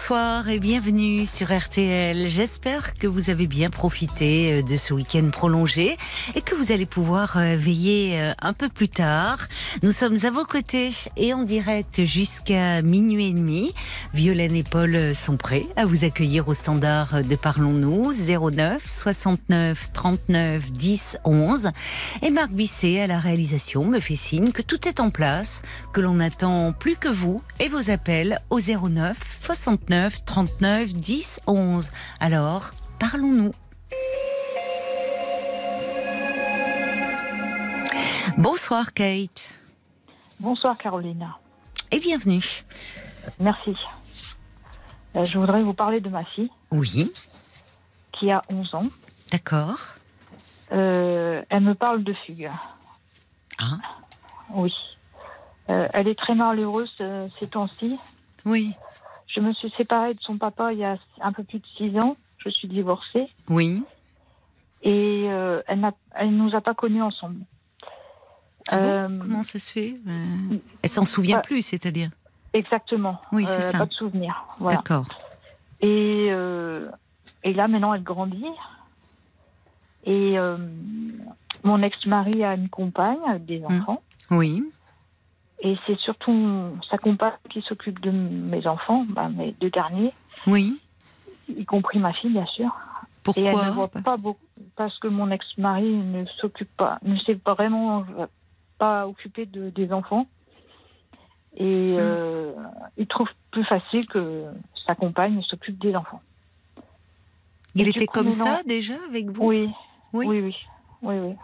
Bonsoir et bienvenue sur RTL. J'espère que vous avez bien profité euh, de ce week-end prolongé et que vous allez pouvoir euh, veiller euh, un peu plus tard. Nous sommes à vos côtés et en direct jusqu'à minuit et demi. Violaine et Paul sont prêts à vous accueillir au standard de Parlons-nous 09 69 39 10 11. Et Marc Bisset à la réalisation me fait signe que tout est en place, que l'on n'attend plus que vous et vos appels au 09 69 39 10 11. Alors, parlons-nous. Bonsoir Kate Bonsoir Carolina. et bienvenue. Merci. Euh, je voudrais vous parler de ma fille Oui, qui a 11 ans. d'accord. Euh, elle me parle de fugue. Ah. Oui. Euh, elle est très malheureuse euh, ces temps-ci. Oui, Je me suis séparée de son papa il y a un peu plus de 6 ans. Je suis divorcée oui. et euh, elle elle nous a pas connus ensemble. Ah bon? Euh, Comment ça se fait? Euh, Elle s'en souvient bah, plus, c'est-à-dire? Exactement. Oui, c'est Euh, ça. Pas de souvenir. Voilà. D'accord. Et, et là, maintenant, elle grandit. Et mon ex-mari a une compagne avec des Hmm. enfants. Oui, Et c'est surtout sa compagne qui s'occupe de mes enfants, bah, mes deux derniers, oui. y compris ma fille, bien sûr. et elle ne voit Pourquoi pas beaucoup, parce que mon ex-mari ne s'occupe pas, ne s'est pas vraiment pas occupé de, des enfants. Et euh, il trouve plus facile que sa compagne s'occupe des enfants. Il et était comme ça déjà avec vous? Oui, Oui. oui, oui, oui, oui.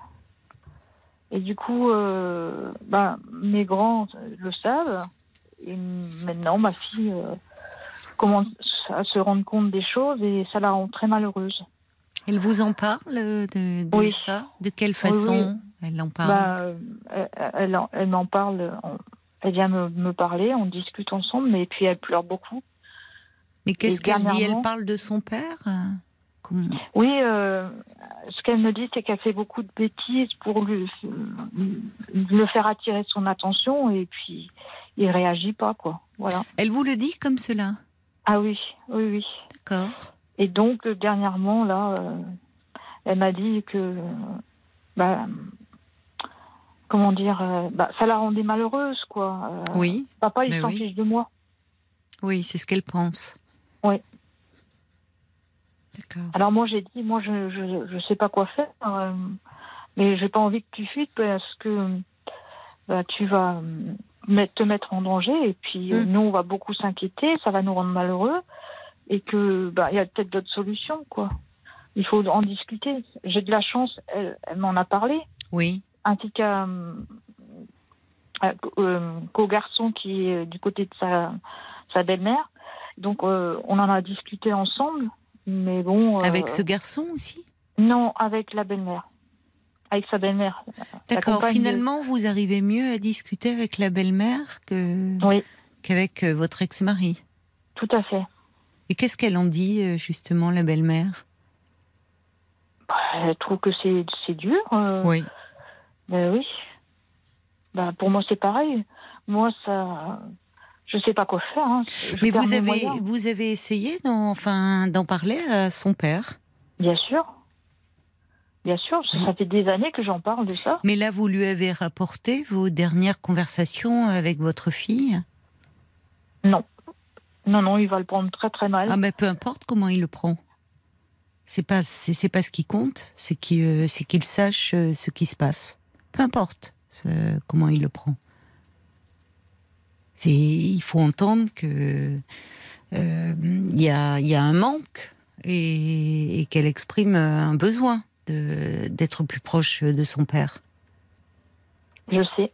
Et du coup, euh, ben, mes grands le savent. Et maintenant, ma fille euh, commence à se rendre compte des choses et ça la rend très malheureuse. Elle vous en parle de, de Oui. ça? De quelle façon elle en parle? Ben, euh, elle, elle, en- elle m'en parle. Elle vient me, me parler, on discute ensemble, mais puis elle pleure beaucoup. Mais qu'est-ce qu'elle dit? Elle parle de son père? euh, Comment- Oui, euh, ce qu'elle me dit, c'est qu'elle fait beaucoup de bêtises pour lui, le faire attirer son attention et puis il réagit pas, quoi. Voilà. Elle vous le dit comme cela? Ah oui, oui, oui. D'accord. Et donc, euh, dernièrement, là, euh, elle m'a dit que, bah, comment dire, euh, bah, ça la rendait malheureuse, quoi. Euh, Oui, Papa, il s'en oui. fiche de moi. oui, c'est ce qu'elle pense. Oui. Alors moi, j'ai dit, moi, je, je, je sais pas quoi faire, euh, mais j'ai pas envie que tu fuites parce que bah, tu vas euh, te mettre en danger et puis euh, Mm. nous, on va beaucoup s'inquiéter, ça va nous rendre malheureux et que bah, il y a peut-être d'autres solutions, quoi. Il faut en discuter. J'ai de la chance, elle, elle m'en a parlé. Oui, ainsi qu'à euh, qu'au garçon qui est du côté de sa, sa belle-mère. Donc euh, on en a discuté ensemble, mais bon. euh, avec ce garçon aussi? Non, avec la belle-mère. Avec sa belle-mère. D'accord. de- Finalement, vous arrivez mieux à discuter avec la belle-mère que Oui, qu'avec euh, votre ex-mari? tout à fait. Et qu'est-ce qu'elle en dit euh, justement, la belle-mère? Bah, Elle trouve que c'est dur. euh, Oui. ben oui. Bah, pour moi, c'est pareil. Moi, ça. Je sais pas quoi faire. hein. Mais vous avez vous avez essayé d'en enfin parler à son père? Bien sûr. Bien sûr, ça, ça fait des années que j'en parle de ça. Mais là, vous lui avez rapporté vos dernières conversations avec votre fille? Non. Non, non, il va le prendre très très mal. Ah, mais peu importe comment il le prend. C'est pas, c'est, c'est pas ce qui compte, c'est qu'il, euh, c'est qu'il sache euh, ce qui se passe. Peu importe comment il le prend. C'est, il faut entendre que euh, y, a, il y a un manque et, et qu'elle exprime un besoin de, d'être plus proche de son père. Je sais.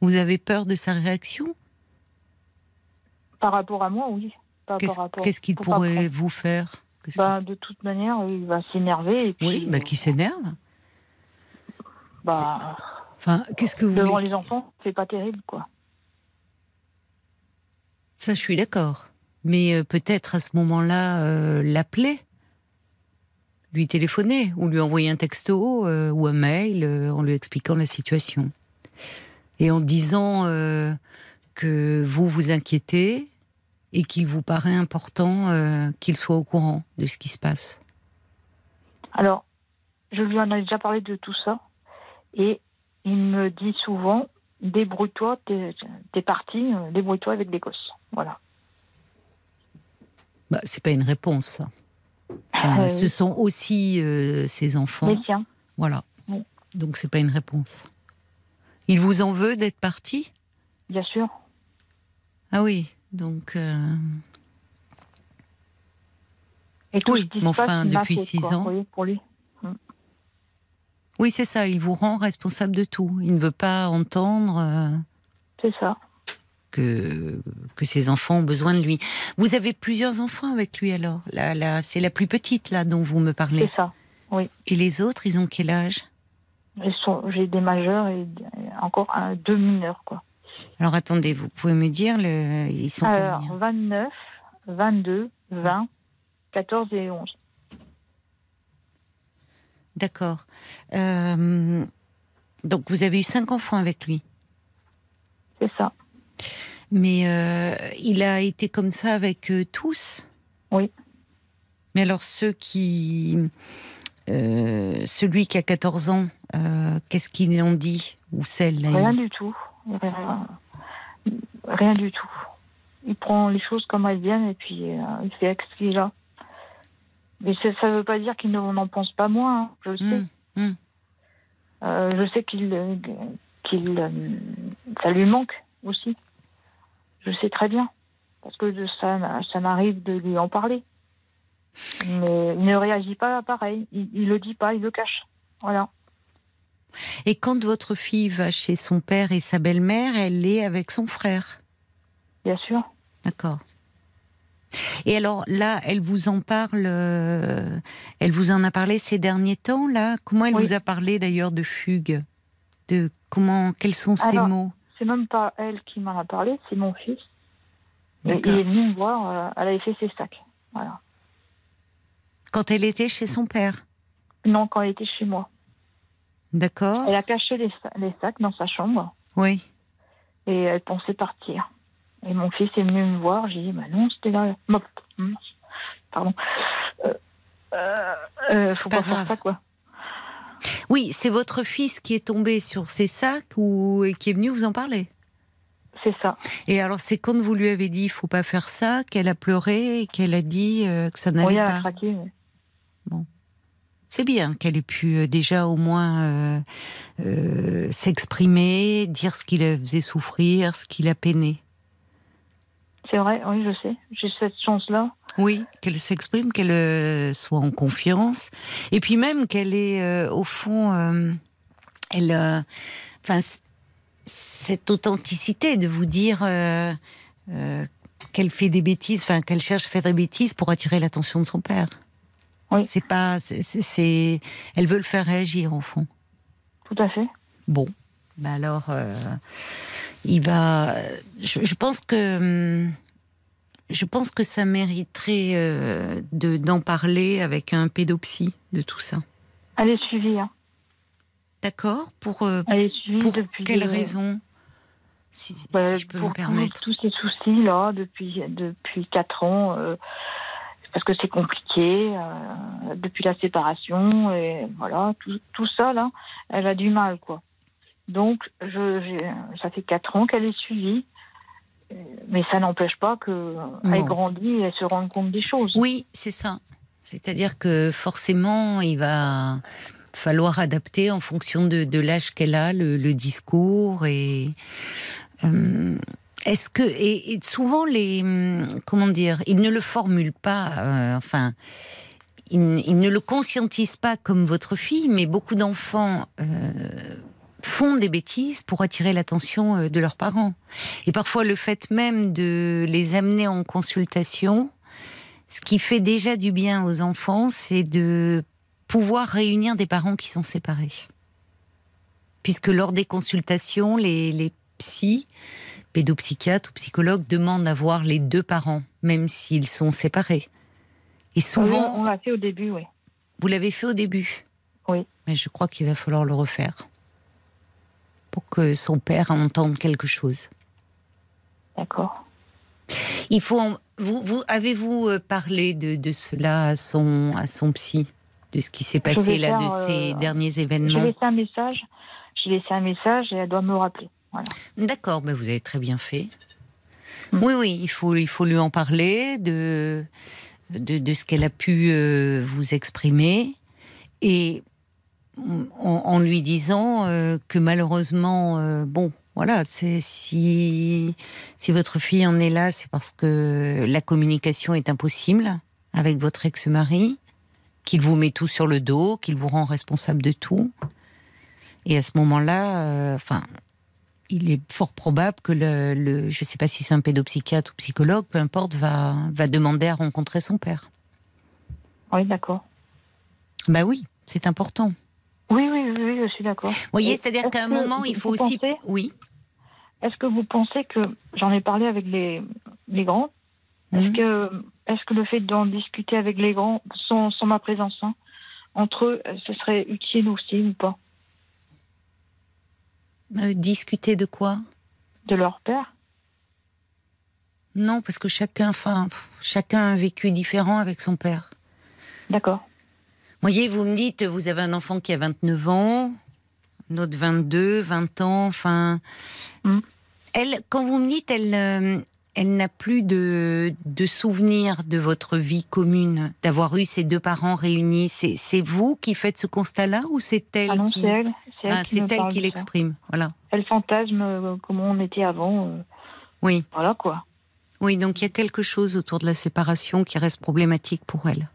Vous avez peur de sa réaction? Par rapport à moi, oui. Par Qu'est-ce, rapport- qu'est-ce qu'il pourrait vous faire? Bah, de toute manière, il va s'énerver. et Oui, bah, qui s'énerve. bah, Enfin, qu'est-ce que vous Devant voulez les enfants, c'est pas terrible, quoi. Ça, je suis d'accord. Mais euh, peut-être à ce moment-là, euh, l'appeler, lui téléphoner ou lui envoyer un texto euh, ou un mail en lui expliquant la situation. Et en disant que vous vous inquiétez et qu'il vous paraît important qu'il soit au courant de ce qui se passe. Alors, je lui en ai déjà parlé de tout ça. Et il me dit souvent débrouille-toi, t'es parti, euh, débrouille-toi avec des gosses. Voilà. Bah, c'est pas une réponse, ça. Enfin, Euh, ce sont aussi euh, ses enfants. Mais tiens, Voilà. Oui. Donc c'est pas une réponse. Il vous en veut d'être parti? Bien sûr. Ah oui. Donc euh, Et tout Oui, mais enfin, depuis six ans. pour lui. Oui, c'est ça. Il vous rend responsable de tout. Il ne veut pas entendre euh, C'est ça. que que ses enfants ont besoin de lui. Vous avez plusieurs enfants avec lui alors. Là, là, c'est la plus petite là dont vous me parlez. C'est ça. Et les autres, ils ont quel âge? Ils sont- J'ai des majeurs et encore un, deux mineurs, quoi. Alors attendez, vous pouvez me dire le, ils sont Alors, combien? 29, 22, 20, 14 et 11. D'accord. Euh, donc vous avez eu cinq enfants avec lui. C'est ça. Mais euh, il a été comme ça avec eux tous? Oui. Mais alors ceux qui... euh, celui qui a 14 ans, euh, qu'est-ce qu'ils ont dit? Ou celle là Rien du tout. Rien, rien du tout. Il prend les choses comme elles viennent et puis euh, il fait avec ce qu'il a. Mais ça ne veut pas dire qu'il n'en pense pas moins, hein, je le sais. Hum. Euh, je sais qu'il, euh, qu'il, euh, ça lui manque aussi. Je sais très bien. Parce que de ça, ça m'arrive de lui en parler. Mais il ne réagit pas pareil. Il, il le dit pas, il le cache. Voilà. Et quand votre fille va chez son père et sa belle-mère, elle est avec son frère? Bien sûr. D'accord. Et alors là, elle vous en parle, euh, elle vous en a parlé ces derniers temps là? Comment elle Oui. vous a parlé d'ailleurs de fugue, de comment, quels sont ces Alors, mots? C'est même pas elle qui m'en a parlé, c'est mon fils. Et il est venu me voir, euh, elle avait fait ses sacs. Voilà. Quand elle était chez son père, Non, quand elle était chez moi. d'accord Elle a caché les sacs dans sa chambre Oui. et elle pensait partir. Et mon fils est venu me voir, j'ai dit, bah non, c'était là. Hum, Pardon. Euh, euh, euh, faut pas pas, faire grave. ça, quoi. Oui, c'est votre fils qui est tombé sur ces sacs ou et qui est venu vous en parler? C'est ça. Et alors c'est quand vous lui avez dit il faut pas faire ça qu'elle a pleuré et qu'elle a dit euh, que ça n'allait Oui, a pas? craqué. mais- C'est bien qu'elle ait pu déjà au moins euh, euh, s'exprimer, dire ce qui la faisait souffrir, ce qui la peinait. C'est vrai, oui, je sais. J'ai cette chance-là. Oui, qu'elle s'exprime, qu'elle euh, soit en confiance, et puis même qu'elle ait euh, au fond, euh, elle, enfin, cette authenticité de vous dire qu'elle fait des bêtises, enfin qu'elle cherche à faire des bêtises pour attirer l'attention de son père. Oui. C'est pas, c'est, elle veut le faire réagir au fond. Tout à fait. Bon, bah alors, il va. Je, je pense que hum, je pense que ça mériterait euh, de d'en parler avec un pédopsie de tout ça. Elle est suivie. Hein. D'accord Pour euh, Elle est suivie pour depuis. quelle raison si, si bah, je peux pour me tous- permettre. Tous, ces soucis là depuis depuis quatre ans, euh, parce que c'est compliqué euh, depuis la séparation et voilà tout, tout ça là, elle a du mal quoi. Donc je ça fait quatre ans qu'elle est suivie, mais ça n'empêche pas que elle Bon. grandit et elle se rende compte des choses. Oui, c'est ça. C'est-à-dire que forcément, il va falloir adapter en fonction de, de l'âge qu'elle a le, le discours et euh, est-ce que et, et souvent les comment dire, ils ne le formulent pas. euh, enfin, ils, ils ne le conscientisent pas comme votre fille, mais beaucoup d'enfants. euh, font des bêtises pour attirer l'attention euh, de leurs parents. Et parfois le fait même de les amener en consultation, ce qui fait déjà du bien aux enfants, c'est de pouvoir réunir des parents qui sont séparés. puisque lors des consultations, les, les psys, pédopsychiatres ou psychologues demandent à voir les deux parents, même s'ils sont séparés. Et souvent. Oui, on l'a fait au début, oui. Vous l'avez fait au début? Oui. Mais je crois qu'il va falloir le refaire. Pour que son père entende quelque chose. D'accord. Il faut. en- Vous, vous avez-vous euh, parlé de, de cela à son, à son psy De ce qui s'est passé là, de faire, ces euh, derniers J'ai événements laissé un message. J'ai laissé un message et elle doit me rappeler. Voilà. D'accord, ben vous avez très bien fait. Mm. Oui, oui, il faut, il faut lui en parler de, de, de ce qu'elle a pu euh, vous exprimer et en, en lui disant euh, que malheureusement, euh, bon, voilà, c'est si, si votre fille en est là, c'est parce que la communication est impossible avec votre ex-mari, qu'il vous met tout sur le dos, qu'il vous rend responsable de tout. Et à ce moment-là, euh, enfin, il est fort probable que le, le- je ne sais pas si c'est un pédopsychiatre ou psychologue, peu importe, va, va demander à rencontrer son père. Oui, d'accord. Bah oui, c'est important. Vous Oui, oui, oui, oui, je suis d'accord. voyez, Et c'est-à-dire qu'à un moment, vous- il faut vous aussi. pensez- Oui. Est-ce que vous pensez que j'en ai parlé avec les, les grands Est-ce Mhm. que est-ce que le fait d'en discuter avec les grands sans, sans ma présence hein, entre eux, ce serait utile aussi ou pas? Euh, discuter de quoi? De leur père? Non, parce que chacun, enfin, chacun a un vécu différent avec son père. D'accord. Voyez, vous me dites, vous avez un enfant qui a 29 ans, un autre 22, 20 ans, enfin. Mm. Elle, quand vous me dites, elle, euh, elle n'a plus de, de souvenirs de votre vie commune, d'avoir eu ses deux parents réunis. C'est, c'est vous qui faites ce constat-là ou c'est elle Ah non, qui, c'est elle. C'est elle Ah, qui, elle qui l'exprime Voilà. Elle fantasme euh, comment on était avant. euh, Oui. voilà quoi. Oui, donc il y a quelque chose autour de la séparation qui reste problématique pour elle.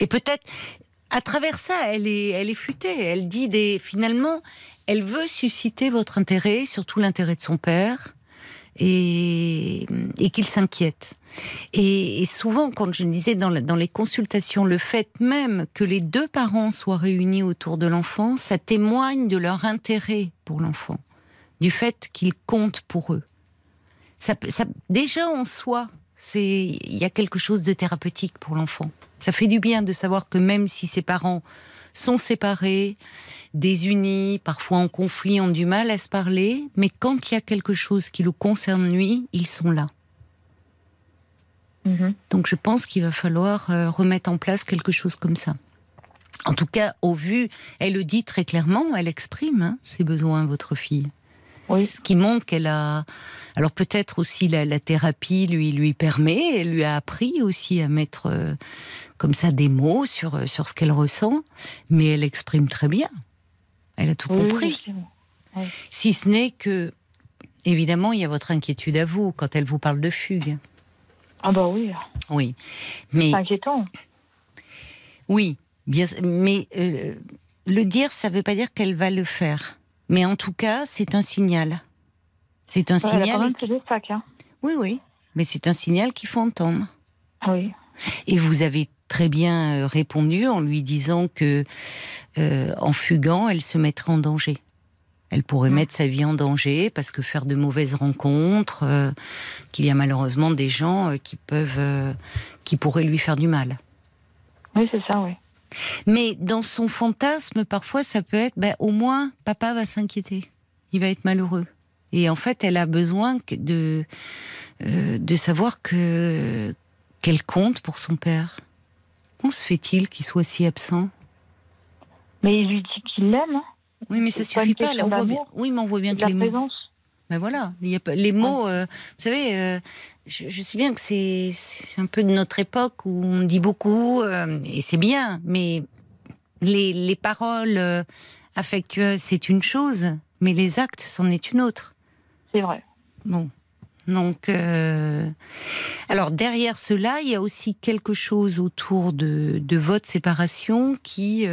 Et peut-être, à travers ça, elle est, elle est futée. Elle dit des, finalement, elle veut susciter votre intérêt, surtout l'intérêt de son père, et, et qu'il s'inquiète. Et, et souvent, quand je disais dans, les consultations, le fait même que les deux parents soient réunis autour de l'enfant, ça témoigne de leur intérêt pour l'enfant, du fait qu'ils comptent pour eux. Ça, ça- déjà en soi, il y a quelque chose de thérapeutique pour l'enfant. Ça fait du bien de savoir que même si ses parents sont séparés, désunis, parfois en conflit, ont du mal à se parler, mais quand il y a quelque chose qui le concerne lui, ils sont là. Mhm. Donc je pense qu'il va falloir euh, remettre en place quelque chose comme ça. En tout cas, au vu, elle le dit très clairement, elle exprime hein, ses besoins, votre fille. Oui. Ce qui montre qu'elle a. Alors peut-être aussi la, la thérapie lui lui permet, elle lui a appris aussi à mettre euh, comme ça des mots sur euh, sur ce qu'elle ressent, mais elle exprime très bien. Elle a tout Oui, compris. Si ce n'est que, évidemment, il y a votre inquiétude à vous quand elle vous parle de fugue. Ah bah oui, Oui, mais c'est inquiétant. Oui, bien, mais euh, le dire, ça ne veut pas dire qu'elle va le faire. Mais en tout cas, c'est un signal. C'est un Ouais, elle a quand signal. même fait des sacs, hein. Oui, oui. Mais c'est un signal qu'il faut entendre. Ah Oui. Et vous avez très bien euh, répondu en lui disant que, euh, en fuguant, elle se mettrait en danger. Elle pourrait Mm. mettre sa vie en danger parce que faire de mauvaises rencontres, euh, qu'il y a malheureusement des gens euh, qui peuvent, qui pourraient lui faire du mal. Oui, c'est ça, oui. Mais dans son fantasme, parfois, ça peut être, ben, au moins, papa va s'inquiéter. Il va être malheureux. Et en fait, elle a besoin de, euh, de savoir que qu'elle compte pour son père. Comment se fait-il qu'il soit si absent? Mais il lui dit qu'il l'aime, hein. Oui, mais ça suffit pas. Là, on voit bien. Oui, mais on voit bien que la les mots. Ben voilà, il y a pas les mots. euh, vous savez, euh, je, je sais bien que c'est un peu de notre époque où on dit beaucoup euh, et c'est bien, mais les, les paroles affectueuses c'est une chose, mais les actes c'en est une autre. C'est vrai. Bon, donc alors derrière cela, il y a aussi quelque chose autour de, de votre séparation qui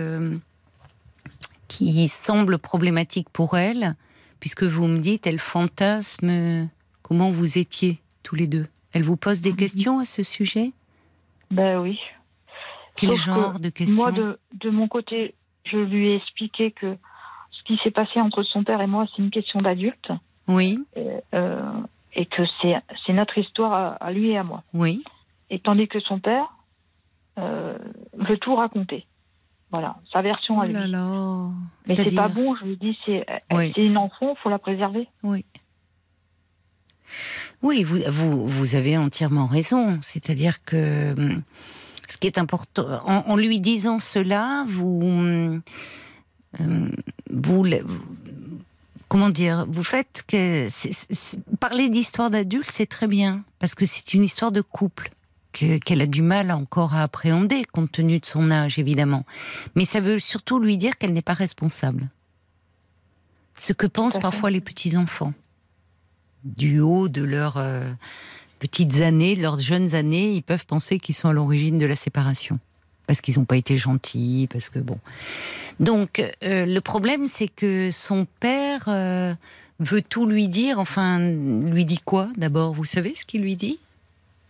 qui semble problématique pour elle, puisque vous me dites, elle fantasme comment vous étiez tous les deux. Elle vous pose des Mhm. questions à ce sujet? Ben oui. Quel Sauf que genre de questions? Moi, de, de mon côté, je lui ai expliqué que qui s'est passé entre son père et moi, c'est une question d'adulte. Oui, euh, et que c'est c'est notre histoire à, à lui et à moi. oui. Et tandis que son père euh, veut tout raconter. Voilà, sa version Oh à lui. là là. Mais c'est pas bon, je lui dis, c'est Oui. une enfant, faut la préserver. Oui. Oui, vous, vous, vous avez entièrement raison. C'est-à-dire que ce qui est important, en, en lui disant cela, vous, hum, vous, comment dire, vous faites que parler d'histoire d'adulte, c'est très bien parce que c'est une histoire de couple que- qu'elle a du mal encore à appréhender compte tenu de son âge, évidemment. Mais ça veut surtout lui dire qu'elle n'est pas responsable. Ce que pensent parfois les petits enfants du haut de leurs euh, petites années, de leurs jeunes années, ils peuvent penser qu'ils sont à l'origine de la séparation. Parce qu'ils n'ont pas été gentils, parce que bon. Donc, euh, le problème, c'est que son père euh, veut tout lui dire. Enfin, lui dit quoi d'abord? Vous savez ce qu'il lui dit?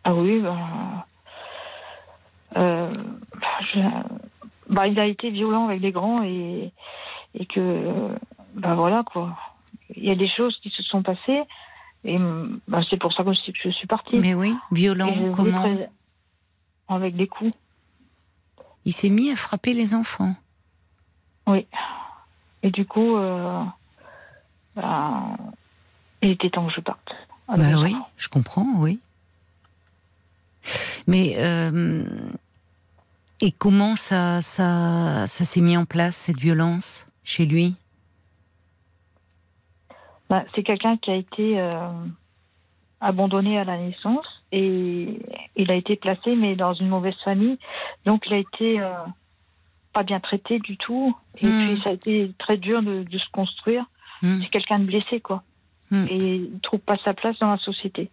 Ah oui, ben, euh, je- bah, il a été violent avec les grands et, et que, bah voilà quoi. Il y a des choses qui se sont passées et bah, c'est pour ça que je, je suis partie. Mais oui, violent, comment Avec des coups. Il s'est mis à frapper les enfants. Oui. Et du coup, euh, bah, il était temps que je parte. avec Bah oui, je comprends, oui. Mais euh, et comment ça, ça, ça s'est mis en place cette violence chez lui? Bah, c'est quelqu'un qui a été euh, abandonné à la naissance et il a été placé mais dans une mauvaise famille. Donc il a été euh, pas bien traité du tout. Et Hmm. puis ça a été très dur de, de se construire. Hmm. C'est quelqu'un de blessé quoi. Hmm. Et il trouve pas sa place dans la société.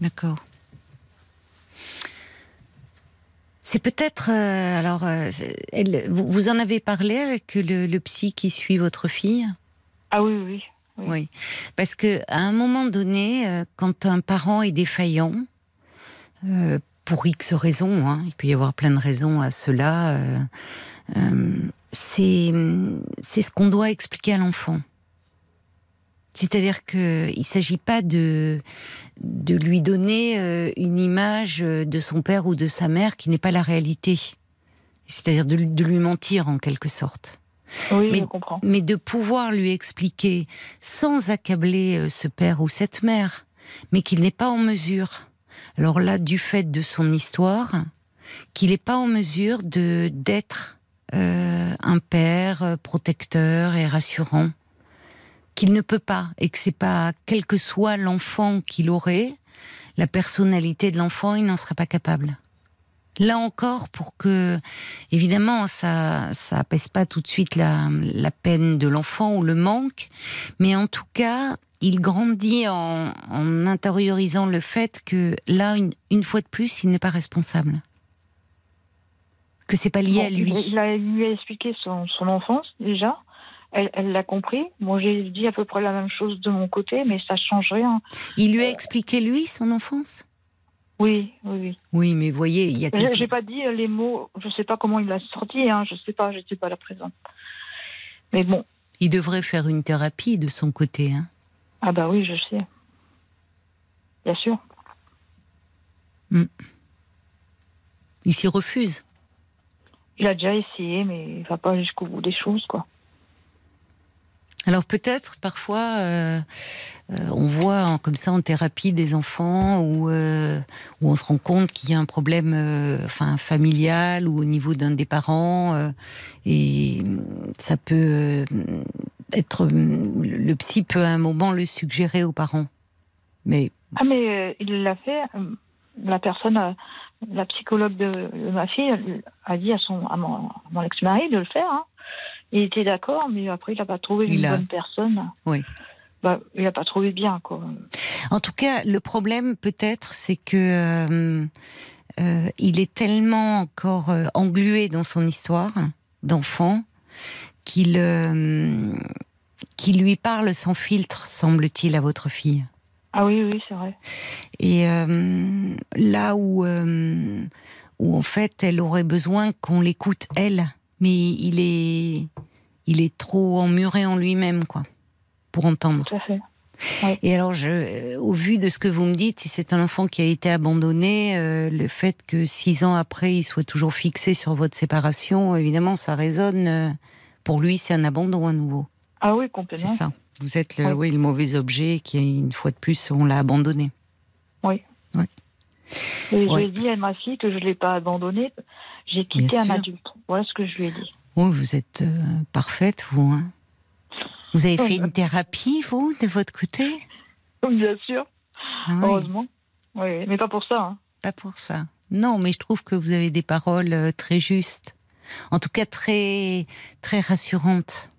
D'accord. C'est peut-être euh, alors euh, elle, vous, vous en avez parlé avec le, le psy qui suit votre fille? Ah oui, oui. Oui. Oui, parce que à un moment donné, euh, quand un parent est défaillant, pour X raisons, hein, il peut y avoir plein de raisons à cela, c'est ce qu'on doit expliquer à l'enfant. C'est-à-dire que il s'agit pas de de lui donner euh, une image de son père ou de sa mère qui n'est pas la réalité. C'est-à-dire de, lui- de lui mentir en quelque sorte Oui, Mais- je comprends. mais de pouvoir lui expliquer sans accabler euh, ce père ou cette mère, mais qu'il n'est pas en mesure. Alors là, du fait de son histoire, qu'il n'est pas en mesure de d'être euh, un père euh, protecteur et rassurant, qu'il ne peut pas et que c'est pas quel que soit l'enfant qu'il aurait, la personnalité de l'enfant, il n'en serait pas capable. Là encore, pour que, évidemment, ça, ça apaise pas tout de suite la, la peine de l'enfant ou le manque, mais en tout cas, il grandit en, en intériorisant le fait que là, une, une fois de plus, il n'est pas responsable. Que c'est pas lié Bon, à lui. Il, a, lui a expliqué son, son enfance déjà. Elle l'a compris. Moi, j'ai dit à peu près la même chose de mon côté, mais ça change rien. Il lui a expliqué lui son enfance? Oui, oui, oui. Oui, mais voyez, il y a J'ai quelque... j'ai pas dit euh, les mots. Je sais pas comment il l'a sorti. Hein, je sais pas. J'étais pas là présente. Mais bon. il devrait faire une thérapie de son côté. Hein. Ah bah oui, je sais. Bien sûr. Il s'y refuse? Il a déjà essayé, mais il va pas jusqu'au bout des choses, quoi. Alors peut-être parfois euh, euh, on voit en- comme ça en thérapie des enfants où, euh, où on se rend compte qu'il y a un problème euh, enfin familial ou au niveau d'un des parents et ça peut être le psy peut à un moment le suggérer aux parents. Mais Ah mais il l'a fait. La personne, la psychologue de, ma fille, a dit à son à mon, à mon ex-mari de le faire. hein. Il était d'accord, mais après il n'a pas trouvé Il une a- bonne personne. Oui. Bah, il n'a pas trouvé bien, quoi. En tout cas, le problème peut-être, c'est que euh, euh, il est tellement encore euh, englué dans son histoire d'enfant qu'il qu'il lui parle sans filtre, semble-t-il, à votre fille. Ah oui, oui, c'est vrai. Et là où où en fait elle aurait besoin qu'on l'écoute elle, mais il est, il est trop emmuré en lui-même, quoi, pour entendre. Tout à fait. Et alors, je, euh, au vu de ce que vous me dites, si c'est un enfant qui a été abandonné, euh, le fait que six ans après, il soit toujours fixé sur votre séparation, évidemment, ça résonne. euh, pour lui, c'est un abandon à nouveau. Ah oui, C'est complètement. ça. Vous êtes le, Oui. oui, le mauvais objet qui, une fois de plus, on l'a abandonné. Et Ouais. j'ai dit à ma fille que je ne l'ai pas abandonnée. J'ai quitté un adulte. Voilà ce que je lui ai dit. Oh, vous êtes euh, parfaite, vous. hein. vous avez fait une thérapie, vous, de votre côté? Bien sûr, Ah oui, heureusement. Oui, mais pas pour ça. hein. Pas pour ça. Non, mais je trouve que vous avez des paroles euh, très justes. En tout cas, très, très rassurantes.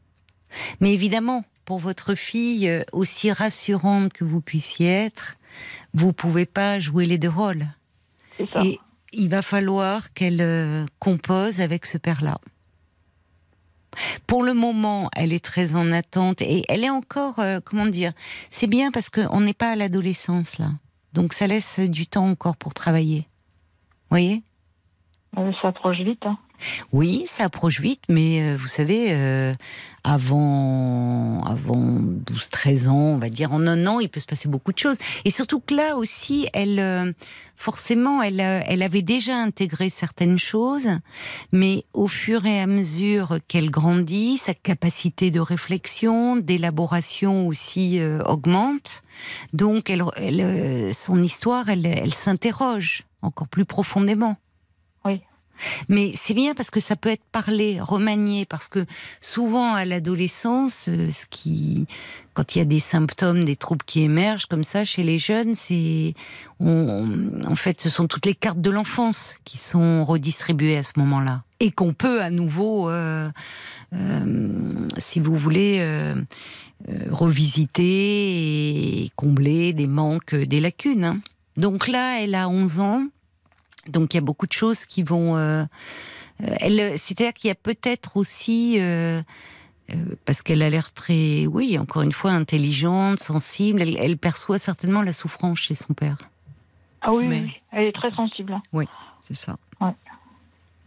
Mais évidemment, pour votre fille, euh, aussi rassurante que vous puissiez être, vous pouvez pas jouer les deux rôles. Ça. Et il va falloir qu'elle euh, compose avec ce père-là. Pour le moment, elle est très en attente et elle est encore, euh, comment dire, c'est bien parce qu'on n'est pas à l'adolescence là. Donc ça laisse du temps encore pour travailler. voyez? Euh, Ça approche vite. hein. Oui, ça approche vite, mais euh, vous savez, euh, avant, avant 12-13 ans, on va dire, en un an, il peut se passer beaucoup de choses. Et surtout que là aussi, elle, forcément, elle, elle avait déjà intégré certaines choses, mais au fur et à mesure qu'elle grandit, sa capacité de réflexion, d'élaboration aussi augmente. Donc, elle, son histoire, elle, elle s'interroge encore plus profondément. Mais c'est bien parce que ça peut être parlé, remanié, parce que souvent à l'adolescence, euh, quand il y a des symptômes, des troubles qui émergent comme ça chez les jeunes, c'est, en fait, ce sont toutes les cartes de l'enfance qui sont redistribuées à ce moment-là, et qu'on peut à nouveau, euh, euh, si vous voulez. revisiter et combler des manques, des lacunes. hein. Donc là, elle a 11 ans. Donc il y a beaucoup de choses qui vont. euh, euh, elle, c'est-à-dire qu'il y a peut-être aussi, euh, parce qu'elle a l'air très, oui, encore une fois, intelligente, sensible. Elle, elle perçoit certainement la souffrance chez son père. Ah oui, Mais- oui, elle est très sensible. hein. C'est ça. Ouais.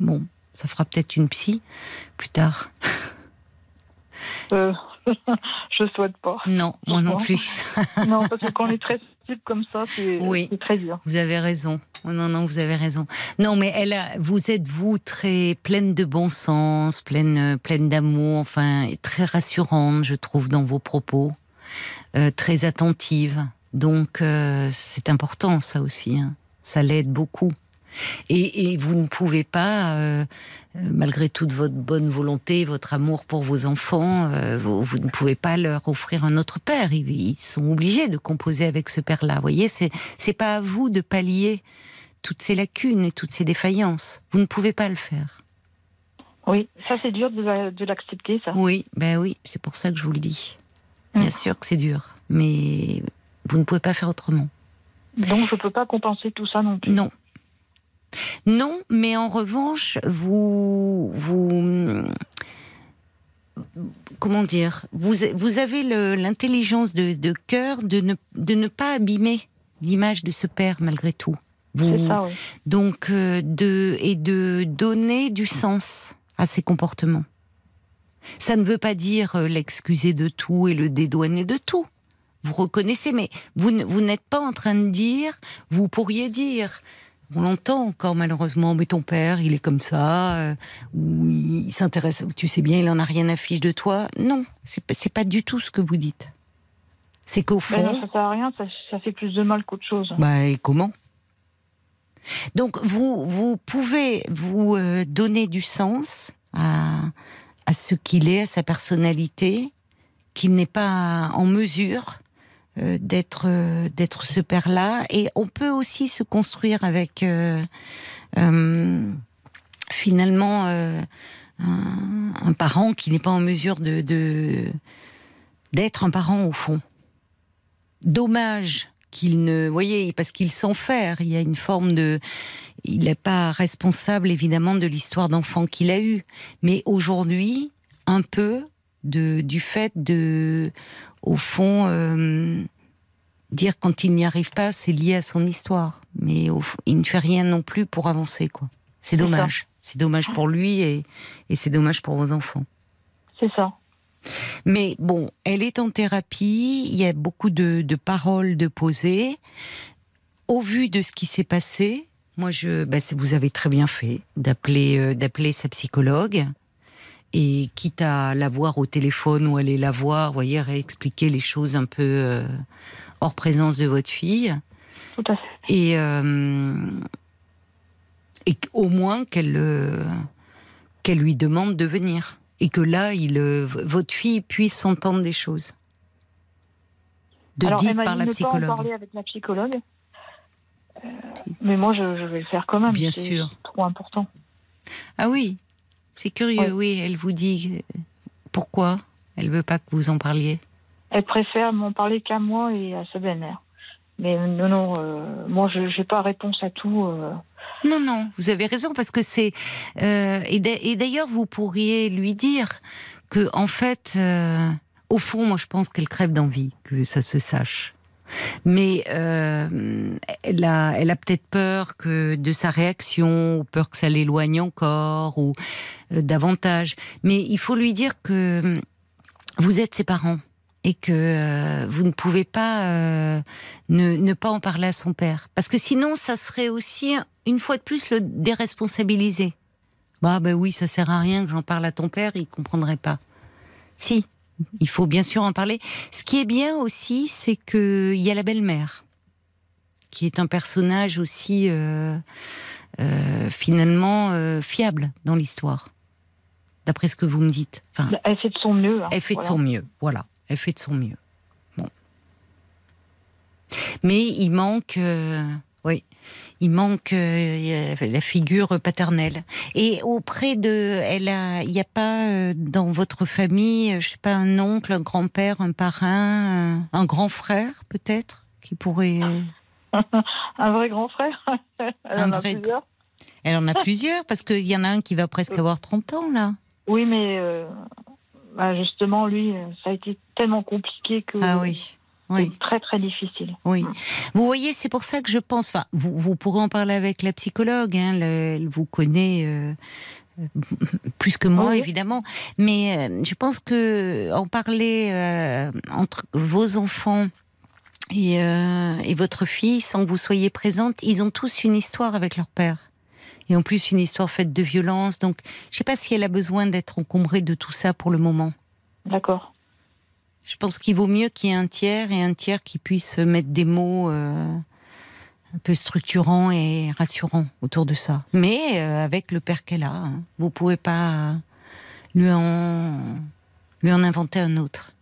Bon, ça fera peut-être une psy plus tard. Euh, je souhaite pas. Non, moi non Non. plus. non, parce que quand on est très comme ça, c'est Oui. très dur. Vous avez raison. Oh non, non, vous avez raison. Non, mais elle, a, vous êtes vous très pleine de bon sens, pleine, pleine d'amour, enfin, très rassurante, je trouve, dans vos propos, euh, très attentive. Donc, euh, c'est important, ça aussi. hein. Ça l'aide beaucoup. Et, et vous ne pouvez pas, euh, euh, malgré toute votre bonne volonté, votre amour pour vos enfants, euh, vous, vous ne pouvez pas leur offrir un autre père. Ils, ils sont obligés de composer avec ce père-là. Vous voyez, c'est pas à vous de pallier toutes ces lacunes et toutes ces défaillances. Vous ne pouvez pas le faire. Oui, ça c'est dur de, la- de l'accepter, ça. Oui, ben oui, c'est pour ça que je vous le dis. Mm. Bien sûr que c'est dur, mais vous ne pouvez pas faire autrement. Donc je peux pas compenser tout ça non plus. Non. Non, mais en revanche, vous, vous, comment dire, vous, vous avez l'intelligence de, de cœur de ne, de ne pas abîmer l'image de ce père malgré tout. Vous, C'est ça, oui. donc euh, de et de donner du sens à ses comportements. Ça ne veut pas dire euh, l'excuser de tout et le dédouaner de tout. Vous reconnaissez, mais vous n'êtes pas en train de dire, vous pourriez dire, on l'entend encore malheureusement, mais ton père, il est comme ça, euh, ou il s'intéresse, tu sais bien, il en a rien à fiche de toi. Non, c'est pas- pas du tout ce que vous dites. C'est qu'au Ben fond, non, ça sert à rien, ça, ça fait plus de mal qu'autre chose. bah, et comment? Donc, vous, vous pouvez vous euh, donner du sens à, à ce qu'il est, à sa personnalité, qu'il n'est pas en mesure euh, d'être euh, d'être ce père-là. Et on peut aussi se construire avec, euh, finalement, un, parent qui n'est pas en mesure de d'être un parent, au fond. Dommage qu'il ne, voyez, parce qu'il s'en faire. Il y a une forme de, il n'est pas responsable évidemment de l'histoire d'enfant qu'il a eue, mais aujourd'hui, un peu de du fait de, au fond, euh, dire quand il n'y arrive pas, c'est lié à son histoire, mais au fond, il ne fait rien non plus pour avancer, quoi. C'est dommage. C'est dommage pour lui et, et c'est dommage pour vos enfants. C'est ça. Mais bon, elle est en thérapie, il y a beaucoup de, de paroles de poser. Au vu de ce qui s'est passé, moi, je, bah, vous avez très bien fait d'appeler, euh, d'appeler sa psychologue. Et quitte à la voir au téléphone ou aller la voir, vous voyez, réexpliquer les choses un peu euh, hors présence de votre fille. Tout à fait. Et, euh, et au moins qu'elle euh, qu'elle lui demande de venir. Et que là, il, votre fille puisse entendre des choses. De Alors, par la ne pas en psychologue. parler avec la psychologue. Mais moi, je, je vais le faire quand même. Bien c'est sûr. trop important. Ah oui, c'est curieux, oui. Elle vous dit pourquoi elle veut pas que vous en parliez. Elle préfère m'en parler qu'à moi et à sa belle-mère. Mais non, non, euh, moi, je n'ai pas réponse à tout. euh. Non, non, vous avez raison parce que c'est euh, et d'a- et d'ailleurs vous pourriez lui dire que en fait, au fond, moi je pense qu'elle crève d'envie que ça se sache. Mais euh, elle a, peut-être peur que de sa réaction, ou peur que ça l'éloigne encore, ou euh, davantage. Mais il faut lui dire que hum, vous êtes ses parents et que euh, vous ne pouvez pas euh, ne, ne pas en parler à son père. Parce que sinon, ça serait aussi, une fois de plus, le déresponsabiliser. Bah, ben oui, ça sert à rien que j'en parle à ton père, il comprendrait pas. Si, il faut bien sûr en parler. Ce qui est bien aussi, c'est qu'il y a la belle-mère, qui est un personnage aussi, euh, euh, finalement, euh, fiable dans l'histoire. D'après ce que vous me dites. Enfin, Elle fait de son mieux. hein, elle fait de son mieux, voilà. Elle fait de son mieux. Bon. Mais il manque, il manque euh, la figure paternelle. Et auprès de, elle a, il n'y a pas euh, dans votre famille, euh, je sais pas, un oncle, un grand-père, un parrain, un, un grand frère peut-être qui pourrait. Un vrai grand frère. Elle Un en a vrai- plusieurs. Elle en a plusieurs parce qu'il y en a un qui va presque avoir 30 ans là. Oui, mais euh, bah, justement, lui, euh, ça a été tellement compliqué que Ah oui, c'est oui. très très difficile. Oui. Vous voyez, c'est pour ça que je pense. Enfin, vous, vous pourrez en parler avec la psychologue. Hein, le- elle vous connaît euh, euh, plus que moi, Oui. évidemment. Mais euh, je pense que en parler euh, entre vos enfants et, euh, et votre fille, sans que vous soyez présente, ils ont tous une histoire avec leur père. Et en plus, une histoire faite de violence. Donc, je sais pas si elle a besoin d'être encombrée de tout ça pour le moment. D'accord. Je pense qu'il vaut mieux qu'il y ait un tiers et un tiers qui puisse mettre des mots euh, un peu structurants et rassurants autour de ça. Mais euh, avec le père qu'elle a, hein, vous pouvez pas lui en lui en inventer un autre.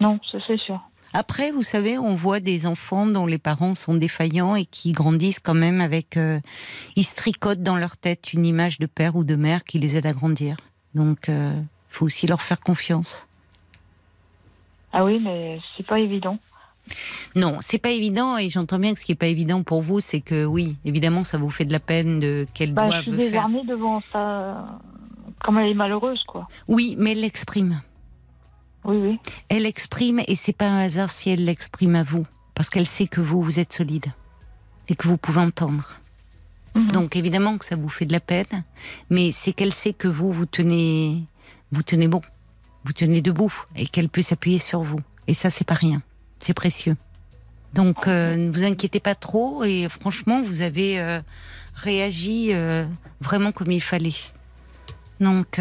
Non, ça c'est sûr. Après, vous savez, on voit des enfants dont les parents sont défaillants et qui grandissent quand même avec. euh, ils se tricotent dans leur tête une image de père ou de mère qui les aide à grandir. Donc, il faut aussi leur faire confiance. Ah oui, mais c'est pas évident. Non, c'est pas évident et j'entends bien que ce qui est pas évident pour vous, c'est que oui, évidemment, ça vous fait de la peine de qu'elle Bah, je doive suis faire. désarmée devant ça. Comme elle est malheureuse, quoi. Oui, mais elle l'exprime. Oui, oui. Elle exprime et c'est pas un hasard si elle l'exprime à vous, parce qu'elle sait que vous, vous êtes solide et que vous pouvez entendre. Mhm. Donc évidemment que ça vous fait de la peine, mais c'est qu'elle sait que vous, vous tenez, vous tenez bon, vous tenez debout et qu'elle peut s'appuyer sur vous. Et ça, c'est pas rien, c'est précieux. Donc euh, ne vous inquiétez pas trop et franchement, vous avez euh, réagi euh, vraiment comme il fallait. Donc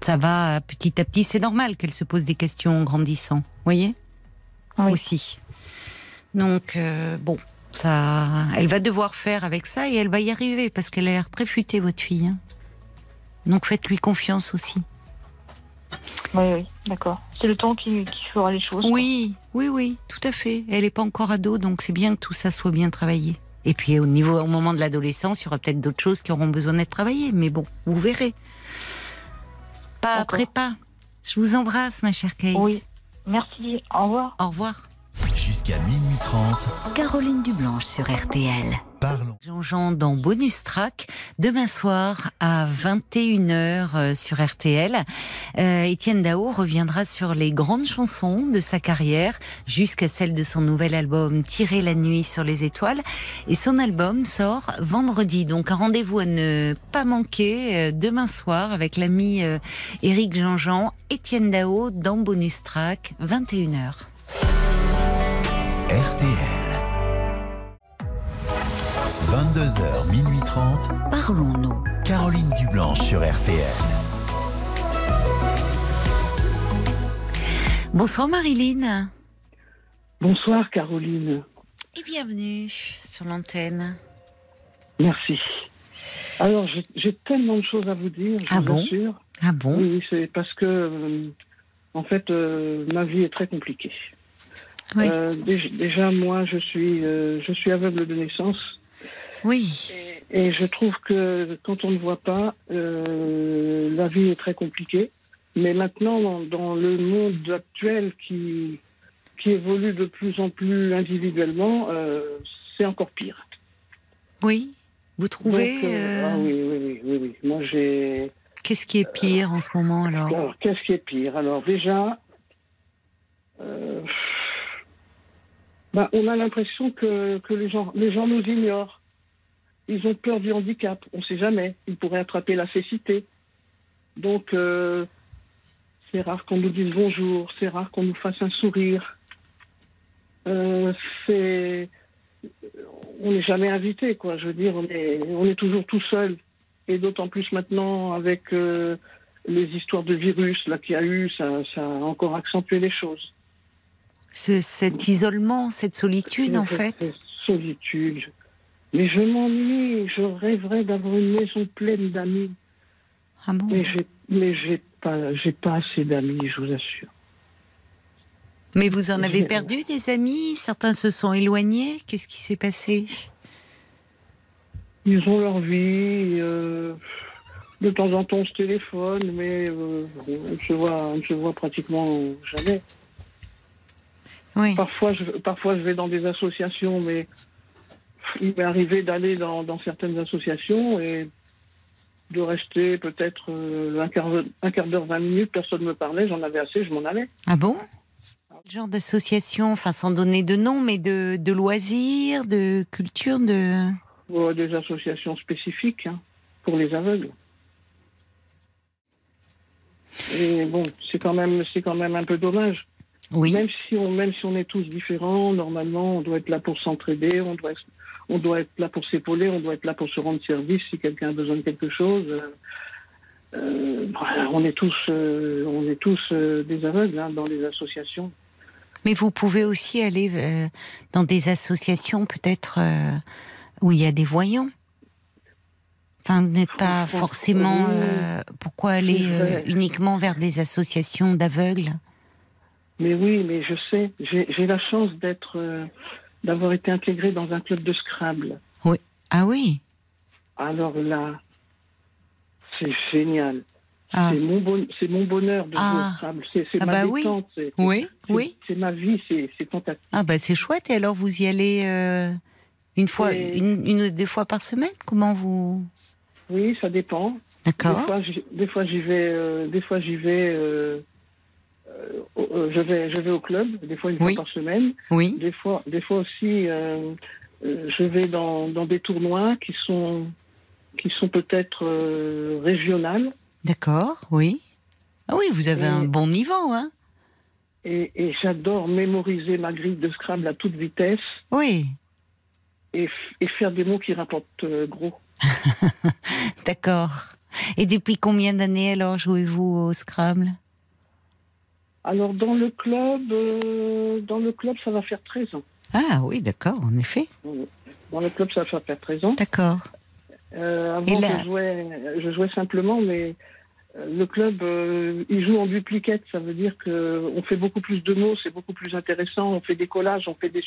ça va petit à petit, c'est normal qu'elle se pose des questions en grandissant, voyez? Oui. Aussi. Donc bon, ça, elle va devoir faire avec ça et elle va y arriver parce qu'elle a l'air préfutée, votre fille. hein. Donc faites-lui confiance aussi. Oui, oui, d'accord. C'est le temps qui, qui fera les choses. quoi. Oui, oui, oui, tout à fait. Elle n'est pas encore ado, donc c'est bien que tout ça soit bien travaillé. Et puis au niveau, au moment de l'adolescence, il y aura peut-être d'autres choses qui auront besoin d'être travaillées, mais bon, vous verrez. Pas après pas. Je vous embrasse, ma chère Kate. Oui. Merci. Au revoir. Au revoir. Jusqu'à minuit 30, Caroline Dublanche sur RTL. parlons. Jean-Jean dans Bonus Track demain soir à 21h euh, sur RTL. Euh, Étienne Dao reviendra sur les grandes chansons de sa carrière jusqu'à celle de son nouvel album Tirer la nuit sur les étoiles. Et son album sort vendredi. Donc un rendez-vous à ne pas manquer euh, demain soir avec l'ami euh, Éric Jean-Jean, Étienne Dao dans Bonus Track 21h. RTL. 22h, minuit 30, Parlons-nous. Caroline Dublanche sur RTL. Bonsoir Marilyn Bonsoir Caroline, et bienvenue sur l'antenne. merci. Alors j'ai- tellement de choses à vous dire, je Ah vous bon? assure. Ah bon? Oui, oui, c'est parce que euh, en fait euh, ma vie est très compliquée. Oui. Euh, déjà, moi je suis euh, je suis aveugle de naissance Oui. et je trouve que quand on ne voit pas, euh, la vie est très compliquée. Mais maintenant dans, dans le monde actuel qui qui évolue de plus en plus individuellement, c'est encore pire. Oui. Vous trouvez Donc, ah oui, oui, oui, oui, oui. Moi, j'ai. qu'est-ce qui est pire en ce moment alors? Alors, qu'est-ce qui est pire? Alors, déjà, bah, on a l'impression que, les, gens, nous ignorent. Ils ont peur du handicap. On ne sait jamais. Ils pourraient attraper la cécité. Donc, euh, c'est rare qu'on nous dise bonjour. C'est rare qu'on nous fasse un sourire. Euh, on n'est jamais invité. Je veux dire, on est, on est toujours tout seul. Et d'autant plus maintenant avec euh, les histoires de virus là qu'il y a eu, ça a encore accentué les choses. Ce- Cet isolement, cette solitude en fait Cette Solitude. Mais je m'ennuie, je rêverais d'avoir une maison pleine d'amis. Ah bon? Mais j'ai, mais j'ai pas, j'ai pas assez d'amis, je vous assure. Mais vous en avez perdu des amis? Certains se sont éloignés? Qu'est-ce qui s'est passé? Ils ont leur vie. euh, de temps en temps, on se téléphone, mais euh, on se voit, on ne se voit pratiquement jamais. Oui. Parfois je, parfois, je vais dans des associations, mais il m'est arrivé d'aller dans, dans certaines associations et de rester peut-être euh, un quart, un quart d'heure, 20 minutes, personne ne me parlait, j'en avais assez, je m'en allais. Ah bon? Quel genre d'association? Enfin, sans donner de nom, mais de, de loisirs, de culture, de. Des associations spécifiques hein, pour les aveugles. Et bon, c'est quand même, quand même un peu dommage. Oui. Même si on, même si on est tous différents, normalement, on doit être là pour s'entraider, on doit, on doit être là pour s'épauler, on doit être là pour se rendre service si quelqu'un a besoin de quelque chose. Euh, euh, on est tous, euh, on est tous euh, des aveugles hein, dans les associations. Mais vous pouvez aussi aller dans des associations peut-être où il y a des voyants. Enfin, vous n'êtes pas forcément. pourquoi aller uniquement vers des associations d'aveugles? Mais oui, mais je sais, j'ai la chance d'être, euh, d'avoir été intégré dans un club de Scrabble. Ah oui. Alors là, c'est génial. Ah. C'est mon, bon- mon bonheur de jouer Ah. au Scrabble. C'est Ah ma bah oui. détente. Oui, c'est- oui. C'est ma vie, c'est fantastique. Ah bah c'est chouette. Et alors vous y allez euh, une fois, Et- une, une ou deux fois par semaine? Comment vous? Oui, ça dépend. D'accord. des fois, j'y vais. euh, des fois, j'y vais. euh, euh, au- euh, je vais, je vais au club. Des fois, une Oui. fois par semaine. Oui. Des fois, des fois aussi, euh, euh, je vais dans, dans des tournois qui sont, qui sont peut-être euh, régionales. D'accord. Oui. Ah oui, vous avez Et- un bon niveau, hein Et, et j'adore mémoriser ma grille de Scrabble à toute vitesse Oui. et, et faire des mots qui rapportent euh, gros. D'accord. Et depuis combien d'années alors jouez-vous au Scrabble? Alors dans le club, euh, dans le club, ça va faire 13 ans. Ah oui, d'accord, en effet. Dans le club, ça va faire 13 ans. D'accord. Euh, avant, là- je, jouais, je jouais simplement, mais euh, le club, euh, il joue en dupliquette. Ça veut dire que on fait beaucoup plus de mots, c'est beaucoup plus intéressant. On fait des collages, on fait des,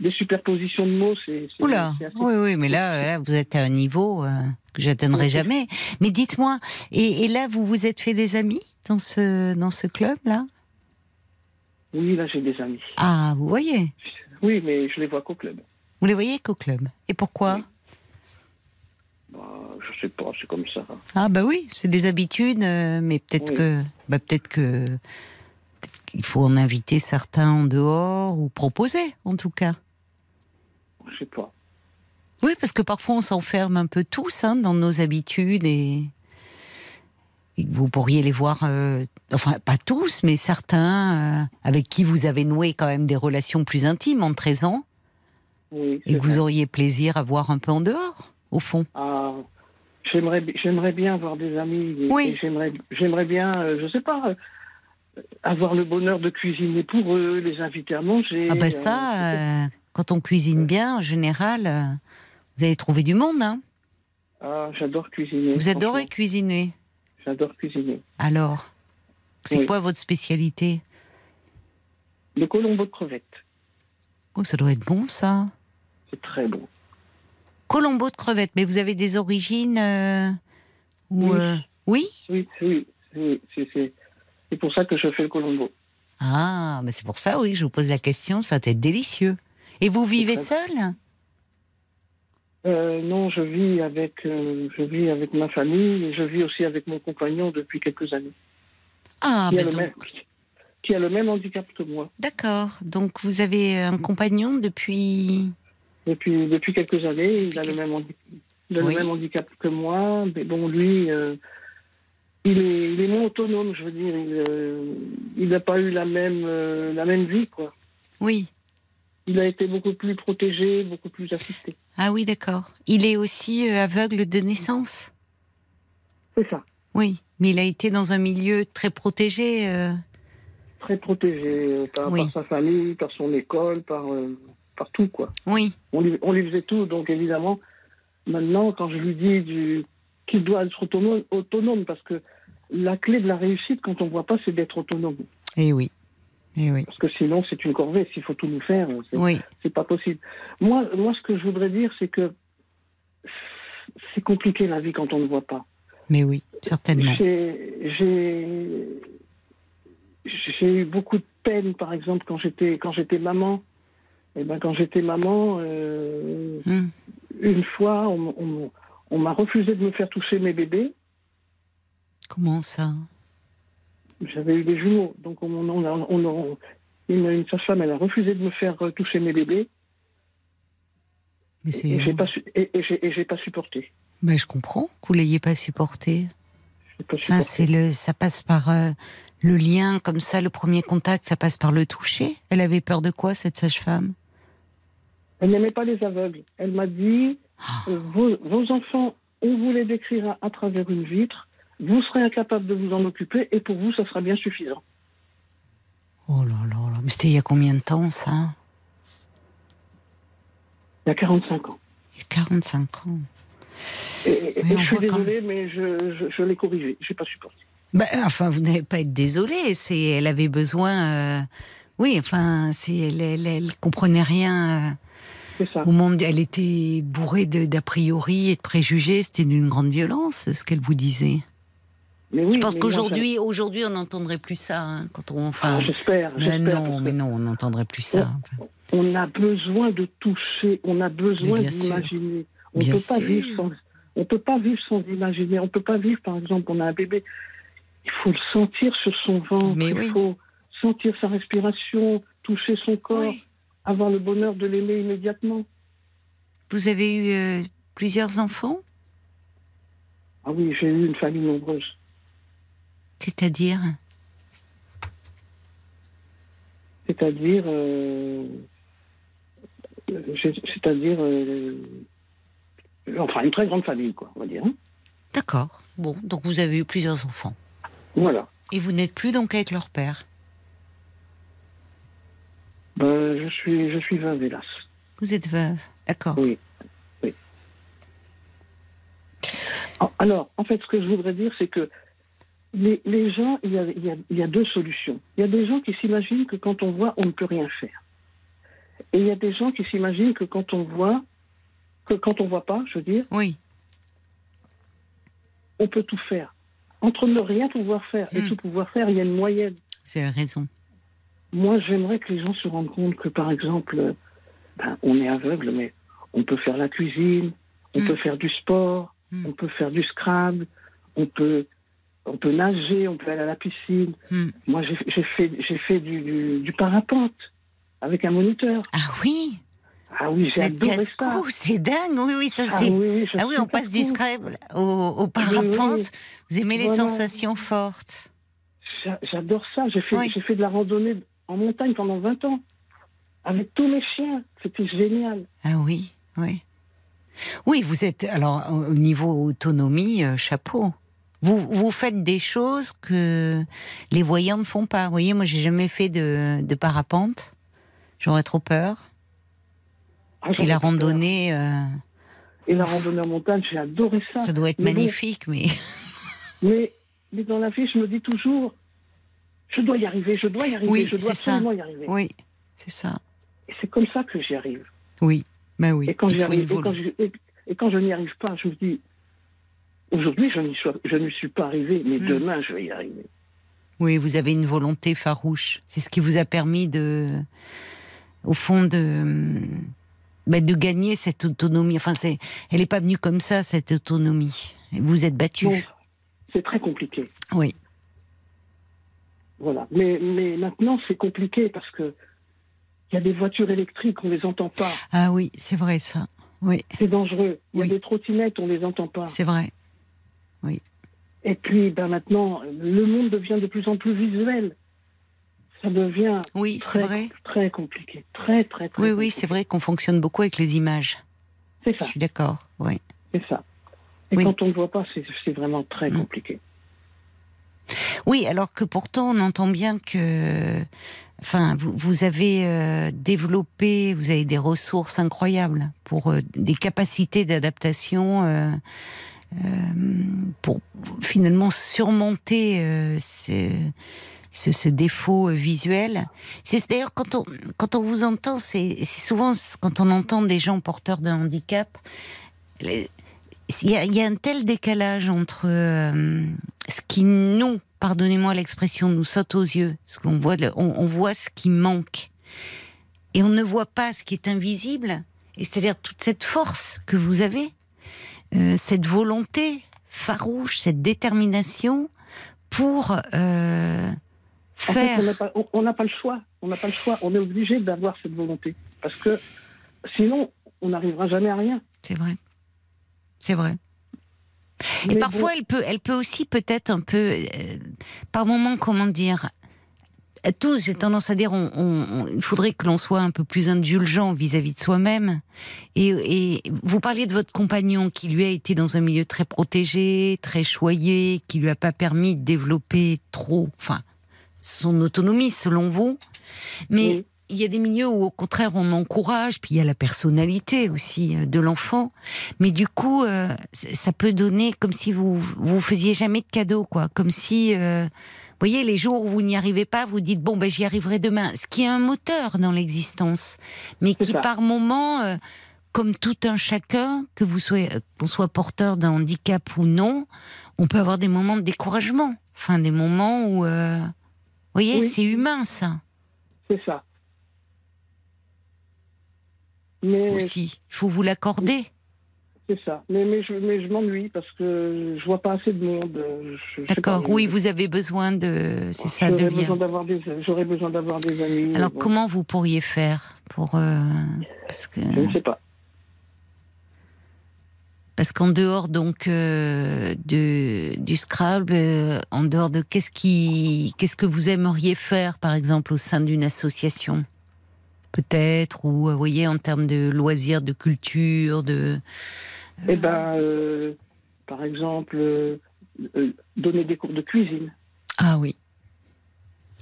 des superpositions de mots. C'est, c'est- Oula, c'est assez- oui, oui, mais là, là, vous êtes à un niveau que j'atteindrai Oui. jamais. Mais dites-moi, et, et là, vous vous êtes fait des amis dans ce, dans ce club-là? Oui, là, j'ai des amis. Ah, vous voyez Oui, mais je les vois qu'au club. Vous les voyez qu'au club. Et pourquoi Oui. Bah, je sais pas, c'est comme ça. Ah bah oui, c'est des habitudes, euh, mais peut-être Oui. que, bah peut-être que, qu'il faut en inviter certains en dehors ou proposer, en tout cas. Je sais pas. Oui, parce que parfois on s'enferme un peu tous hein, dans nos habitudes et, vous pourriez les voir, euh, enfin pas tous, mais certains euh, avec qui vous avez noué quand même des relations plus intimes en 13 ans Oui, et que vous auriez plaisir à voir un peu en dehors, au fond. Ah, j'aimerais, bi- j'aimerais bien avoir des amis. Oui. j'aimerais, j'aimerais bien, euh, je sais pas, euh, avoir le bonheur de cuisiner pour eux, les inviter à manger. Ah euh, ça, quand on cuisine bien, en général, vous allez trouver du monde. Hein Ah, j'adore cuisiner. vous adorez cuisiner. J'adore cuisiner. Alors, c'est Oui. quoi votre spécialité? Le colombo de crevettes, Oh, ça doit être bon ça. c'est très bon. Colombo de crevettes, mais vous avez des origines euh, ou, Oui. euh, oui? Oui, oui, oui, c'est, pour ça que je fais le colombo. Ah, mais c'est pour ça, oui, je vous pose la question, ça doit être délicieux. Et vous vivez seul? Euh, non, je vis avec, euh, je vis avec ma famille et je vis aussi avec mon compagnon depuis quelques années, Ah, qui, a ben le même, qui a le même handicap que moi d'accord. Donc vous avez un compagnon depuis... depuis depuis quelques années. Il a le même, handi- il a Oui. le même handicap que moi, mais bon, lui, euh, il est, il est moins autonome. Je veux dire, il, il n'a pas eu la même, la même vie, quoi. Oui. Il a été beaucoup plus protégé, beaucoup plus assisté. Ah oui, d'accord. Il est aussi euh, aveugle de naissance C'est ça, Oui, mais il a été dans un milieu très protégé. euh, très protégé euh, par, Oui. par sa famille, par son école, par, euh, par tout, quoi. Oui, On lui, on lui faisait tout, donc évidemment, maintenant, quand je lui dis du, qu'il doit être autonome, autonome, parce que la clé de la réussite, quand on voit pas, c'est d'être autonome. et Eh oui. Et oui. Parce que sinon, c'est une corvée. S'il faut tout nous faire, c'est, Oui, pas possible. Moi, moi, ce que je voudrais dire, c'est que c'est compliqué la vie quand on ne voit pas. mais oui, certainement. J'ai, eu beaucoup de peine, par exemple, quand j'étais, quand j'étais maman. Et ben, quand j'étais maman, euh, Hmm. une fois, on, on- on m'a refusé de me faire toucher mes bébés. Comment ça? J'avais eu des jumeaux, donc on, on, a- on, une, une sage-femme, elle a refusé de me faire euh, toucher mes bébés. Mais. Et j'ai pas, su- et, j'ai, pas supporté. Ben, je comprends que vous l'ayez pas supporté. Pas Enfin, c'est le, ça passe par euh, le lien comme ça, le premier contact, ça passe par le toucher. Elle avait peur de quoi cette sage-femme? Elle n'aimait pas les aveugles. Elle m'a dit Ah. euh, vos, vos enfants, on vous les décrira à travers une vitre. Vous serez incapable de vous en occuper et pour vous, ça sera bien suffisant. Oh là là là, mais c'était il y a combien de temps ça? Il y a 45 ans. Il y a 45 ans. Et, et- je suis quand désolée, mais je, je, je l'ai corrigé. J'ai pas supporté. Ben, enfin, vous n'avez pas à être désolée. C'est, elle avait besoin. euh, Oui, enfin, c'est, elle, elle, elle comprenait rien. euh, ça. Au monde, elle était bourrée d'a priori et de préjugés. C'était d'une grande violence, ce qu'elle vous disait. Mais oui, Je pense qu'aujourd'hui, aujourd'hui, on n'entendrait plus ça. hein, quand on, enfin, Ah, j'espère. non, mais non, on n'entendrait plus ça. On a besoin de toucher. On a besoin d'imaginer. On Bien peut pas vivre sans. On peut pas vivre sans imaginer. On peut pas vivre, par exemple, on a un bébé. Il faut le sentir sur son ventre. Mais il oui. faut sentir sa respiration, toucher son corps, Oui. avoir le bonheur de l'aimer immédiatement. Vous avez eu euh, plusieurs enfants, Ah oui, j'ai eu une famille nombreuse. C'est-à-dire C'est-à-dire, euh, c'est-à-dire, euh, enfin, une très grande famille, quoi, on va dire. D'accord. Bon, donc vous avez eu plusieurs enfants. Voilà. Et vous n'êtes plus donc avec leur père. Ben, je suis, je suis veuve, hélas. Vous êtes veuve. D'accord. Oui. oui. Alors, en fait, ce que je voudrais dire, c'est que les, les gens, il y, a, il y a- il y a deux solutions. Il y a des gens qui s'imaginent que quand on voit, on ne peut rien faire. Et il y a des gens qui s'imaginent que quand on voit, que quand on voit pas, je veux dire, Oui. on peut tout faire. Entre ne rien pouvoir faire et Hmm. tout pouvoir faire, il y a une moyenne. Vous avez raison. Moi, j'aimerais que les gens se rendent compte que, par exemple, ben, on est aveugle, mais on peut faire la cuisine, on Mm. peut faire du sport, Mm. on peut faire du Scrabble, on peut, on peut nager, on peut aller à la piscine. Mm. Moi, j'ai fait, j'ai fait du, du, du parapente avec un moniteur. Ah oui, Ah oui, j'ai adoré ça. c'est dingue. Oui, oui, ça Ah c'est. oui, Ah oui, on passe du. Scrabble au, au parapente. oui. Vous aimez les Voilà. sensations fortes. J'a- J'adore ça. J'ai fait, Oui. j'ai fait de la randonnée en montagne pendant 20 ans. Avec tous mes chiens. C'était génial. Ah oui, oui. Oui, vous êtes. Alors, au au niveau autonomie, euh, chapeau. Vous, vous faites des choses que les voyants ne font pas. Vous voyez, moi, j'ai jamais fait de, de parapente. J'aurais trop peur. Ah, Et la randonnée, euh, Et la randonnée en montagne, j'ai adoré ça. ça doit être Mais bon. magnifique, mais. Mais, mais dans la vie, je me dis toujours, je dois y arriver, je dois y arriver, Oui, je dois c'est ça. absolument y arriver. Oui, c'est ça. Et c'est comme ça que j'y arrive. Oui, ben oui. et, quand j'y arrive, et, je, et, et quand je n'y arrive pas, je me dis, aujourd'hui, je n'y suis, pas arrivé, mais Mm. demain, je vais y arriver. Oui, vous avez une volonté farouche. C'est ce qui vous a permis de, au fond, de, ben, de gagner cette autonomie. Enfin, c'est, elle n'est pas venue comme ça, cette autonomie. Vous êtes battu. C'est très compliqué. Oui. Voilà. Mais, mais maintenant, c'est compliqué parce que il y a des voitures électriques, on les entend pas. Ah oui, c'est vrai ça. Oui, C'est dangereux. Il y a Oui. des trottinettes, on les entend pas. c'est vrai. Et puis, ben maintenant, le monde devient de plus en plus visuel. Ça devient Oui, très, vrai. très compliqué. Très, très, très Oui, oui, c'est vrai qu'on fonctionne beaucoup avec les images. C'est Je ça, suis d'accord. Oui. c'est ça. Et Oui. quand on ne voit pas, c'est vraiment très Mm. compliqué. Oui, alors que pourtant on entend bien que, enfin, vous, vous avez euh, développé, vous avez des ressources incroyables pour euh, des capacités d'adaptation euh, pour finalement surmonter euh, ce, défaut euh, visuel. C'est d'ailleurs quand on quand on vous entend, c'est souvent quand on entend des gens porteurs de handicap. il y, a, un tel décalage entre euh, ce qui nous, pardonnez-moi l'expression, nous saute aux yeux, ce qu'on voit, on, on voit ce qui manque, et on ne voit pas ce qui est invisible, c'est-à-dire toute cette force que vous avez, euh, cette volonté farouche, cette détermination pour euh, En fait, faire. on n'a pas, le choix. On n'a pas le choix. On est obligé d'avoir cette volonté. Parce que sinon, on n'arrivera jamais à rien. C'est vrai. C'est vrai. Et parfois, bon, elle peut, elle peut aussi peut-être un peu, euh, par moment, comment dire, tous, j'ai tendance à dire, on, on- on- il faudrait que l'on soit un peu plus indulgent vis-à-vis de soi-même. Et, et vous parliez de votre compagnon qui lui a été dans un milieu très protégé, très choyé, qui lui a pas permis de développer trop, enfin, son autonomie selon vous. Mais Oui. il y a des milieux où au contraire on encourage, puis il y a la personnalité aussi euh, de l'enfant. Mais du coup, euh, ça peut donner comme si vous vous faisiez jamais de cadeau, quoi. Comme si, euh, voyez, les jours où vous n'y arrivez pas, vous dites bon ben j'y arriverai demain. Ce qui est un moteur dans l'existence, mais qui ça. par moment, euh, comme tout un chacun, que vous soyez, qu'on soit porteur d'un handicap ou non, on peut avoir des moments de découragement. Enfin, des moments où, euh, vous voyez, Oui. c'est humain ça c'est ça. Mais aussi. Il faut vous l'accorder. C'est ça. Mais, mais je, mais je m'ennuie parce que je vois pas assez de monde. Sais D'accord. Oui, vous avez besoin de, c'est ça, de j'aurais lien. besoin d'avoir des, j'aurais besoin d'avoir des amis. Alors Bon, comment vous pourriez faire pour euh, parce que Je ne sais pas. parce qu'en dehors donc euh, de du Scrabble, euh, en dehors de qu'est-ce qui qu'est-ce que vous aimeriez faire par exemple au sein d'une association? Peut-être ou euh, vous voyez en termes de loisirs, de culture, de Eh ben, euh, par exemple, euh, euh, donner des cours de cuisine. ah oui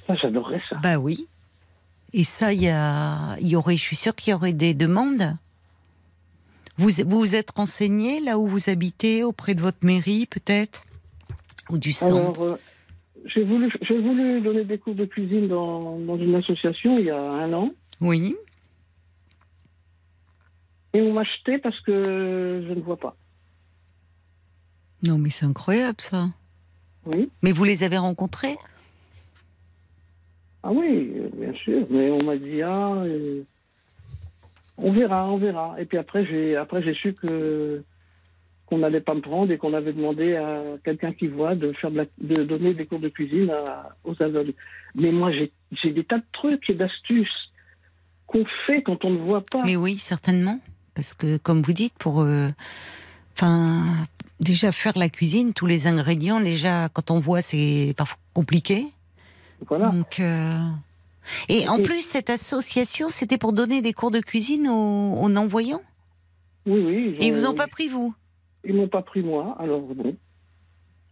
Ça, j'adorerais ça. bah oui et ça il y a y aurait je suis sûre qu'il y aurait des demandes. Vous vous êtes renseigné là où vous habitez auprès de votre mairie peut-être? Ou du centre? Alors, euh, j'ai voulu, j'ai voulu donner des cours de cuisine dans, dans une association il y a un an. Oui. Et on m'a acheté parce que je ne vois pas. Non, mais c'est incroyable ça. Oui. Mais vous les avez rencontrés? Ah oui, euh, bien sûr. Mais on m'a dit, ah, euh, On verra, on verra. Et puis après, j'ai après j'ai su que qu'on n'allait pas me prendre et qu'on avait demandé à quelqu'un qui voit de faire de, la- de donner des cours de cuisine à- aux aveugles. Mais moi, j'ai j'ai des tas de trucs et d'astuces qu'on fait quand on ne voit pas. Mais oui, certainement. Parce que, comme vous dites, pour. euh, Enfin. déjà, faire la cuisine, tous les ingrédients, déjà, quand on voit, c'est parfois compliqué. Voilà. Donc. euh, Et en plus, cette association, c'était pour donner des cours de cuisine aux, aux non-voyants? Oui, oui. Et ils vous ont pas pris, vous? Ils m'ont pas pris moi. Alors bon,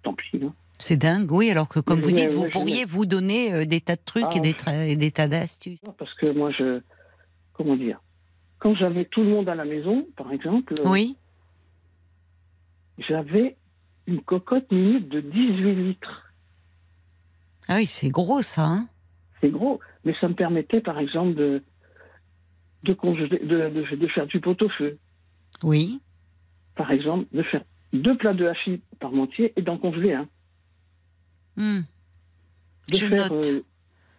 tant pis. hein. C'est dingue, oui, alors que, comme Mais vous dites, vous pourriez vous donner euh, des tas de trucs et, Ah. des et des tas d'astuces. Parce que moi, je. Comment dire Quand j'avais tout le monde à la maison, par exemple, Oui j'avais une cocotte minute de 18 litres. Ah oui, c'est gros, ça. hein C'est gros, mais ça me permettait, par exemple, de, de, congeler- de, de- de faire du pot-au-feu. oui. Par exemple, de faire deux plats de hachis parmentier et d'en congeler un. Hmm. De Je faire, note. euh,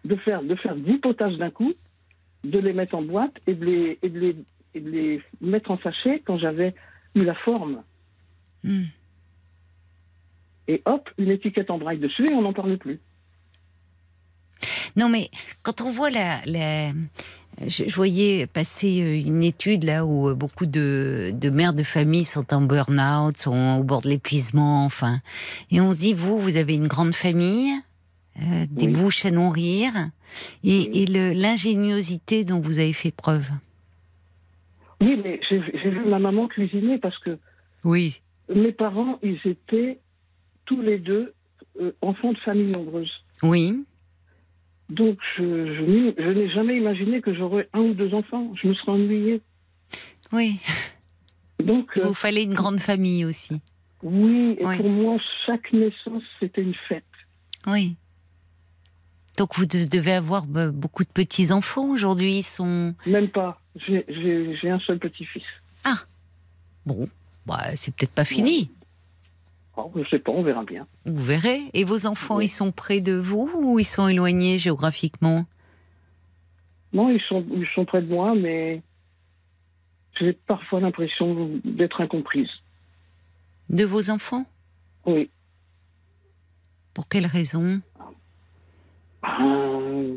de faire de faire 10 potages d'un coup, de les mettre en boîte et de les, et de les, et de les mettre en sachet quand j'avais eu la forme. Hmm. Et hop, une étiquette en braille dessus et on n'en parle plus. Non, mais quand on voit la. la- Je, je voyais passer euh, une étude là où euh, beaucoup de, de mères de famille sont en burn-out, sont au bord de l'épuisement, enfin. Et on se dit, vous, vous avez une grande famille, euh, des Oui. bouches à nourrir, et, l'ingéniosité dont vous avez fait preuve. Oui, mais j'ai vu ma maman cuisiner parce que Oui. mes parents, ils étaient tous les deux euh, enfants de famille nombreuse. Oui. Donc, je, je n'ai- je n'ai jamais imaginé que j'aurais un ou deux enfants. Je me serais ennuyée. Oui. Donc, Il euh, vous fallait une grande famille aussi. oui, et Oui. pour moi, chaque naissance, c'était une fête. Oui. Donc vous de- devez avoir bah, beaucoup de petits-enfants aujourd'hui. Ils sont. Même pas. J'ai- un seul petit-fils. Bon, bah, c'est peut-être pas fini. Oh, je sais pas, on verra bien. Vous verrez. Et vos enfants, Oui. ils sont près de vous ou ils sont éloignés géographiquement? Non, ils sont, ils sont près de moi, mais j'ai parfois l'impression d'être incomprise. De vos enfants? Oui. Pour quelle raison? Euh,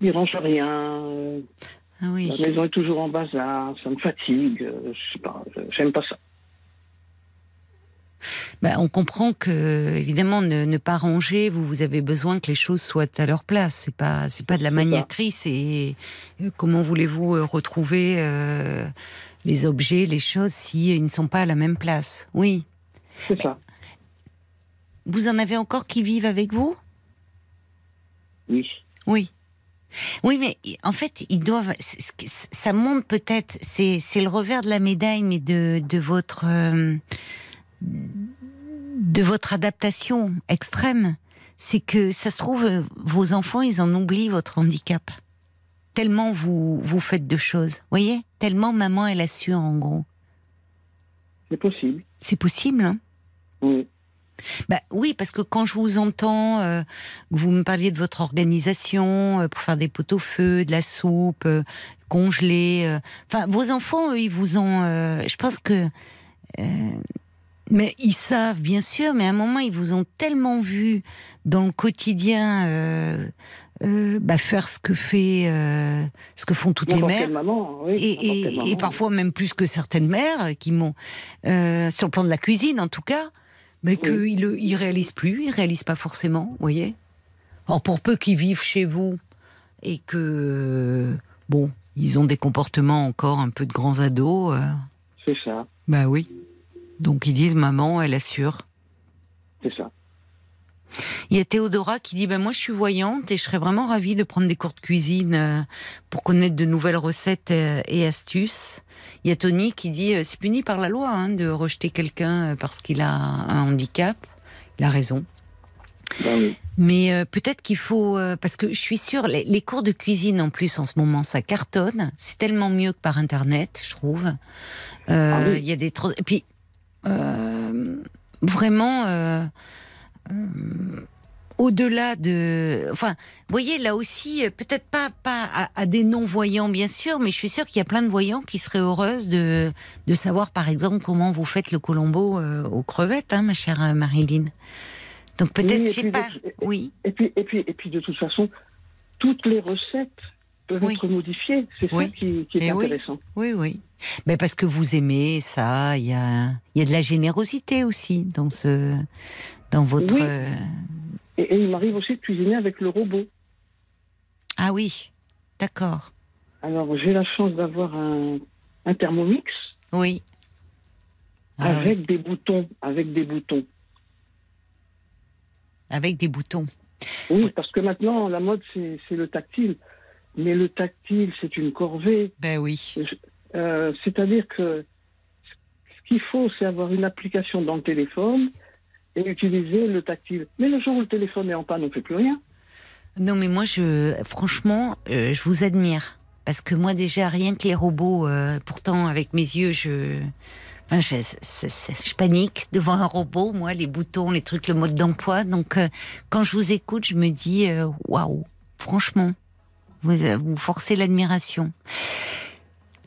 ils rangent rien. euh, Ah oui. La maison est toujours en bazar. Ça me fatigue. euh, Je sais pas. J'aime pas ça. Bah, on comprend que, évidemment, ne, ne pas ranger, vous, vous avez besoin que les choses soient à leur place. C'est pas, c'est pas de la maniaquerie, c'est euh, comment voulez-vous euh, retrouver euh, les objets, les choses, si ils ne sont pas à la même place. Oui. C'est ça. Vous en avez encore qui vivent avec vous? Oui. Oui. Oui, mais en fait, ils doivent. Ça montre peut-être. C'est c'est le revers de la médaille, mais de, de votre. euh, de votre adaptation extrême. C'est que ça se trouve, vos enfants, ils en oublient votre handicap. Tellement vous, vous faites de choses. Voyez? Tellement maman, elle assure, en gros. C'est possible. C'est possible, hein? Oui. Bah oui, parce que quand je vous entends, euh, que vous me parliez de votre organisation euh, pour faire des pot-au-feu, de la soupe, euh, congelée. euh, Enfin, vos enfants, eux, ils vous ont. euh, je pense que. mais ils savent, bien sûr, mais à un moment, ils vous ont tellement vu dans le quotidien euh, bah, faire ce que fait, euh, ce que font toutes les mères. maman. Oui. Et, et- et parfois même plus que certaines mères qui m'ont, euh, sur le plan de la cuisine en tout cas, mais qu'ils ne ils réalisent plus, ils réalisent pas forcément, vous voyez. Or, pour peu qu'ils vivent chez vous et que, bon, ils ont des comportements encore un peu de grands ados, euh, C'est ça. bah oui. Donc ils disent, maman, elle assure. C'est ça. Il y a Théodora qui dit ben moi je suis voyante et je serais vraiment ravie de prendre des cours de cuisine euh, pour connaître de nouvelles recettes euh, et astuces. Il y a Tony qui dit euh, c'est puni par la loi hein, de rejeter quelqu'un parce qu'il a un handicap. Il a raison. Ben oui. Mais euh, peut-être qu'il faut euh, parce que je suis sûre les, les cours de cuisine en plus en ce moment ça cartonne. C'est tellement mieux que par internet, je trouve. Euh, Ah oui. Il y a des et puis vraiment. Euh, au-delà de, enfin, vous voyez là aussi, peut-être pas pas à, à des non-voyants bien sûr, mais je suis sûre qu'il y a plein de voyants qui seraient heureuses de de savoir par exemple comment vous faites le colombo euh, aux crevettes, hein, ma chère Marilyn. Donc peut-être, Oui, je sais pas, de- oui, Et puis, et, puis, et puis, de toute façon, toutes les recettes peuvent Oui. être modifiées. C'est Oui. ça qui, qui est Eh intéressant. oui, oui. Mais parce que vous aimez ça, il y a il y a de la générosité aussi dans ce dans votre. Oui. euh, Et, et il m'arrive aussi de cuisiner avec le robot. Ah oui, d'accord. Alors, j'ai la chance d'avoir un, un Thermomix Oui. Ah oui, avec des boutons. Avec des boutons. avec des boutons. Oui, parce que maintenant, la mode, c'est c'est le tactile. Mais le tactile, c'est une corvée. Ben oui. Euh, C'est-à-dire que ce qu'il faut, c'est avoir une application dans le téléphone et utiliser le tactile. Mais le jour où le téléphone est en panne, on ne fait plus rien. Non, mais moi, je, franchement, euh, je vous admire. Parce que moi, déjà, rien que les robots, euh, pourtant, avec mes yeux, je. Enfin, je, panique devant un robot, moi, les boutons, les trucs, le mode d'emploi. Donc, euh, quand je vous écoute, je me dis, waouh, franchement, vous, vous forcez l'admiration.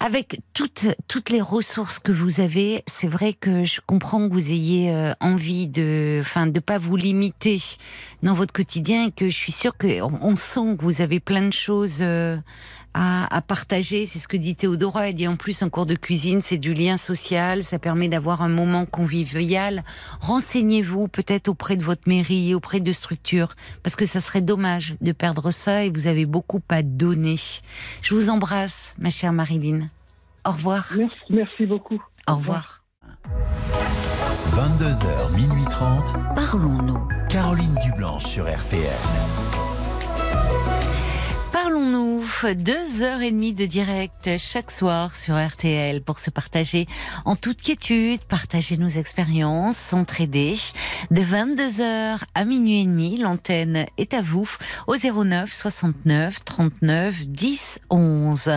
Avec toutes, toutes les ressources que vous avez, c'est vrai que je comprends que vous ayez euh, envie de, enfin, de pas vous limiter dans votre quotidien et que je suis sûre que on, on sent que vous avez plein de choses euh, à, à partager. C'est ce que dit Théodora. Elle dit en plus un cours de cuisine, c'est du lien social, ça permet d'avoir un moment convivial. Renseignez-vous peut-être auprès de votre mairie, auprès de structures, parce que ça serait dommage de perdre ça et vous avez beaucoup à donner. Je vous embrasse, ma chère Marilyn. Au revoir. Merci, merci beaucoup. Au revoir. 22h, minuit 30. Parlons-nous. Caroline Dublanche sur RTL. Parlons-nous, deux heures et demie de direct chaque soir sur RTL pour se partager en toute quiétude, partager nos expériences, s'entraider. De 22h à minuit et demi, l'antenne est à vous au 09 69 39 10 11.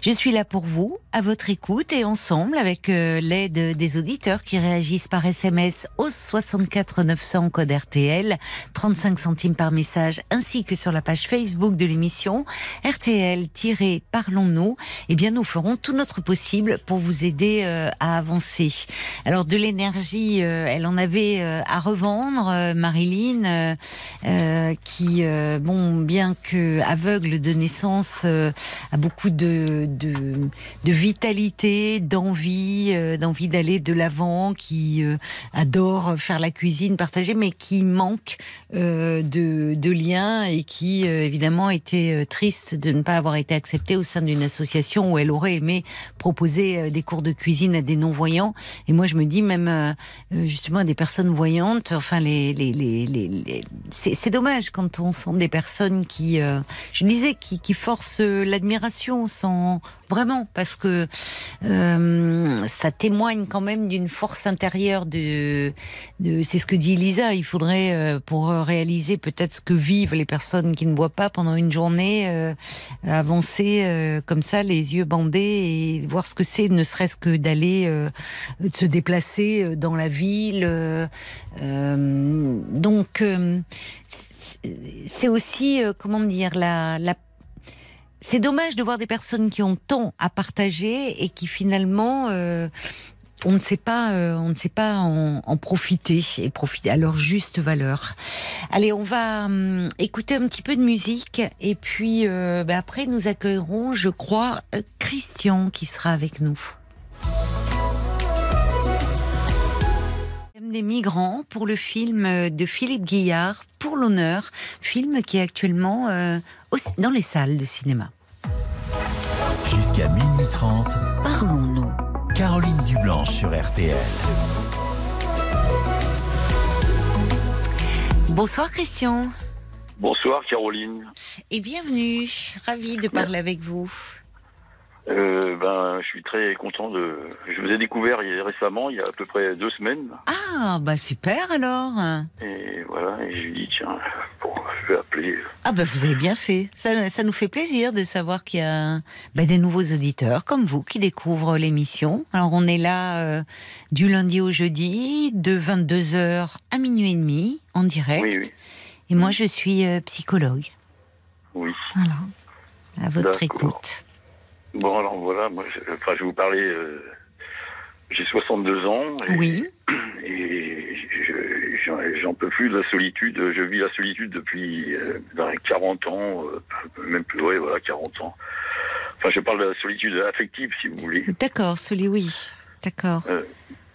Je suis là pour vous, à votre écoute et ensemble avec euh, l'aide des auditeurs qui réagissent par SMS au 64 900 code RTL, 35 centimes par message ainsi que sur la page Facebook de l'émission RTL-Parlons-nous, eh bien nous ferons tout notre possible pour vous aider euh, à avancer. Alors de l'énergie, euh, elle en avait euh, à revendre, Marilyn, qui, bon, bien que aveugle de naissance, a beaucoup de, vitalité, d'envie, d'envie d'aller de l'avant, qui adore faire la cuisine, partager, mais qui manque de, de liens et qui évidemment était triste de ne pas avoir été acceptée au sein d'une association où elle aurait aimé proposer euh, des cours de cuisine à des non-voyants. Et moi, je me dis même euh, euh, justement à des personnes voyantes. Enfin, les, les, les, les, c'est dommage quand on sent des personnes qui, euh, je disais, qui, qui forcent l'admiration sans vraiment parce que ça témoigne quand même d'une force intérieure de, c'est ce que dit Elisa. Il faudrait pour réaliser peut-être ce que vivent les personnes qui ne voient pas pendant une journée euh, avancer euh, comme ça les yeux bandés et voir ce que c'est ne serait-ce que d'aller euh, se déplacer dans la ville donc c'est- aussi comment dire la, c'est dommage de voir des personnes qui ont tant à partager et qui finalement on ne sait pas, euh, on ne sait pas en, en profiter et profiter à leur juste valeur. Allez, on va hum, écouter un petit peu de musique et puis euh, ben après nous accueillerons, je crois, euh, Christian qui sera avec nous. Des migrants pour le film euh, de Philippe Guillard, Pour l'honneur, film qui est actuellement euh, dans les salles de cinéma. Jusqu'à minuit 30. Parlons-nous. Caroline Dublanche sur RTL. Bonsoir Christian Bonsoir Caroline. et bienvenue. Ravi de parler avec vous. Euh, ben, je suis très content de. Je vous ai découvert récemment, il y a à peu près deux semaines, Ah bah super alors. et voilà. Et je lui dis tiens, bon, je vais appeler. Ah bah vous avez bien fait. Ça, ça nous fait plaisir de savoir qu'il y a bah, des nouveaux auditeurs comme vous qui découvrent l'émission. Alors on est là euh, du lundi au jeudi de 22h à minuit et demi en direct. Oui, oui. Et moi, je suis euh, psychologue. Oui. Voilà. À votre écoute. Bon, alors voilà, moi, je, enfin, je vais vous parler. euh, j'ai 62 ans. Et, Oui. Et je- j'en peux plus de la solitude. Je vis la solitude depuis euh, dans les 40 ans, euh, même plus, ouais, voilà, 40 ans. Enfin, je parle de la solitude affective, si vous voulez. D'accord, Soli, oui. D'accord.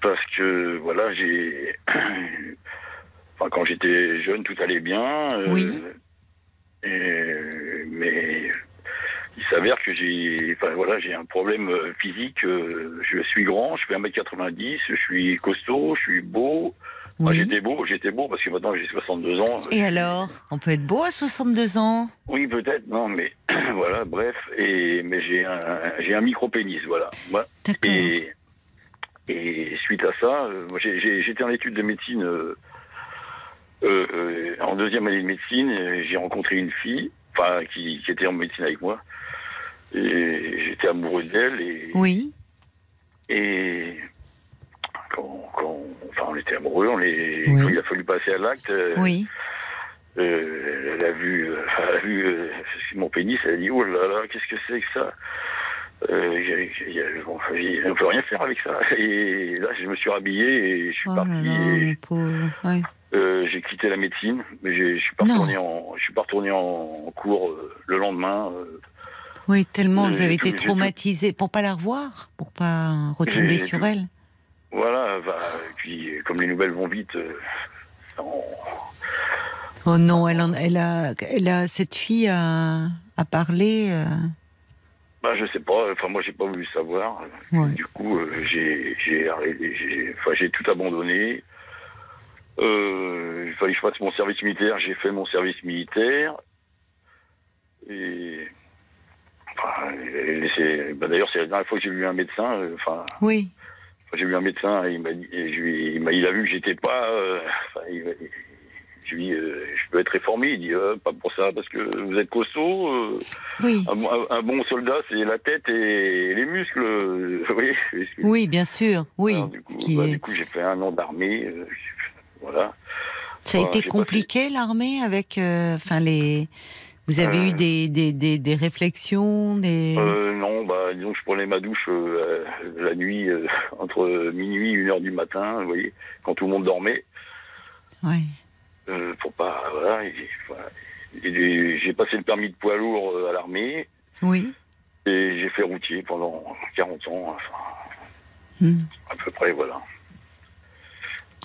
Parce que, voilà, j'ai. Enfin, quand j'étais jeune, tout allait bien. euh, Oui. et- mais il s'avère que j'ai. Enfin, voilà, j'ai un problème euh, physique. euh, je suis grand, je fais 1m90, je suis costaud, je suis beau. Oui. j'étais beau, j'étais beau parce que maintenant j'ai 62 ans. Et alors? On peut être beau à 62 ans? Oui, peut-être, non, mais voilà, bref. Et, mais j'ai un, j'ai un micro-pénis, voilà. Moi, D'accord. Et, et suite à ça, euh, moi, j'étais en études de médecine euh, euh, euh, en deuxième année de médecine. J'ai rencontré une fille, enfin qui, qui était en médecine avec moi, et j'étais amoureux d'elle. Et, Oui. et quand, quand- enfin, on était amoureux, on est, Oui. quand il a fallu passer à l'acte. euh, Oui. euh, elle a vu, elle a vu euh, mon pénis, elle a dit oh là là, qu'est-ce que c'est que ça? Euh, bon, On peut rien faire avec ça. Et là, je me suis rhabillé et je suis Oh parti. et. Ouais. euh, j'ai quitté la médecine, mais je suis pas Non. retourné en, je suis pas retourné en cours le lendemain. Oui, tellement vous avez été traumatisé pour pas la revoir, pour pas retomber sur elle. Voilà. bah, puis, comme les nouvelles vont vite, euh, on- Oh non, elle, en- elle a, elle a cette fille à, à parler. euh, bah, je sais pas. Enfin, moi, j'ai pas voulu savoir. ouais. Du coup, euh, j'ai j'ai enfin, tout abandonné. Euh, il fallait que je fasse mon service militaire. J'ai fait mon service militaire. Et bah, d'ailleurs, c'est la dernière fois que j'ai vu un médecin. euh, Enfin, Oui, j'ai vu un médecin et il m'a il, il a vu que j'étais pas. euh, enfin, il, il- je lui ai dit, euh, je peux être réformé. Il dit, euh, pas pour ça, parce que vous êtes costaud. euh, oui, un, bon- un- un bon soldat, c'est la tête et les muscles. oui. oui, bien sûr, oui. Alors, du coup, ce qui bah, est- du coup, j'ai fait un an d'armée. voilà. Ça a été compliqué l'armée avec, enfin les. Vous avez Euh. eu des, des, des, des réflexions, des. Euh, non, bah, disons que je prenais ma douche euh, euh, la nuit euh, entre minuit et une heure du matin, vous voyez, quand tout le monde dormait, euh, pour pas, voilà. j'ai passé le permis de poids lourd euh, à l'armée Oui. et j'ai fait routier pendant 40 ans, enfin, Hmm. à peu près, voilà.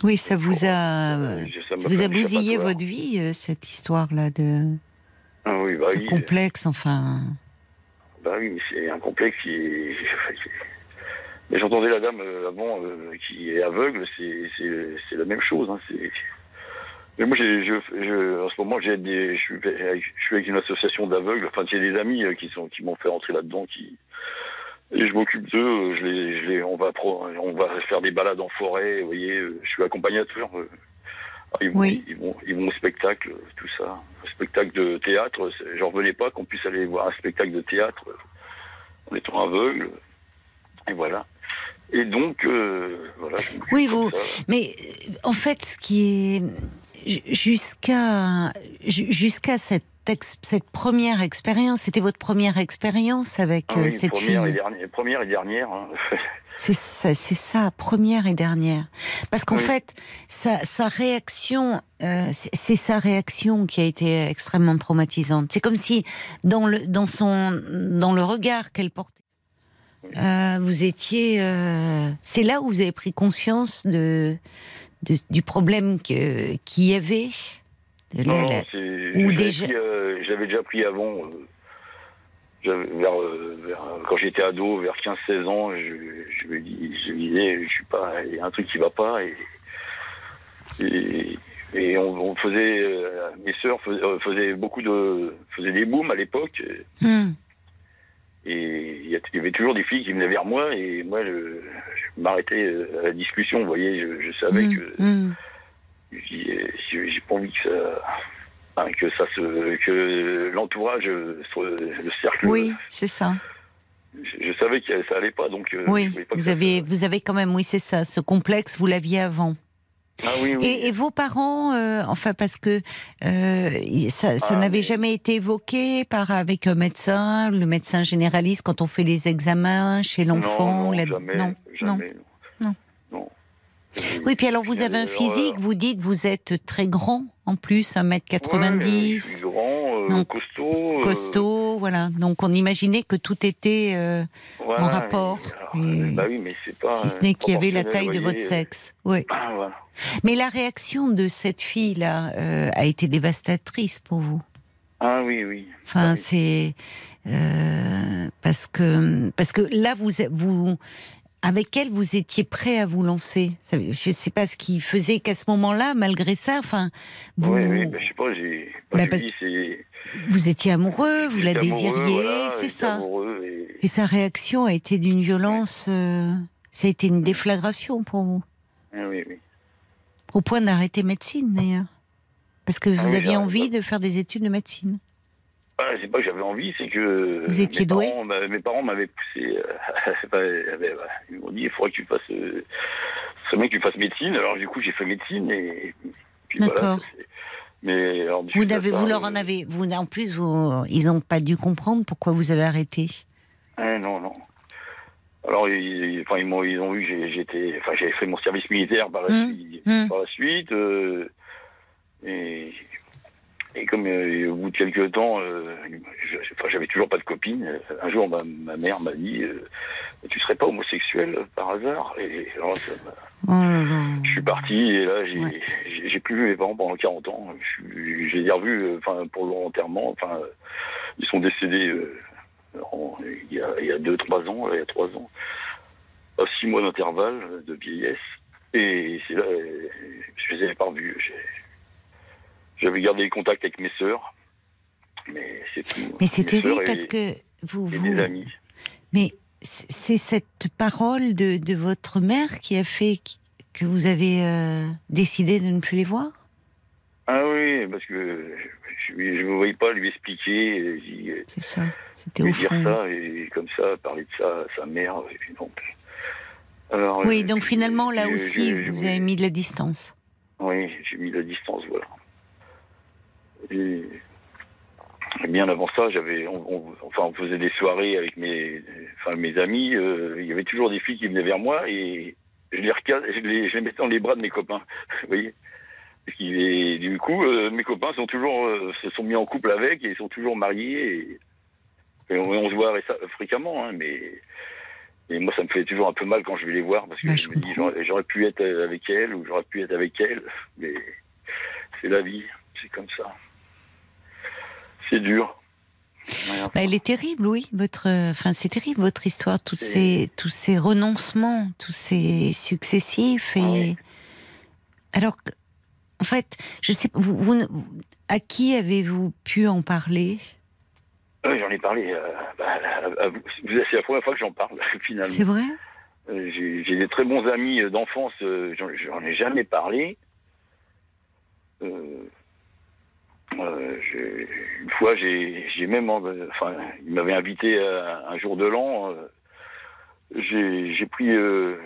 Oui, ça vous a, Euh, ça vous a bousillé votre vie, euh, cette histoire-là de Ah oui, bah ce oui. complexe, enfin. Bah oui, mais c'est un complexe qui est. Mais j'entendais la dame euh, avant euh, qui est aveugle, c'est c'est- c'est la même chose. Hein, c'est- mais moi, j'ai- je, je, en ce moment, j'ai des, je, suis, avec- je suis avec une association d'aveugles. Enfin, j'ai des amis euh, qui sont qui m'ont fait rentrer là-dedans, qui et je m'occupe d'eux. euh, Je les, je les, on va pro, on va faire des balades en forêt. Vous voyez, je suis accompagnateur. Euh. Ils vont, Oui. ils vont, ils vont au spectacle, euh, tout ça. Un spectacle de théâtre. J'en revenais pas qu'on puisse aller voir un spectacle de théâtre euh, en étant aveugle. Et voilà. Et donc, euh, voilà. Oui, vous-. Mais euh, en fait, ce qui est ju- jusqu'à ju- jusqu'à cette cette première expérience, c'était votre première expérience avec Ah euh, oui, cette première, et fille? dernière, première et dernière. hein. C'est ça, c'est ça, première et dernière. Parce qu'en Oui. fait, sa, sa réaction, euh, c'est sa réaction qui a été extrêmement traumatisante. C'est comme si dans le dans son dans le regard qu'elle portait, euh, vous étiez. euh, c'est là où vous avez pris conscience de, de- du problème que qu'il y avait. De Non, la- ou déjà- J'avais déjà pris avant. Vers, vers- quand j'étais ado, vers 15-16 ans, je, je me dis, je me disais, je suis pas, il y a un truc qui va pas et et, et on, on faisait, euh, mes sœurs faisaient, euh, faisaient beaucoup de, faisaient des booms à l'époque Hmm. et il y, avait toujours des filles qui venaient vers moi et moi je, je m'arrêtais euh, à la discussion, vous voyez, je, savais Hmm. que Hmm. j'ai pas envie que ça, que ça se, que l'entourage, euh, le cercle, Oui, c'est ça. je, je savais que ça allait pas, donc. euh, Oui, je pas vous ça avez, se- vous avez quand même, oui, c'est ça, ce complexe, vous l'aviez avant. Ah oui, oui. Et, et vos parents, euh, enfin parce que euh, ça, ça Ah, n'avait mais- jamais été évoqué par avec un médecin, le médecin généraliste quand on fait les examens chez l'enfant. non, non, la- jamais, non, non. jamais, Non. non. Oui, puis alors vous avez un alors, physique, euh, vous dites vous êtes très grand en plus, 1m90, Ouais, je suis grand, euh, costaud. euh, costaud, voilà. Donc on imaginait que tout était euh, voilà, en rapport. et alors, Et- bah oui, mais c'est pas. si ce n'est qu'il y avait la taille de votre sexe. Oui. Ah, voilà. Mais la réaction de cette fille-là euh, a été dévastatrice pour vous? Ah oui, oui. Enfin, Ah oui. c'est euh, parce que parce que là vous vous avec elle vous étiez prêt à vous lancer? Je ne sais pas ce qui faisait qu'à ce moment-là, malgré ça, enfin, vous Oui, oui, bah, je sais pas, j'ai. Bah, Bah, parce- vous étiez amoureux, vous la désiriez, voilà, c'est ça. et- Et sa réaction a été d'une violence. euh, ça a été une déflagration pour vous, Ah oui, oui. au point d'arrêter médecine d'ailleurs, parce que vous Ah oui, aviez envie de faire des études de médecine. Ah, c'est pas que j'avais envie, c'est que. Vous étiez mes doué parents, bah, Mes parents m'avaient poussé. euh, avaient- voilà, ils m'ont dit il faudrait que tu fasses. Euh, ce que tu fasses médecine. Alors, du coup, j'ai fait médecine et. puis voilà, D'accord. mais alors, du Vous, ça, vous leur en euh, avez, vous en plus, vous, ils n'ont pas dû comprendre pourquoi vous avez arrêté. Ah, non, non. Alors, ils, enfin, ils, m'ont, ils ont vu que j'ai- j'étais, enfin, j'avais fait mon service militaire par la Hum, suite. Par la suite euh, et, et comme euh, au bout de quelques temps, euh, enfin, j'avais toujours pas de copine. Un jour, ma, ma mère m'a dit euh, Tu serais pas homosexuel euh, par hasard? Et alors, ça Oh je suis parti et là, j'ai, Ouais. plus vu mes parents pendant 40 ans. J'ai les revus, euh, enfin, pour l'enterrement. Enfin, euh, ils sont décédés euh, en- il y a, il y a deux, trois ans, il y a trois ans, à six mois d'intervalle de vieillesse. Et c'est là, euh, je les avais pas revus. J'avais gardé les contacts avec mes sœurs, mais c'est tout. Mais c'est terrible parce que vous, et vous des amis. mais c'est cette parole de, de votre mère qui a fait qu- que vous avez euh, décidé de ne plus les voir? Ah oui, parce que je ne me voyais pas lui expliquer. je dis, C'est ça. C'était au dire fond. ça et comme ça parler de ça à sa mère donc alors Oui, euh, donc finalement là aussi, je- je vous avez mis de la distance. oui j'ai mis la distance voilà et, et bien avant ça j'avais on, on- enfin on faisait des soirées avec mes enfin mes amis euh, il y avait toujours des filles qui venaient vers moi et je les je les, je les mettais dans les bras de mes copains vous voyez et du coup, euh, mes copains sont toujours, euh, se sont mis en couple avec et sont toujours mariés. Et, et on, on se voit fréquemment, hein, mais et moi, ça me fait toujours un peu mal quand je vais les voir parce que Bah, je, je me dis j'aurais pu être avec elle ou j'aurais pu être avec elle, mais c'est la vie, c'est comme ça. C'est dur. Bah, elle est terrible, oui. Votre, enfin, c'est terrible votre histoire, tous ces, tous ces renoncements, tous ces successifs et. Ah oui. Alors, en fait, je sais, pas, vous, vous à qui avez-vous pu en parler? Ouais, J'en ai parlé. euh, bah, c'est la première fois que j'en parle finalement. C'est vrai? Euh, J'ai des très bons amis euh, d'enfance, j'en ai jamais parlé. Euh, une fois, j'ai même, en- enfin, il m'avait invité à un jour de l'an. euh, j'ai pris, euh,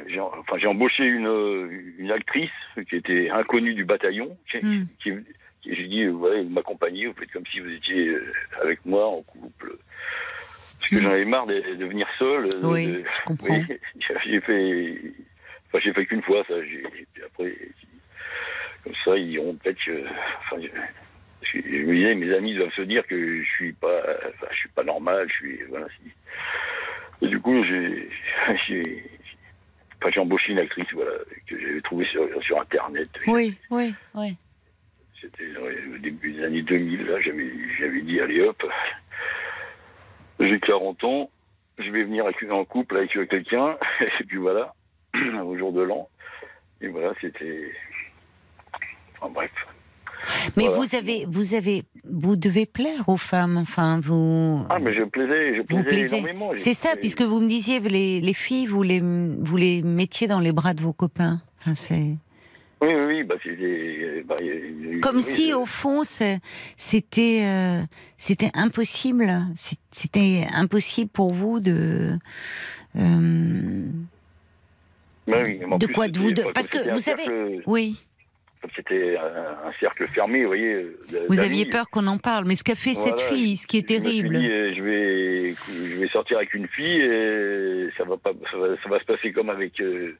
enfin, j'ai embauché une, une actrice qui était inconnue du bataillon. Hmm. qui- qui- j'ai dit, ouais, vous m'accompagnez, vous faites comme si vous étiez avec moi en couple. Parce que j'en avais marre de, de venir seul. Oui, de- je comprends. j'ai fait, enfin j'ai fait qu'une fois ça. Après, comme ça, ils diront peut-être enfin, je, me disais, mes amis doivent se dire que je suis pas, enfin, je suis pas normal, je suis, voilà. Et du coup, j'ai, enfin, j'ai embauché une actrice, voilà, que j'avais trouvée sur, sur internet. Oui, oui, oui. C'était au début des années 2000, là, j'avais, j'avais dit, allez hop, j'ai 40 ans, je vais venir avec- en couple avec quelqu'un, et puis voilà, au jour de l'an. Et voilà, c'était. Enfin bref. Mais Voilà. vous avez, vous avez, vous devez plaire aux femmes. Enfin, vous. Ah, mais je plaisais, je Vous plaisais plaisez. énormément. C'est ça, puisque vous me disiez, les, les filles, vous les, vous les mettiez dans les bras de vos copains. Enfin, c'est Oui, oui, oui, bah bah, comme oui, si, au fond, c'était, euh, c'était impossible. C'était impossible pour vous de. euh, bah oui, de plus, quoi, de vous enfin, parce que un vous savez- oui. C'était un, cercle fermé, vous voyez. euh, Vous aviez peur qu'on en parle, mais ce qu'a fait cette fille, ce qui est Je terrible. dit, euh, je vais, je vais sortir avec une fille et ça va pas, ça va, ça va se passer comme avec euh,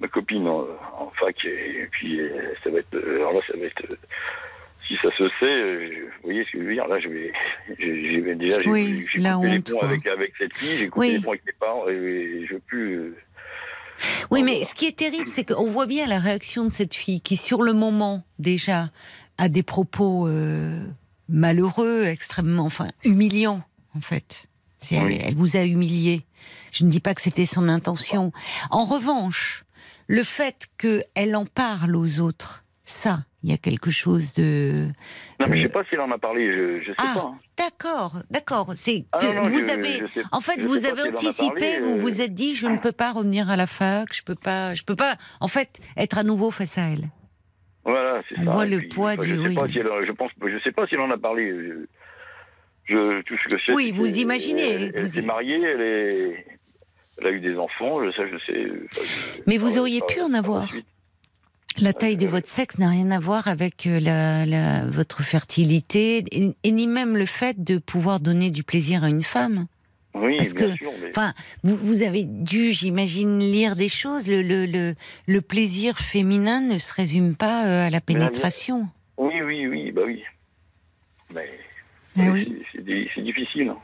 ma copine en, en fac et, puis ça va être, alors là ça va être, si ça se sait, je- vous voyez ce que je veux dire là, je vais, j'ai déjà j'ai Oui, coupé les ponts avec avec cette fille, j'ai coupé Oui. les ponts avec mes parents et, je veux plus. Oui, mais ce qui est terrible, c'est qu'on voit bien la réaction de cette fille qui, sur le moment, déjà, a des propos euh, malheureux, extrêmement, enfin, humiliants, en fait. Oui. Elle vous a humilié. Je ne dis pas que c'était son intention. En revanche, le fait qu'elle en parle aux autres, ça, il y a quelque chose de. Non mais je Euh, sais pas s'il en a parlé, je, je sais Ah, pas. hein. d'accord, d'accord. C'est Ah vous je- avez, je sais- en fait, sais vous avez anticipé, parlé, vous euh. vous êtes dit, je ne peux pas revenir à la fac, je peux pas, je peux pas, en fait, être à nouveau face à elle. Voilà, c'est ça. voit le puis, poids enfin, du- Je sais oui. pas si elle, je pense, je sais pas s'il en a parlé. Je, tout ce que je sais. Oui, vous imaginez, Elle, elle vous y- mariée, elle est, elle a eu des enfants. Je, ça, je sais. enfin, je- Mais vous auriez pu en avoir. La taille de votre sexe n'a rien à voir avec euh, la, la- votre fertilité, et, et ni même le fait de pouvoir donner du plaisir à une femme. Oui, Parce bien que- sûr. Mais... Enfin, vous, vous avez dû, j'imagine, lire des choses. Le, le, le, le plaisir féminin ne se résume pas euh, à la pénétration. Oui, oui, oui, bah oui. Mais Ah c'est- oui. difficile. hein.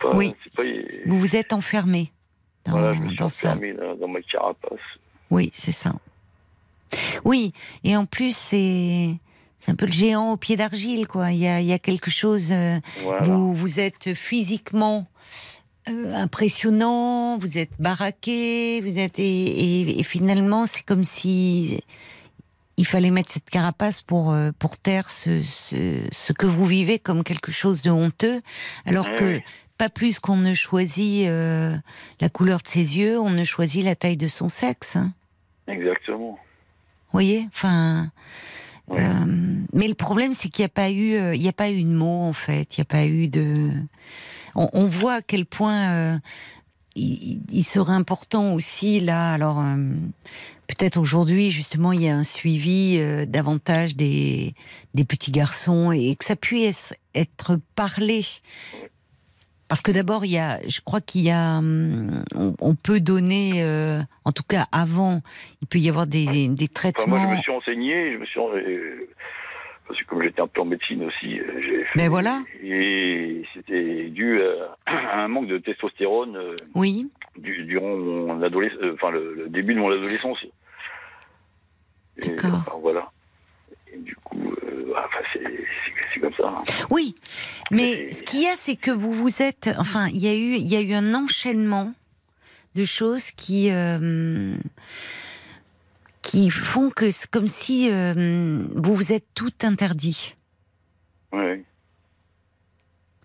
Pas, Oui. pas, Vous vous êtes enfermé dans, voilà, je me suis dans ça. dans ma carapace. Oui, c'est ça. Oui, et en plus, c'est c'est un peu le géant au pied d'argile, quoi. Il y a, il y a quelque chose. euh, Voilà. vous, vous êtes physiquement euh, impressionnant, vous êtes baraqué, vous êtes et, et- et finalement, c'est comme si il fallait mettre cette carapace pour euh, pour taire ce, ce, ce que vous vivez comme quelque chose de honteux, alors Ouais, que pas plus qu'on ne choisit euh, la couleur de ses yeux, on ne choisit la taille de son sexe. hein. Exactement. Vous voyez Enfin. Ouais. euh, mais le problème, c'est qu'il n'y a pas eu, euh, il n'y a pas eu de mots en fait. Il n'y a pas eu de. On, on voit à quel point euh, il, il serait important aussi là. Alors euh, peut-être aujourd'hui, justement, il y a un suivi euh, davantage des des petits garçons et que ça puisse être parlé. Parce que d'abord, il y a, je crois qu'il y a, hum, on, on peut donner, euh, en tout cas avant, il peut y avoir des, des Enfin, moi, je traitements. me suis enseigné, je me suis euh, parce que comme j'étais un peu en médecine aussi, euh, j'ai fait- Mais voilà. Et c'était dû à, un manque de testostérone euh, Oui, du- durant mon adolescence, enfin le, le début de mon adolescence. D'accord. enfin, voilà. Et du coup, euh, voilà, enfin, c'est comme ça. hein. oui. Mais ce qu'il y a, c'est que vous vous êtes, enfin, il y a eu, il y a eu un enchaînement de choses qui, euh, qui font que c'est comme si euh, vous vous êtes tout interdit. Ouais.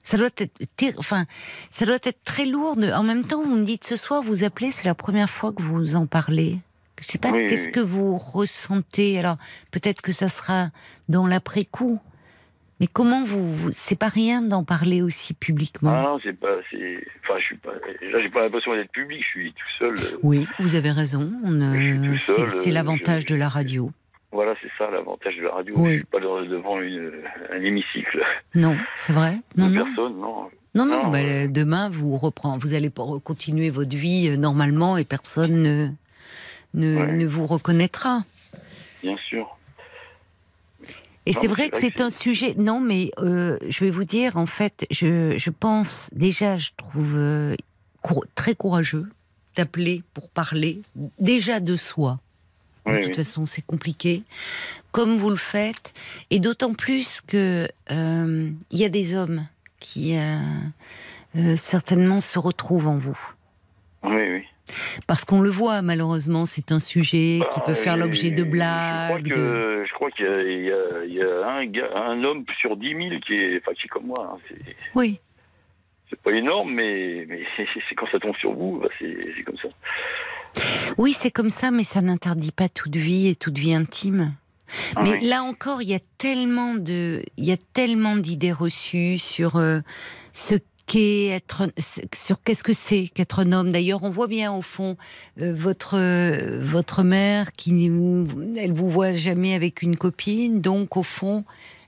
Ça doit être, enfin, ça doit être très lourd. de- En même temps, vous me dites ce soir, vous appelez, c'est la première fois que vous en parlez. Je sais pas, Oui, qu'est-ce oui. que vous ressentez? Alors, peut-être que ça sera dans l'après-coup. Mais comment vous, vous- c'est pas rien d'en parler aussi publiquement. Ah non, c'est pas, c'est, enfin, je suis pas, là, j'ai pas l'impression d'être public, je suis tout seul. euh, Oui, vous avez raison. On, euh, c'est, euh, l'avantage de la radio. Voilà, c'est ça l'avantage de la radio. Oui. Je suis pas devant une- un hémicycle Non, c'est vrai? Non, non, personne, non. non, non. Non, bah, euh, Demain, vous reprend, vous allez continuer votre vie euh, normalement et personne ne, ne, Ouais. ne vous reconnaîtra. Bien sûr. Et c'est vrai que c'est un sujet. Non, mais euh, je vais vous dire, en fait, je, je pense déjà, je trouve euh, cour- très courageux d'appeler pour parler déjà de soi. De toute oui. façon, c'est compliqué, comme vous le faites, et d'autant plus que euh, il y a des hommes qui certainement se retrouvent en vous. Oui, oui. Parce qu'on le voit, malheureusement, c'est un sujet qui Bah, peut faire et- l'objet de blagues. Je crois, de- que, je crois qu'il y a, il y a- il y a un, gars, un homme sur 10 000 qui est, enfin, qui est comme moi. hein. C'est, Oui, c'est pas énorme, mais, mais c'est quand ça tombe sur vous, bah, c'est, c'est comme ça. Oui, c'est comme ça, mais ça n'interdit pas toute vie et toute vie intime. Ah mais oui. là encore, il y a tellement de, il y a tellement d'idées reçues sur euh, ce qu'est être sur qu'est-ce que c'est qu'être un homme? D'ailleurs, on voit bien au fond euh, votre euh, votre mère qui elle vous voit jamais avec une copine, donc au fond,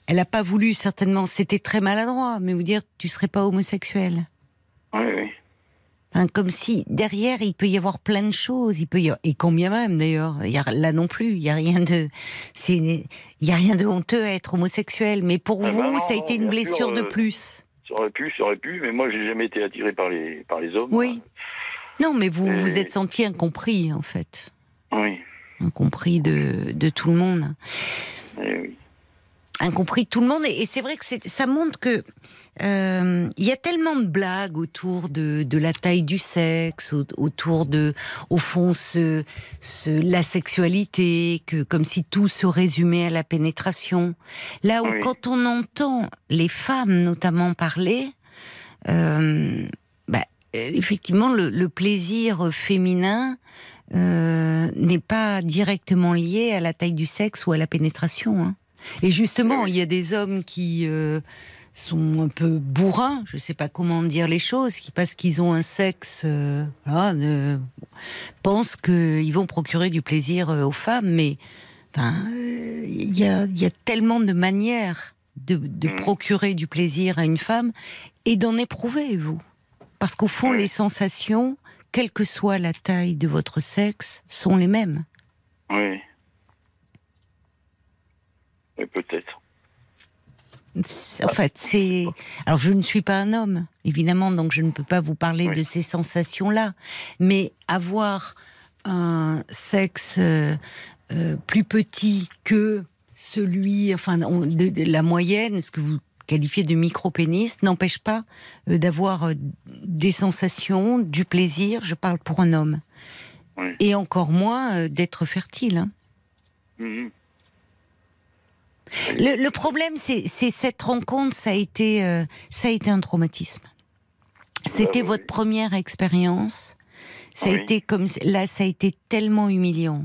elle n'a pas voulu certainement. C'était très maladroit, mais vous dire tu serais pas homosexuel. Oui, oui. Comme si derrière il peut y avoir plein de choses, il peut y avoir, et combien même d'ailleurs, il y a, là non plus, il y a rien de, c'est, il y a rien de honteux à être homosexuel, mais pour Ah vous, bah non, ça a été une sûr, blessure de euh, plus. Ça aurait pu, ça aurait pu, mais moi j'ai jamais été attiré par les par les hommes. Oui. Non, mais vous vous êtes senti incompris en fait, Oui. incompris de, de tout le monde, Eh oui. Incompris tout le monde, et, c'est vrai que ça montre que euh, il y a tellement de blagues autour de, de la taille du sexe, au- autour de, au fond, ce, ce, la sexualité, que comme si tout se résumait à la pénétration. Là où Oui. quand on entend les femmes notamment parler, euh, bah, effectivement, le, le plaisir féminin euh, n'est pas directement lié à la taille du sexe ou à la pénétration. hein. Et justement, Oui. il y a des hommes qui euh, sont un peu bourrins, je ne sais pas comment dire les choses, qui parce qu'ils ont un sexe, euh, voilà, pensent qu'ils vont procurer du plaisir euh, aux femmes, mais il y, a, il y a tellement de manières de, de Mhm. procurer du plaisir à une femme et d'en éprouver, vous. Parce qu'au fond, les sensations, quelle que soit la taille de votre sexe, sont les mêmes. Oui. Oui, peut-être. En fait, c'est. Alors, je ne suis pas un homme, évidemment, donc je ne peux pas vous parler Oui. de ces sensations-là. Mais avoir un sexe euh, euh, plus petit que celui, enfin, on- de, de la moyenne, ce que vous qualifiez de micro-pénis, n'empêche pas euh, d'avoir des sensations, du plaisir. Je parle pour un homme. Oui. Et encore moins d'être fertile. hein. Mhm. Le, le problème, c'est cette rencontre, ça a été, euh, ça a été un traumatisme. C'était oui, votre première expérience. Ça a été comme là, ça a été tellement humiliant.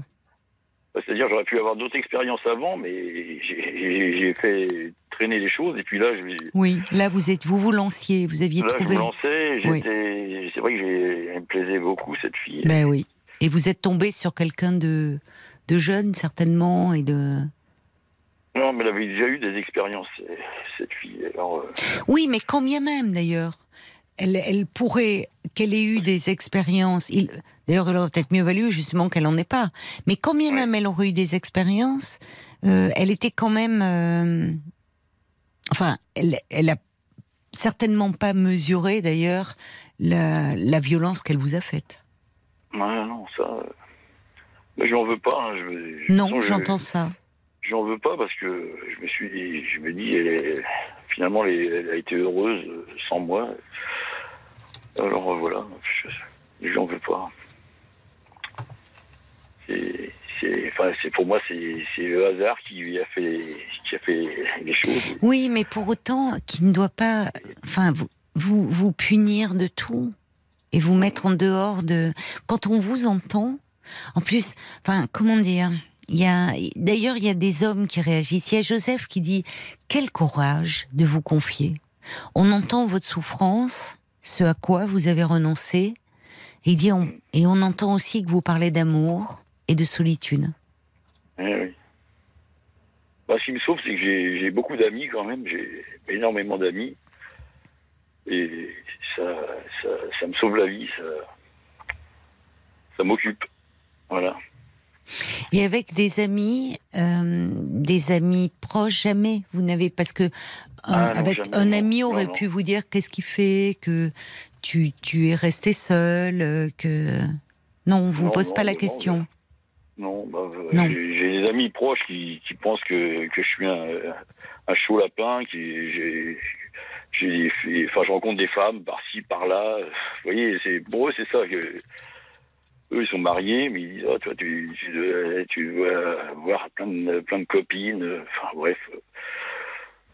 Bah, C'est-à-dire, j'aurais pu avoir d'autres expériences avant, mais j'ai- fait traîner les choses, et puis là, je, là, Oui, là vous êtes, vous vous lanciez, vous aviez je trouvé. me lançais, Oui. c'est vrai que j'ai- me plaisait beaucoup, cette fille. Ben oui. Et vous êtes tombé sur quelqu'un de, de jeune certainement et de. Non, mais elle avait déjà eu des expériences, euh, cette fille. Alors, euh, Oui, mais combien même d'ailleurs? Elle, elle pourrait qu'elle ait eu des expériences. il- D'ailleurs, il aurait peut-être mieux valu justement qu'elle n'en ait pas. Mais combien Ouais. même elle aurait eu des expériences, euh, elle était quand même. euh, Enfin, elle, elle a certainement pas mesuré d'ailleurs la, la violence qu'elle vous a faite. ouais, non, ça. Mais j'en veux pas. hein, je, me- je- Non, je- j'entends ça. J'en veux pas parce que je me suis dit, je me dis, elle est- finalement, elle, a été heureuse euh, sans moi. Alors euh, voilà, je j'en veux pas. C'est, pour moi, c'est, le hasard qui a fait, qui a fait les choses. Oui, mais pour autant, qui ne doit pas, enfin, vous, vous, vous punir de tout et vous mettre en dehors de. Quand on vous entend, en plus, enfin, comment dire? D'ailleurs, il y a des hommes qui réagissent. Il y a Joseph qui dit quel courage de vous confier. On entend votre souffrance, ce à quoi vous avez renoncé. Et il dit on- et on entend aussi que vous parlez d'amour et de solitude. Eh oui. Bah, ce qui me sauve, c'est que j'ai, beaucoup d'amis quand même. J'ai énormément d'amis. Et ça, ça, ça me sauve la vie. Ça, ça m'occupe. Voilà. Et avec des amis, euh, des amis proches, jamais vous n'avez parce que Ah non, avec jamais, un non. ami Non, aurait non. pu vous dire qu'est-ce qui fait que tu, tu es resté seul, euh, que non, on vous pose pas la question. Non, bah, euh. J'ai, des amis proches qui, qui pensent que, que je suis un, un chaud lapin, qui j'ai, enfin, je rencontre des femmes par-ci, par-là. Vous voyez, c'est, pour eux, c'est ça que, eux, ils sont mariés, mais ils disent, oh, toi, tu, tu, dois, tu dois avoir plein de, plein de copines. Enfin, bref.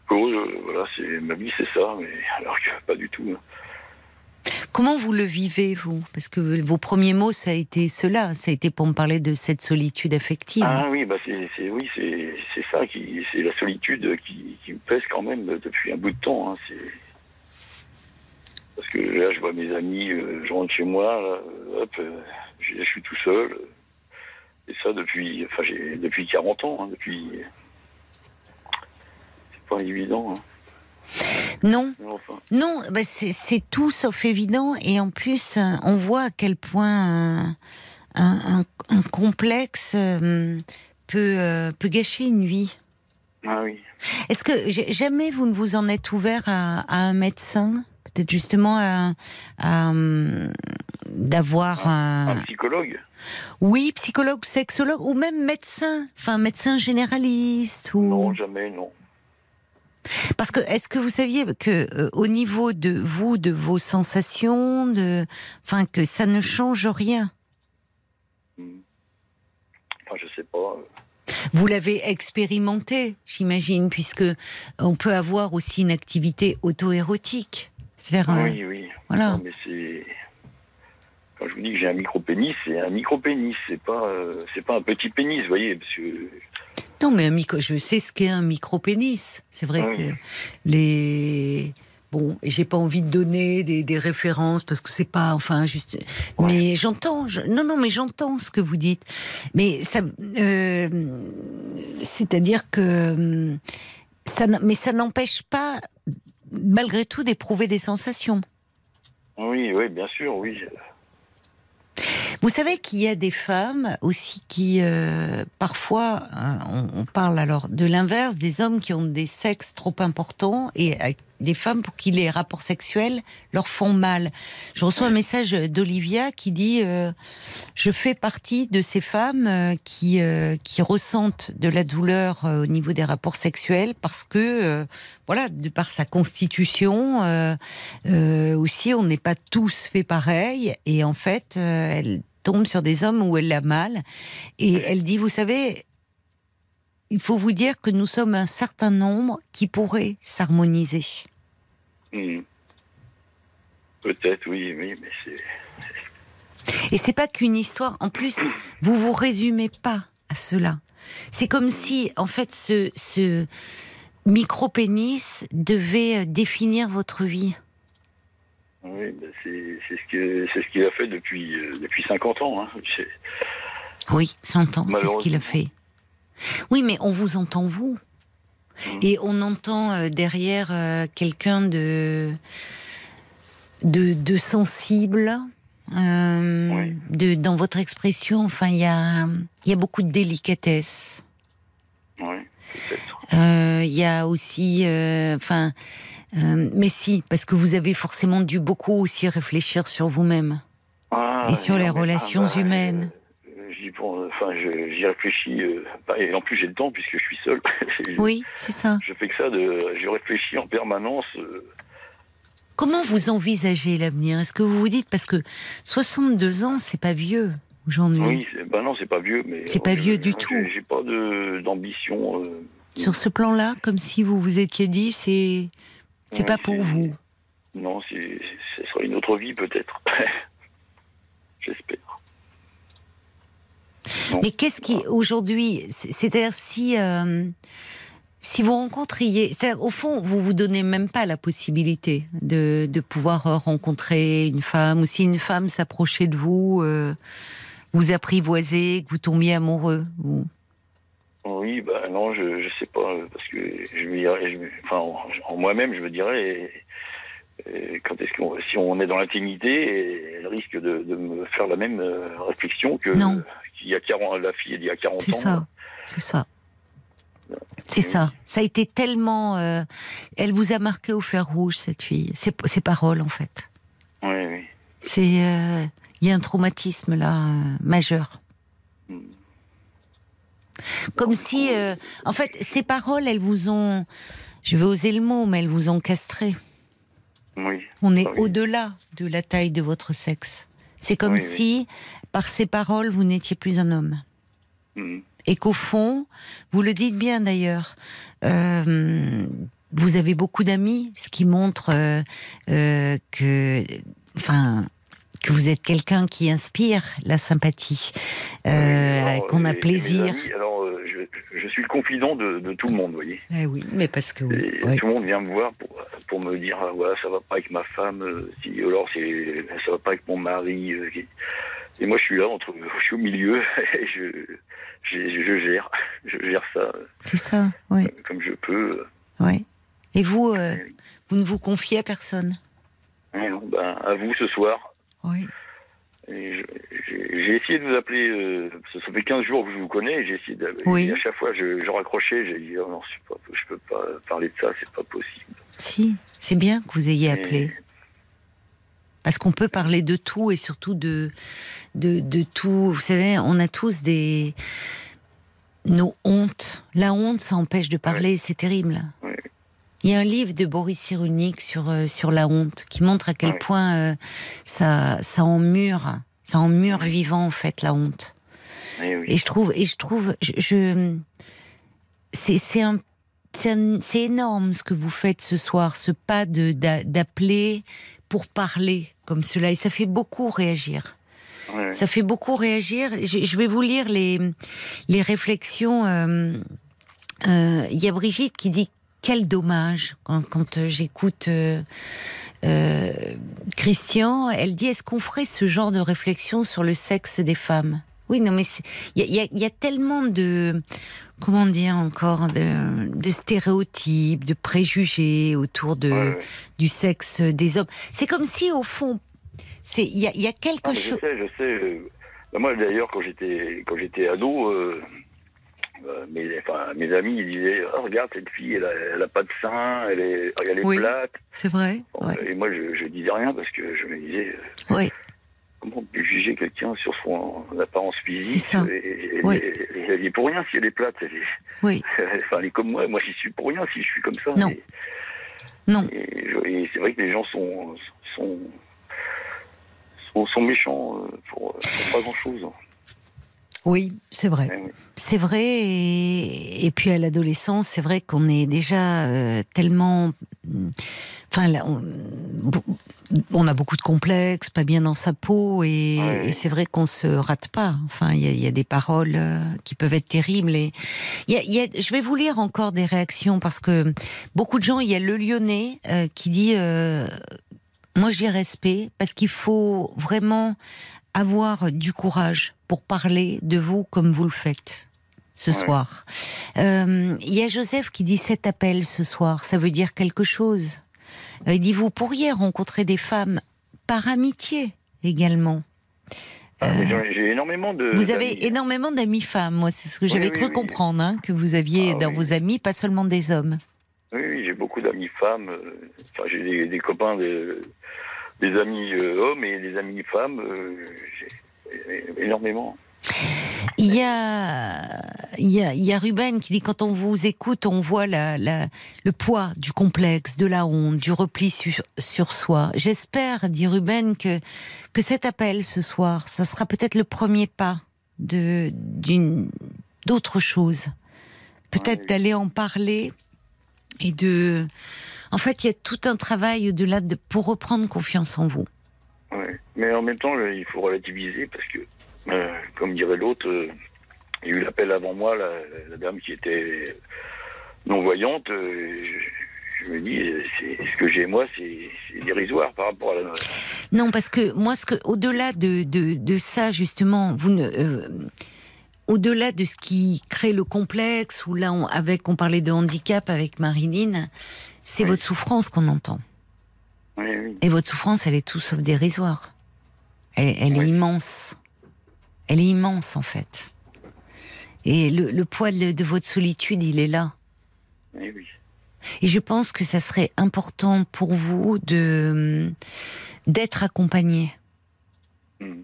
Pour eux, voilà, c'est, ma vie, c'est ça, mais alors que pas du tout. hein. Comment vous le vivez vous? Parce que vos premiers mots, ça a été cela, ça a été pour me parler de cette solitude affective. Ah oui, bah c'est, c'est oui, c'est, c'est ça qui, c'est la solitude qui, qui me pèse quand même depuis un bout de temps. hein, c'est, que là, je vois mes amis, euh, je rentre chez moi, là, hop, euh, je, je suis tout seul. Et ça depuis, enfin, depuis 40 ans, hein, depuis. C'est pas évident. hein. Non, non, bah, c'est tout sauf évident. Et en plus, euh, on voit à quel point un, un- un- un complexe euh, peut, euh, peut gâcher une vie. ah oui. Est-ce que jamais vous ne vous en êtes ouvert à, à un médecin? Peut-être justement à, hum, d'avoir un, Un psychologue oui psychologue, sexologue ou même médecin, enfin médecin généraliste ou Non, jamais, non. parce que est-ce que vous saviez que euh, au niveau de vous, de vos sensations, de, enfin que ça ne change rien? Hmm. Enfin, je sais pas. Vous l'avez expérimenté, j'imagine, puisque on peut avoir aussi une activité auto-érotique. C'est-à-dire, euh, Oui, oui. voilà. Non, mais c'est. Quand je vous dis que j'ai un micro-pénis, c'est un micro-pénis, c'est pas, euh, c'est pas un petit pénis, vous voyez, parce que. Non, mais un micro, je sais ce qu'est un micro-pénis. C'est vrai Oui. que les. Bon, et j'ai pas envie de donner des, des références parce que c'est pas, enfin, juste. Mais j'entends, je- non, non, mais j'entends ce que vous dites. Mais ça, euh, c'est-à-dire que hum, ça, mais ça n'empêche pas, malgré tout, d'éprouver des sensations. Oui, oui, bien sûr, oui. Vous savez qu'il y a des femmes aussi qui, euh, parfois, euh, on, on parle alors de l'inverse, des hommes qui ont des sexes trop importants et euh, des femmes pour qui les rapports sexuels leur font mal. Je reçois un message d'Olivia qui dit euh, Je fais partie de ces femmes euh, qui, euh, qui ressentent de la douleur au niveau des rapports sexuels parce que, euh, voilà, de par sa constitution, aussi, on n'est pas tous fait pareil. Et en fait, elle tombe sur des hommes où elle a mal. Et elle dit, vous savez, il faut vous dire que nous sommes un certain nombre qui pourraient s'harmoniser. Hmm. Peut-être, oui, oui, mais c'est. Et c'est pas qu'une histoire. En plus, vous vous résumez pas à cela. C'est comme si, en fait, ce, ce micro-pénis devait euh, définir votre vie. Oui, ben c'est ce que c'est ce qu'il a fait depuis euh, depuis 50 ans. Hein. Oui, j'entends, c'est ce qu'il a fait. Oui, mais on vous entend, vous. Et on entend euh, derrière euh, quelqu'un de, de, de sensible. euh, Oui. de, dans votre expression, enfin, il y a, y a beaucoup de délicatesse. Oui. Euh, Il y a aussi, euh, enfin, mais si, parce que vous avez forcément dû beaucoup aussi réfléchir sur vous-même. Ah, Et sur les relations humaines. Enfin, j'y réfléchis. euh, bah, et en plus, j'ai le temps puisque je suis seul. Oui, c'est ça. Je fais que ça. De, je réfléchis en permanence. euh, Comment vous envisagez l'avenir? Est-ce que vous vous dites parce que 62 ans, c'est pas vieux aujourd'hui. Oui, bah non, c'est pas vieux, mais C'est pas vieux du tout. J'ai pas de d'ambition. euh, Sur ce plan-là, comme si vous vous étiez dit, c'est c'est pas pour vous. Non, ce sera une autre vie peut-être. J'espère. Mais qu'est-ce qui aujourd'hui, c'est- c'est-à-dire si euh, si vous rencontriez, au fond, vous vous donnez même pas la possibilité de, de pouvoir euh, rencontrer une femme ou si une femme s'approchait de vous, euh, vous apprivoiser, que vous tombiez amoureux. vous- Oui, bah non, je je sais pas parce que je me dirais, je me- enfin en, en moi-même, je me dirais euh, quand est-ce qu'on si on est dans l'intimité, elle risque de, de me faire la même réflexion que Non. Qu'il y a 40 la fille d'il y a 40 ans. C'est ça, c'est ça. C'est ça. Ça a été tellement. euh, elle vous a marqué au fer rouge, cette fille. Ses, ses paroles, en fait. Oui, oui. C'est. euh, Il y a un traumatisme, là, euh, majeur. Hmm. Comme si. euh, en fait, ces paroles, elles vous ont. Je vais oser le mot, mais elles vous ont castré. Oui. On est oui. au-delà de la taille de votre sexe. C'est comme oui. si, par ces paroles, vous n'étiez plus un homme. Hmm. et qu'au fond, vous le dites bien d'ailleurs, euh, vous avez beaucoup d'amis, ce qui montre euh, euh, que, enfin, que vous êtes quelqu'un qui inspire la sympathie, euh, qu'on a plaisir. amis, alors, je suis le confident de, de tout le monde, vous voyez. Eh oui, mais parce que oui. Et oui. tout le monde vient me voir pour, pour me dire ah, voilà ça va pas avec ma femme, si, alors ça va pas avec mon mari. Et moi je suis là entre je suis au milieu et je, je, je gère je gère ça euh, C'est ça, oui. comme je peux. oui. Et vous, euh, vous ne vous confiez à personne? Non, ben, à vous ce soir. Oui. J'ai essayé de vous appeler, euh, ça fait 15 jours que je vous connais, j'ai essayé de, Oui. et à chaque fois je, je raccrochais, j'ai dit oh non, pas, je peux pas parler de ça, c'est pas possible. Si, c'est bien que vous ayez Et- appelé. Parce qu'on peut parler de tout et surtout de, de, de tout. Vous savez, on a tous des. nos hontes. La honte, ça empêche de parler, c'est terrible. Ouais. Il y a un livre de Boris Cyrulnik sur, euh, sur la honte qui montre à quel Ouais. point euh, ça, ça emmure, ça emmure vivant en fait la honte. Et oui. Et je trouve, et je trouve, je, je- c'est c'est un, c'est énorme ce que vous faites ce soir, ce pas d'appeler pour parler comme cela, et ça fait beaucoup réagir. Ça fait beaucoup réagir. Je, je vais vous lire les les réflexions. euh, euh, Il y a Brigitte qui dit quel dommage quand, quand euh, j'écoute. euh, euh, Christian, elle dit est-ce qu'on ferait ce genre de réflexion sur le sexe des femmes? Oui, non, mais il y a, y y tellement de comment dire encore de, de stéréotypes, de préjugés autour de Ouais, ouais. du sexe des hommes. C'est comme si au fond, c'est il y a, il y a quelque Ah, chose. Je sais, je sais. euh, moi, d'ailleurs, quand j'étais quand j'étais ado, euh, euh, mes, enfin, mes amis ils disaient oh, regarde cette fille, elle a, elle a pas de sein, elle est, elle est Oui. plate. C'est vrai. Bon, Ouais. Et moi, je, je disais rien parce que je me disais Oui. comment on peut juger quelqu'un sur son apparence physique C'est ça. et- et- et- Oui. et- Elle est pour rien si elle est plate. Elle est, Oui. enfin, elle est comme moi. Moi, j'y suis pour rien si je suis comme ça. Non. Et, Non. et c'est vrai que les gens sont sont sont, sont méchants euh, pour, pour pas grand chose. Oui, c'est vrai. C'est vrai, et, et puis à l'adolescence, c'est vrai qu'on est déjà euh, tellement. Enfin, là, on, a beaucoup de complexes, pas bien dans sa peau, et, c'est vrai qu'on se rate pas. Enfin, il y, a- il y a des paroles euh, qui peuvent être terribles. Et y a- il y a- je vais vous lire encore des réactions parce que beaucoup de gens. Il y a le Lyonnais euh, qui dit. euh, moi, j'ai respect parce qu'il faut vraiment avoir du courage pour parler de vous comme vous le faites ce Ouais. soir. Euh, Il y a Joseph qui dit cet appel ce soir, ça veut dire quelque chose. Euh, Il dit vous pourriez rencontrer des femmes par amitié également. Ah, mais J'ai énormément de. Euh, Vous avez énormément d'amis femmes, moi c'est ce que Oui, j'avais oui, cru oui. comprendre, hein, que vous aviez Ah, dans vos amis, pas seulement des hommes. Oui, j'ai beaucoup d'amis femmes. euh, Enfin, j'ai des, des copains, des, des amis euh, hommes et des amis femmes. euh, énormément. Il y a, il y a, il y a Ruben qui dit quand on vous écoute, on voit la, la- le poids du complexe, de la honte, du repli sur, sur soi. J'espère, dit Ruben, que, que cet appel ce soir, ça sera peut-être le premier pas de, d'une, d'autre chose. Peut-être Ouais. d'aller en parler et de. En fait, il y a tout un travail au-delà de, pour reprendre confiance en vous. Ouais. Mais en même temps, il faut relativiser parce que, euh, comme dirait l'autre, euh, il y a eu l'appel avant moi, la, la dame qui était non-voyante. euh, je, je me dis, ce que j'ai moi, c'est, dérisoire par rapport à la. Non, parce que moi, ce que, au-delà de, de, de ça, justement, vous ne, au-delà de ce qui crée le complexe, ou là, on, avec, on parlait de handicap avec Marilyn, c'est Oui. votre souffrance qu'on entend. Oui, oui. Et votre souffrance, elle est tout sauf dérisoire. Elle, elle est immense. Elle est immense, en fait. Et le, le poids de, de votre solitude, il est là. Et je pense que ça serait important pour vous de d'être accompagné. Mm.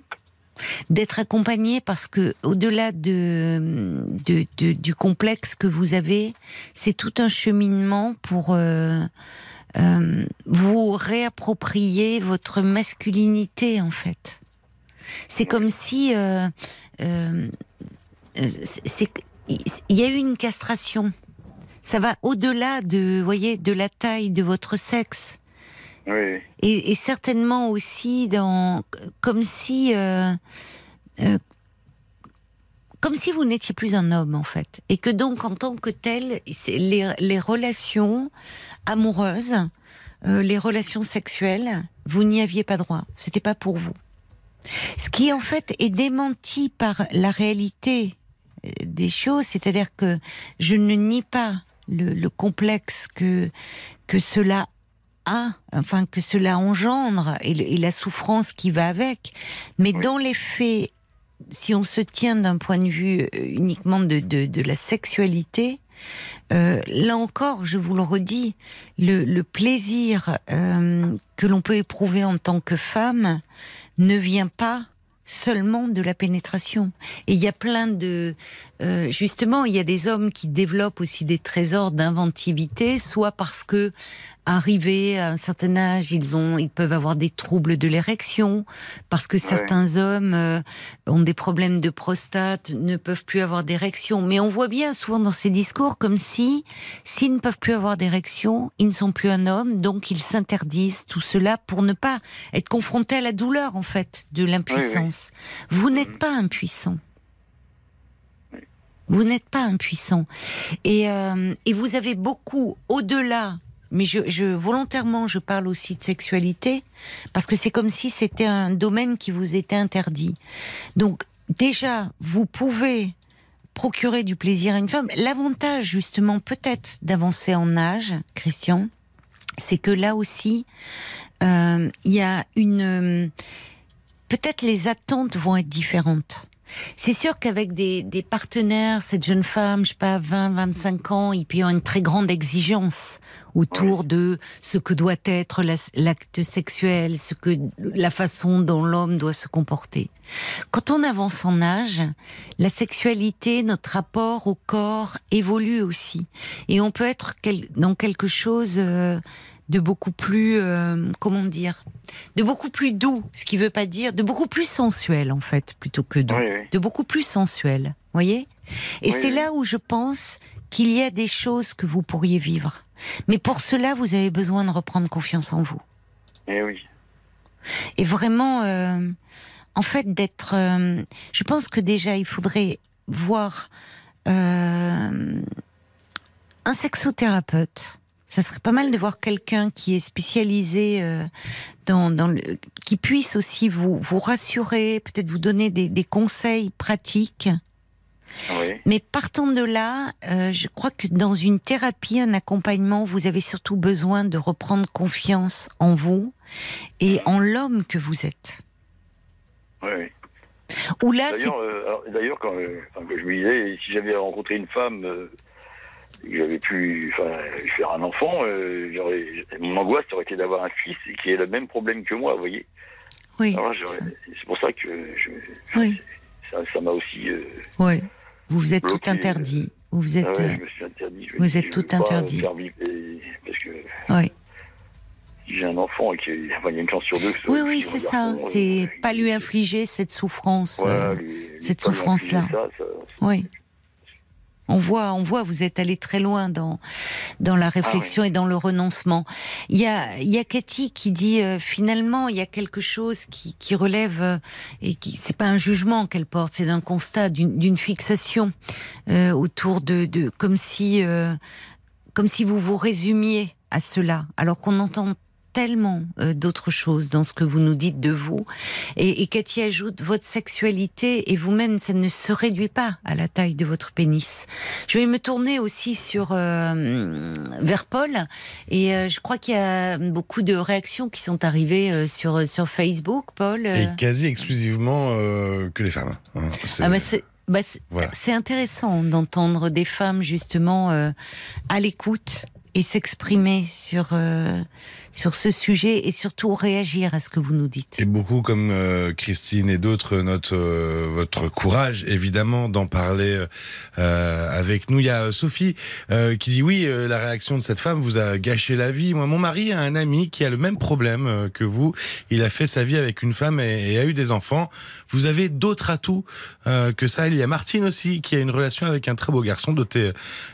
D'être accompagné parce que au-delà de, du complexe que vous avez, c'est tout un cheminement pour euh, euh, vous réapproprier votre masculinité en fait. C'est comme si euh, il y a eu une castration. Ça va au-delà de, voyez, de la taille de votre sexe Et, certainement aussi dans comme si euh, euh, comme si vous n'étiez plus un homme en fait, et que donc en tant que tel, les, les relations amoureuses, euh, les relations sexuelles, vous n'y aviez pas droit. C'était pas pour vous. Ce qui en fait est démenti par la réalité des choses, c'est-à-dire que je ne nie pas le, le complexe que que cela a, enfin que cela engendre et, le- et la souffrance qui va avec, mais Oui. dans les faits, si on se tient d'un point de vue euh, uniquement de, de, de la sexualité, euh, là encore, je vous le redis, le, le plaisir euh, que l'on peut éprouver en tant que femme ne vient pas seulement de la pénétration. Et il y a plein de... euh, justement, il y a des hommes qui développent aussi des trésors d'inventivité, soit parce que arrivés à un certain âge, ils ont, ils peuvent avoir des troubles de l'érection, parce que certains hommes euh, ont des problèmes de prostate, ne peuvent plus avoir d'érection. Mais on voit bien souvent dans ces discours comme si, s'ils ne peuvent plus avoir d'érection, ils ne sont plus un homme, donc ils s'interdisent tout cela pour ne pas être confrontés à la douleur, en fait, de l'impuissance. Vous n'êtes pas impuissant. Vous n'êtes pas impuissant. Et, euh, et vous avez beaucoup, au-delà, mais je, volontairement, je parle aussi de sexualité, parce que c'est comme si c'était un domaine qui vous était interdit. Donc, déjà, vous pouvez procurer du plaisir à une femme. L'avantage, justement, peut-être d'avancer en âge, Christian, c'est que là aussi, euh, il y a une... euh, Peut-être les attentes vont être différentes. C'est sûr qu'avec des, des partenaires, cette jeune femme, je sais pas, 20, 25 ans, il peut y avoir une très grande exigence autour de ce que doit être la- l'acte sexuel, ce que la façon dont l'homme doit se comporter. Quand on avance en âge, la sexualité, notre rapport au corps évolue aussi, et on peut être quel- dans quelque chose euh, de beaucoup plus, euh, comment dire, de beaucoup plus doux, ce qui veut pas dire de beaucoup plus sensuel en fait, plutôt que doux, Oui, oui. de beaucoup plus sensuel, voyez? Et Oui, c'est là où je pense qu'il y a des choses que vous pourriez vivre. Mais pour cela, vous avez besoin de reprendre confiance en vous. Eh oui. Et vraiment, euh, en fait, d'être. euh, je pense que déjà, il faudrait voir euh, un sexothérapeute. Ça serait pas mal de voir quelqu'un qui est spécialisé euh, dans, dans le, qui puisse aussi vous vous rassurer, peut-être vous donner des, des conseils pratiques. Oui. Mais partant de là, euh, je crois que dans une thérapie, un accompagnement, vous avez surtout besoin de reprendre confiance en vous et en l'homme que vous êtes. Oui, oui. Ou là, D'ailleurs, euh, quand, euh, je me disais, si j'avais rencontré une femme, j'avais pu enfin, faire un enfant, euh, j'aurais- mon angoisse aurait été d'avoir un fils qui ait le même problème que moi, vous voyez. oui, c'est pour ça que je, oui, ça, m'a aussi. euh, oui. Vous vous êtes Bloqué, tout interdit. Vous ah êtes, ouais, euh, je me suis interdit. Je vous dis, êtes tout interdit. parce que oui, si j'ai un enfant et qu'il enfin, y a une chance sur deux que oui, oui, c'est ça. C'est euh, pas lui infliger cette souffrance. euh, lui- cette souffrance-là. Oui. On voit, on voit, vous êtes allé très loin dans dans la réflexion et dans le renoncement. Il y a, il y a Cathy qui dit euh, finalement il y a quelque chose qui, qui relève euh, et qui c'est pas un jugement qu'elle porte, c'est d'un constat, d'une d'une fixation euh, autour de, de comme si euh, comme si vous vous résumiez à cela, alors qu'on entend tellement euh, d'autres choses dans ce que vous nous dites de vous. Et, et Cathy ajoute, votre sexualité et vous-même, ça ne se réduit pas à la taille de votre pénis. Je vais me tourner aussi sur euh, vers Paul, et euh, je crois qu'il y a beaucoup de réactions qui sont arrivées sur sur Facebook, Paul. Et quasi exclusivement que les femmes. hein. C'est- Ah bah c'est bah c'est- Voilà. c'est intéressant d'entendre des femmes justement euh, à l'écoute et s'exprimer sur euh, sur ce sujet et surtout réagir à ce que vous nous dites. Et beaucoup comme euh, Christine et d'autres notent euh, votre courage, évidemment, d'en parler euh, avec nous. Il y a Sophie qui dit oui, la réaction de cette femme vous a gâché la vie. Moi, mon mari a un ami qui a le même problème que vous. Il a fait sa vie avec une femme et, et a eu des enfants. Vous avez d'autres atouts que ça. Il y a Martine aussi qui a une relation avec un très beau garçon doté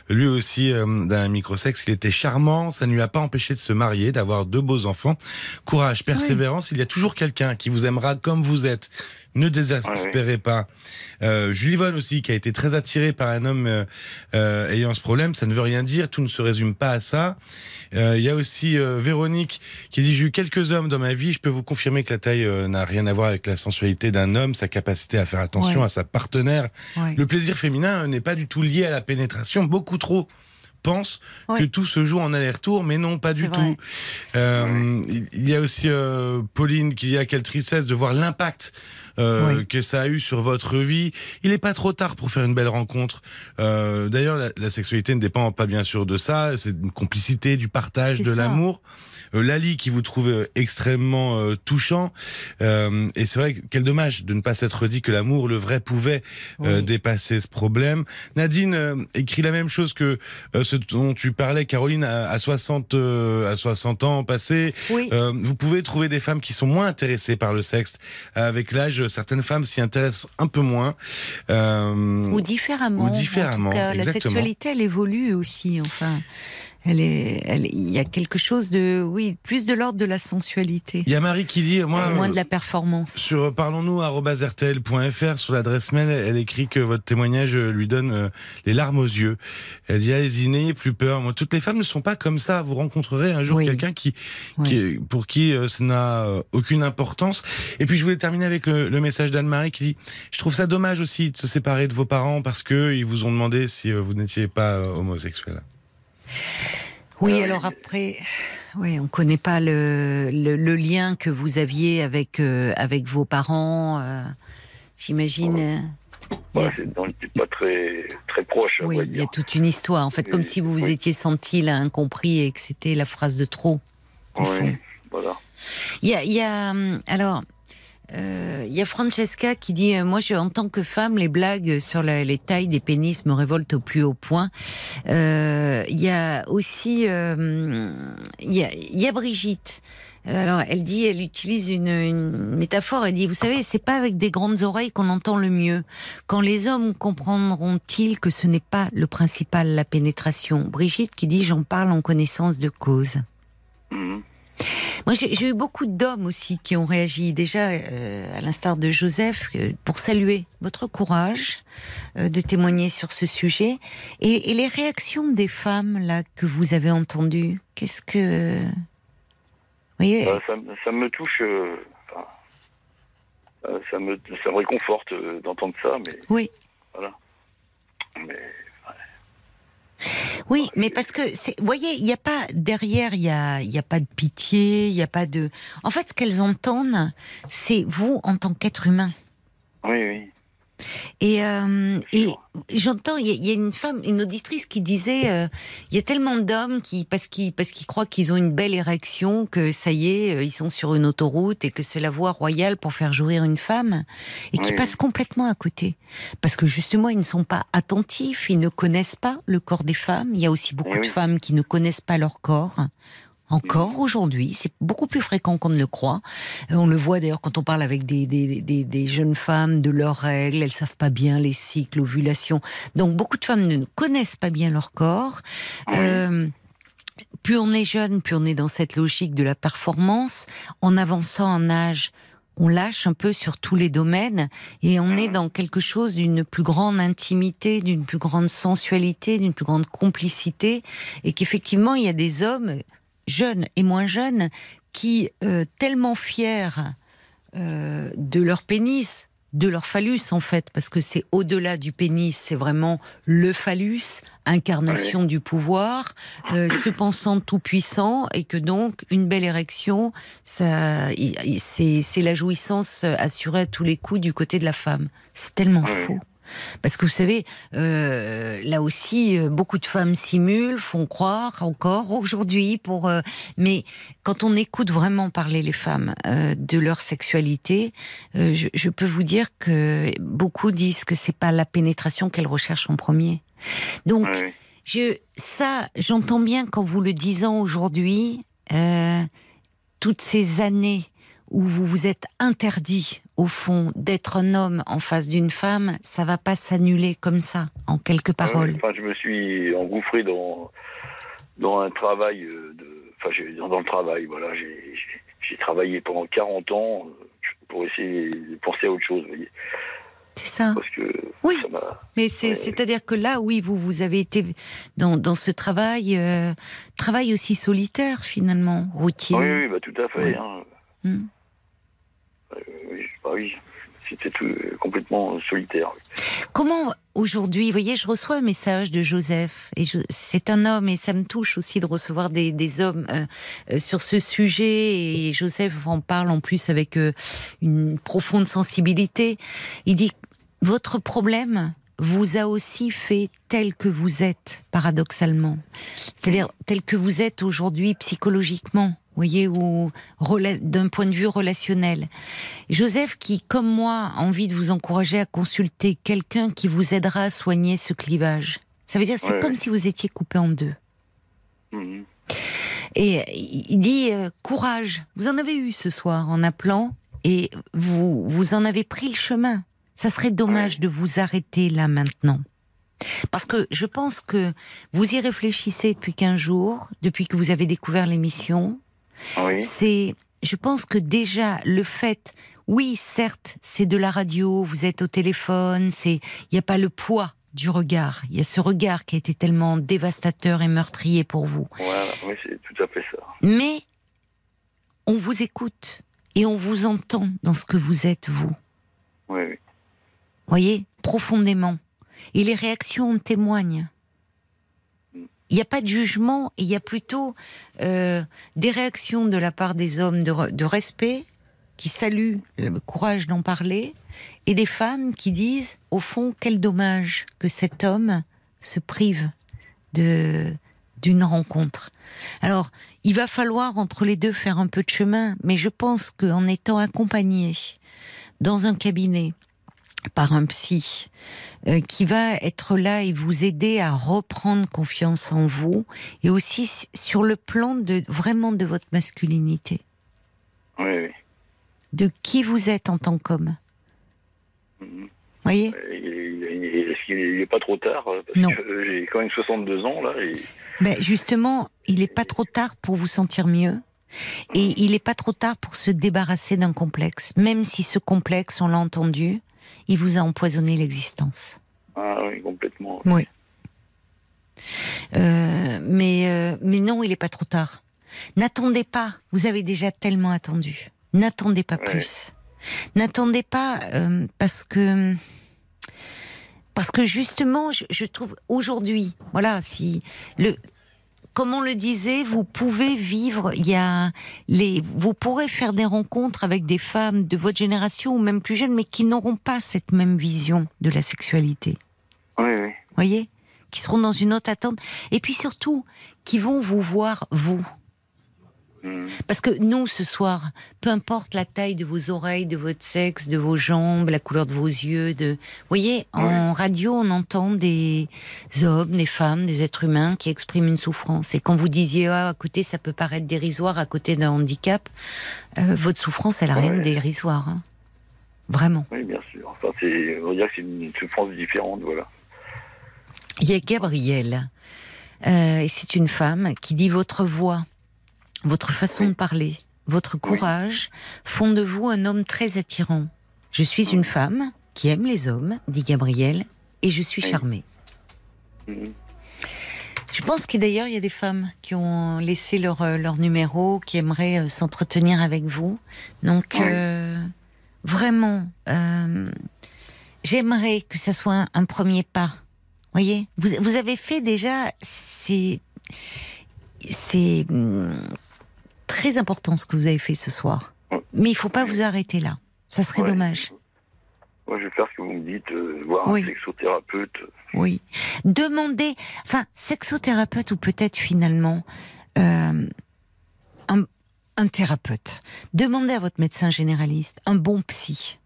lui aussi d'un microsexe. Il était charmant, ça ne lui a pas empêché de se marier, d'avoir deux beaux enfants. Courage, persévérance, il y a toujours quelqu'un qui vous aimera comme vous êtes. Ne désespérez pas. Euh, Julie Vonne aussi, qui a été très attirée par un homme euh, euh, ayant ce problème, ça ne veut rien dire, tout ne se résume pas à ça. Il y a aussi Véronique qui dit j'ai eu quelques hommes dans ma vie, je peux vous confirmer que la taille n'a rien à voir avec la sensualité d'un homme, sa capacité à faire attention Ouais. à sa partenaire. Ouais. Le plaisir féminin n'est pas du tout lié à la pénétration, beaucoup trop Ouais. que tout se joue en aller-retour, mais non, pas du vrai. tout. Euh, Il y a aussi euh, Pauline qui dit à quelle tristesse de voir l'impact euh, Oui. que ça a eu sur votre vie. Il n'est pas trop tard pour faire une belle rencontre. D'ailleurs, la, la sexualité ne dépend pas bien sûr de ça. C'est une complicité, du partage, de l'amour. Euh, Lali qui vous trouve euh, extrêmement euh, touchant. Euh, et c'est vrai que quel dommage de ne pas s'être dit que l'amour, le vrai, pouvait euh, Oui. dépasser ce problème. Nadine euh, écrit la même chose que euh, ce dont tu parlais, Caroline, à, à 60 euh, à 60 ans passés. Oui. Euh, vous pouvez trouver des femmes qui sont moins intéressées par le sexe. Avec l'âge, certaines femmes s'y intéressent un peu moins. Euh, Ou différemment. ou différemment, En tout cas, la sexualité, elle évolue aussi. Enfin, elle est, elle, il y a quelque chose de, oui, plus de l'ordre de la sensualité, Il y a Marie qui dit, moi, moins euh, de la performance. Sur parlons-nous@rtl.fr sur l'adresse mail, elle écrit que votre témoignage euh, lui donne euh, les larmes aux yeux. Elle dit allez-y, n'ayez plus peur. Moi, toutes les femmes ne sont pas comme ça. Vous rencontrerez un jour Oui. quelqu'un qui, Oui. qui pour qui euh, ça n'a euh, aucune importance. Et puis je voulais terminer avec le, le message d'Anne-Marie qui dit je trouve ça dommage aussi de se séparer de vos parents parce que ils vous ont demandé si euh, vous n'étiez pas euh, homosexuel. Oui, Ah, alors oui. après, oui, on connaît pas le, le, le lien que vous aviez avec euh, avec vos parents. euh, J'imagine. euh, a- Ouais, c'est- n'était pas très, très proche. oui, il y a toute une histoire. En fait, comme Oui, si vous vous oui. étiez senti là incompris et que c'était la phrase de trop. fond. voilà. Il y a, il y a, hum, alors, euh, il y a Francesca qui dit, euh, moi, je, en tant que femme, les blagues sur les tailles des pénis me révoltent au plus haut point. Euh, Il y a aussi, euh, il y a, il y a Brigitte. Euh, Alors, elle dit, elle utilise une, une métaphore. Elle dit, vous savez, c'est pas avec des grandes oreilles qu'on entend le mieux. Quand les hommes comprendront-ils que ce n'est pas le principal, la pénétration? Brigitte qui dit, j'en parle en connaissance de cause. Moi, j'ai eu beaucoup d'hommes aussi qui ont réagi déjà, euh, à l'instar de Joseph, euh, pour saluer votre courage euh, de témoigner sur ce sujet et, et les réactions des femmes là que vous avez entendues. Qu'est-ce que, vous voyez, ça, me- ça me touche. enfin, ça, me, ça me réconforte d'entendre ça, mais oui, voilà. Mais oui, mais parce que, vous voyez, il n'y a pas derrière, il y a, a pas de pitié, il n'y a pas de. En fait, ce qu'elles entendent, c'est vous en tant qu'être humain. oui, oui. Et, euh, et j'entends, il y, a- il y a une femme, une auditrice qui disait, euh, il y a tellement d'hommes qui, parce qu'ils, parce qu'ils croient qu'ils ont une belle érection, que ça y est, euh, ils sont sur une autoroute et que c'est la voie royale pour faire jouir une femme, et qui Oui. passent complètement à côté, parce que justement ils ne sont pas attentifs, ils ne connaissent pas le corps des femmes. Il y a aussi beaucoup Eh de femmes qui ne connaissent pas leur corps. Encore aujourd'hui, c'est beaucoup plus fréquent qu'on ne le croit. Euh, On le voit d'ailleurs quand on parle avec des, des, des, des jeunes femmes de leurs règles, elles savent pas bien les cycles, l'ovulation. Donc beaucoup de femmes ne connaissent pas bien leur corps. Oui. Euh, plus on est jeune, plus on est dans cette logique de la performance. En avançant en âge, on lâche un peu sur tous les domaines et on est dans quelque chose d'une plus grande intimité, d'une plus grande sensualité, d'une plus grande complicité et qu'effectivement il y a des hommes jeunes et moins jeunes qui, euh, tellement fiers euh, de leur pénis, de leur phallus en fait, parce que c'est au-delà du pénis, c'est vraiment le phallus, incarnation du pouvoir, euh, se pensant tout puissant, et que donc une belle érection, ça, c'est la jouissance assurée à tous les coups du côté de la femme. C'est tellement faux. Parce que vous savez, euh, là aussi, euh, beaucoup de femmes simulent, font croire encore aujourd'hui. Pour, euh, mais quand on écoute vraiment parler les femmes euh, de leur sexualité, je, je peux vous dire que beaucoup disent que c'est pas la pénétration qu'elles recherchent en premier. Donc, oui, oui. je, ça, j'entends bien qu'en vous le disant aujourd'hui, toutes ces années où vous vous êtes interdit, au fond, d'être un homme en face d'une femme, ça va pas s'annuler comme ça, en quelques paroles. Enfin, je me suis engouffré dans, dans un travail euh, de. enfin, dans, le travail, voilà, j'ai travaillé pendant 40 ans euh, pour essayer de penser à autre chose, vous voyez, C'est ça. parce que Oui. ça. Mais Ouais. c'est-à-dire que là, oui, vous, vous avez été dans, dans ce travail, euh, travail aussi solitaire finalement, routier. Oui, oui, bah, tout à fait. Ouais. hein. Hmm. Oui, bah oui, c'était euh, complètement solitaire. Comment aujourd'hui, vous voyez, je reçois un message de Joseph, et c'est un homme, et ça me touche aussi de recevoir des, hommes euh, euh, sur ce sujet, et Joseph en parle en plus avec euh, une profonde sensibilité. Il dit, votre problème vous a aussi fait tel que vous êtes, paradoxalement. C'est-à-dire tel que vous êtes aujourd'hui psychologiquement, voyez, ou d'un point de vue relationnel. Joseph, qui, comme moi, a envie de vous encourager à consulter quelqu'un qui vous aidera à soigner ce clivage. Ça veut dire, c'est Ouais, comme ouais. si vous étiez coupé en deux. Mhm. Et il dit euh, courage. Vous en avez eu ce soir en appelant et vous vous en avez pris le chemin. Ça serait dommage de vous arrêter là maintenant. Parce que je pense que vous y réfléchissez depuis 15 jours, depuis que vous avez découvert l'émission. Oui, C'est, je pense que déjà le fait, oui, certes, c'est de la radio, vous êtes au téléphone, c'est, il n'y a pas le poids du regard. Il y a ce regard qui a été tellement dévastateur et meurtrier pour vous. voilà, oui, c'est tout à fait ça. Mais on vous écoute et on vous entend dans ce que vous êtes, vous. Oui, oui. Voyez, profondément. Et les réactions en témoignent. Il n'y a pas de jugement, il y a plutôt euh, des réactions de la part des hommes de, re- de respect, qui saluent le courage d'en parler, et des femmes qui disent, au fond, quel dommage que cet homme se prive de d'une rencontre. Alors, il va falloir entre les deux faire un peu de chemin, mais je pense qu'en étant accompagné dans un cabinet par un psy euh, qui va être là et vous aider à reprendre confiance en vous et aussi sur le plan de vraiment de votre masculinité, Oui, oui. de qui vous êtes en tant qu'homme. Mhm. Voyez? Est-ce qu'il n'est pas trop tard euh, Parce Non. euh, j'ai quand même 62 ans, là, et Ben justement, il n'est pas trop tard pour vous sentir mieux. Et il n'est pas trop tard pour se débarrasser d'un complexe, même si ce complexe, on l'a entendu, il vous a empoisonné l'existence. ah, oui, complètement. Oui. Euh, mais, euh, mais non, il n'est pas trop tard. N'attendez pas, vous avez déjà tellement attendu. N'attendez pas Ouais. plus. N'attendez pas euh, parce que parce que justement, je, je trouve aujourd'hui, voilà, si le comme on le disait, vous pouvez vivre. Il y a les, vous pourrez faire des rencontres avec des femmes de votre génération ou même plus jeunes, mais qui n'auront pas cette même vision de la sexualité Oui, oui. voyez, qui seront dans une autre attente, et puis surtout qui vont vous voir vous. Mhm. Parce que nous, ce soir, peu importe la taille de vos oreilles, de votre sexe, de vos jambes, la couleur de vos yeux, de, vous voyez, en radio, on entend des hommes, des femmes, des êtres humains qui expriment une souffrance. Et quand vous disiez, ah, à côté, ça peut paraître dérisoire, à côté d'un handicap, euh, votre souffrance, elle a rien de dérisoire. hein. Vraiment. Oui, bien sûr. Enfin, c'est, on va dire que c'est une souffrance différente, voilà. Il y a Gabrielle, euh, et c'est une femme qui dit votre voix, votre façon de parler, votre courage font de vous un homme très attirant. Je suis une femme qui aime les hommes, dit Gabrielle, et je suis charmée. Mhm. Je pense que d'ailleurs, il y a des femmes qui ont laissé leur, euh, leur numéro, qui aimeraient euh, s'entretenir avec vous. Donc, Oui. euh, vraiment, euh, j'aimerais que ça soit un, un premier pas. Voyez, vous, vous avez fait déjà, c'est hum, très important ce que vous avez fait ce soir. Mais il faut pas vous arrêter là. Ça serait Ouais. dommage. Moi, je vais faire ce que vous me dites, euh, voir Oui. un sexothérapeute. Oui. Demandez, enfin, sexothérapeute ou peut-être finalement euh, un, un thérapeute. Demandez à votre médecin généraliste, un bon psy.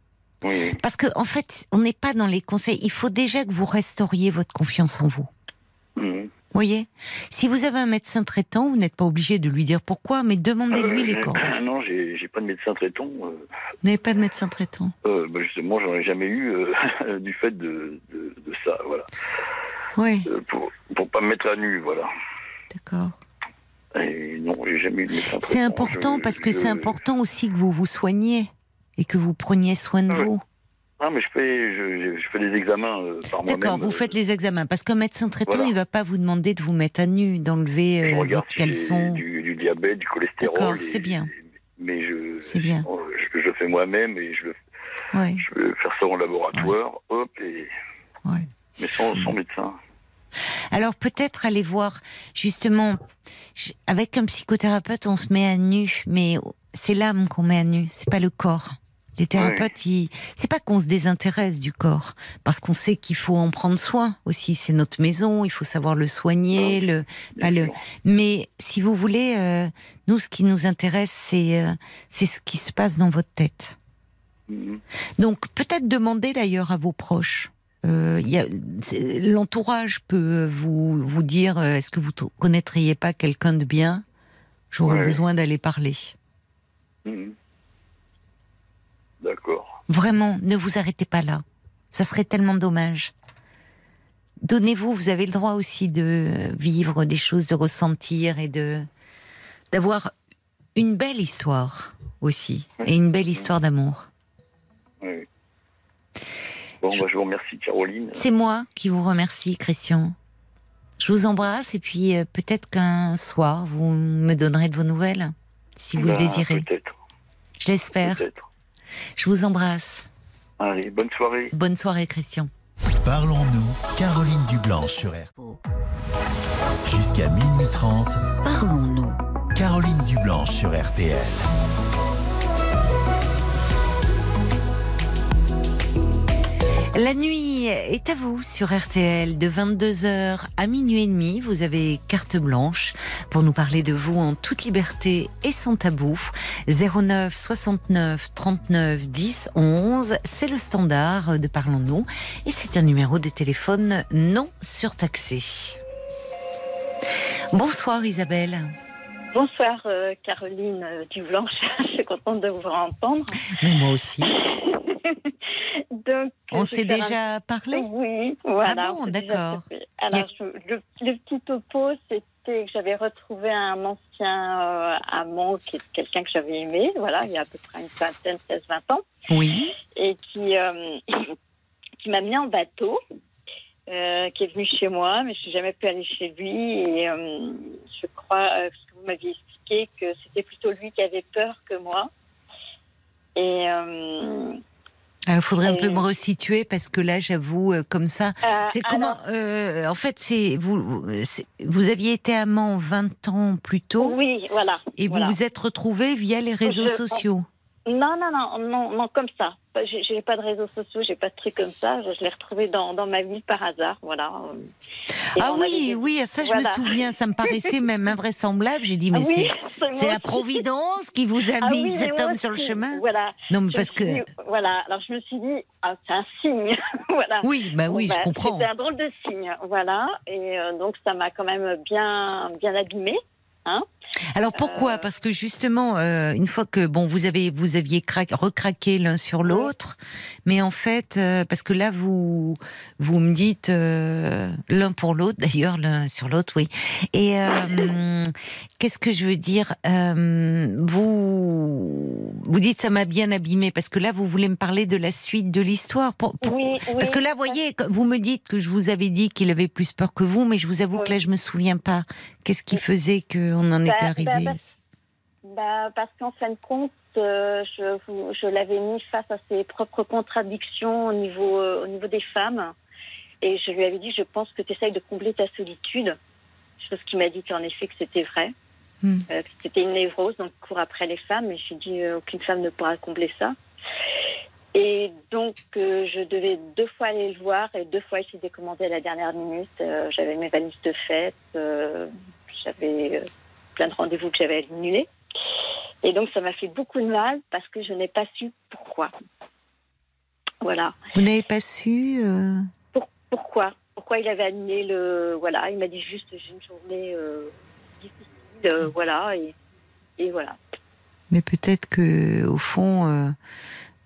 Oui, Parce que en fait, on n'est pas dans les conseils. Il faut déjà que vous restauriez votre confiance en vous. Mhm. Voyez Si vous avez un médecin traitant, vous n'êtes pas obligé de lui dire pourquoi, mais demandez-lui Euh, les coordonnées. Non, j'ai, pas de médecin traitant. Euh, Vous n'avez pas de médecin traitant. euh, bah, justement, j'en ai jamais eu euh, du fait de, de, de ça, voilà. Oui, pour, pour pas me mettre à nu, voilà. d'accord. Et non, j'ai jamais eu de médecin C'est traitant. important Je- parce que je- c'est important aussi que vous vous soigniez et que vous preniez soin de Ah vous. Ah, mais je fais, je, je fais des examens euh, par moi-même. D'accord, vous euh, faites les examens parce qu'un médecin traitant, Voilà. il va pas vous demander de vous mettre à nu, d'enlever euh, votre si caleçon. Du, du diabète, du cholestérol. D'accord, c'est bien. Mais je, C'est bien. je, je le fais moi-même et je, Ouais, je vais faire ça en laboratoire, hop, et, ouais. mais sans, sans médecin. Alors peut-être aller voir justement avec un psychothérapeute, on se met à nu, mais c'est l'âme qu'on met à nu, c'est pas le corps. Les thérapeutes, ils- c'est pas qu'on se désintéresse du corps, parce qu'on sait qu'il faut en prendre soin aussi. C'est notre maison, il faut savoir le soigner, le. bien Pas le- sûr. Mais si vous voulez, euh, nous, ce qui nous intéresse, c'est euh, c'est ce qui se passe dans votre tête. Mhm. Donc peut-être demander d'ailleurs à vos proches. Euh, L'entourage peut vous, vous dire est-ce que vous connaîtriez pas quelqu'un de bien? J'aurais Ouais. besoin d'aller parler. Mhm. D'accord. Vraiment, ne vous arrêtez pas là. Ça serait tellement dommage. Donnez-vous, vous avez le droit aussi de vivre des choses, de ressentir et de d'avoir une belle histoire aussi et une belle histoire d'amour. Oui. Bon, bah, je vous remercie, Caroline. C'est moi qui vous remercie, Christian. Je vous embrasse et puis euh, peut-être qu'un soir vous me donnerez de vos nouvelles, si vous le Bah, désirez. Peut-être. Je l'espère. Peut-être. Je vous embrasse. Allez, bonne soirée. Bonne soirée, Christian. Parlons-nous, Caroline Dublanche sur RTL. Jusqu'à minuit 30, Parlons-nous. Caroline Dublanche sur RTL. La nuit est à vous sur RTL de 22h à minuit et demi. Vous avez carte blanche pour nous parler de vous en toute liberté et sans tabou. 09 69 39 10 11, c'est le standard de Parlons-nous et c'est un numéro de téléphone non surtaxé. Bonsoir Isabelle. Bonsoir euh, Caroline euh, Dublanche, je suis contente de vous entendre. Mais moi aussi. Donc, On s'est déjà un- parlé? Oui, voilà. Ah bon, d'accord. Alors, je- le, le petit topo, c'était que j'avais retrouvé un ancien euh, amant qui est quelqu'un que j'avais aimé, voilà, il y a à peu près une vingtaine, 16-20 ans, Oui. et qui, euh, qui m'a mis en bateau. euh, qui est venu chez moi, mais je suis jamais pu aller chez lui. Et euh, je crois euh, vous m'aviez expliqué que c'était plutôt lui qui avait peur que moi. Et euh, Il faudrait un peu me resituer parce que là, j'avoue, euh, comme ça, euh, C'est comment alors, En fait, c'est vous. vous- aviez été amant 20 ans plus tôt Oui, voilà. et vous voilà. vous êtes retrouvés via les réseaux Je- sociaux. Non, non, non, non, non, comme ça. J'ai j'ai pas de réseaux sociaux, j'ai pas de trucs comme ça. Je, je l'ai retrouvé dans, dans ma ville par hasard, voilà. Et Ah oui, des- oui, ça je Voilà. me souviens. Ça me paraissait même invraisemblable. J'ai dit mais oui, c'est la providence qui vous a Ah mis oui, cet homme sur le chemin. Voilà. Non, mais Je parce que dit, voilà. Alors je me suis dit, ah, c'est un signe, voilà. oui, bah oui, Bon, je bah, comprends. C'était un drôle de signe, voilà. Et euh, donc ça m'a quand même bien, bien abîmée. Alors pourquoi? Euh, Parce que justement, euh, une fois que bon, vous avez vous aviez cra- recraqué l'un sur l'autre, mais en fait, euh, parce que là vous vous me dites euh, l'un pour l'autre, d'ailleurs l'un sur l'autre, oui. Et qu'est-ce que je veux dire? Vous vous dites ça m'a bien abîmé parce que là vous voulez me parler de la suite de l'histoire. Pour- pour- Oui, oui. parce que là, voyez, vous me dites que je vous avais dit qu'il avait plus peur que vous, mais je vous avoue que là, je me souviens pas. Qu'est-ce qui faisait qu'on en Bah, était bah, arrivé bah, Bah, parce qu'en fin de compte, euh, je, je l'avais mis face à ses propres contradictions au niveau, euh, au niveau des femmes. Et je lui avais dit, je pense que tu essayes de combler ta solitude. Chose qui m'a dit qu'en effet que c'était vrai. Hmm. Euh, que c'était une névrose, donc court après les femmes. Et j'ai dit, aucune femme ne pourra combler ça. Et donc, euh, je devais deux fois aller le voir et deux fois essayer de commander à la dernière minute. Euh, j'avais mes valises de fête, euh, j'avais plein de rendez-vous que j'avais annulés. Et donc, ça m'a fait beaucoup de mal parce que je n'ai pas su pourquoi. Voilà. Vous n'avez pas su euh, Pour- pourquoi? Pourquoi il avait annulé le. Voilà, il m'a dit juste j'ai une journée euh, difficile, euh, voilà, et, et voilà. Mais peut-être que au fond,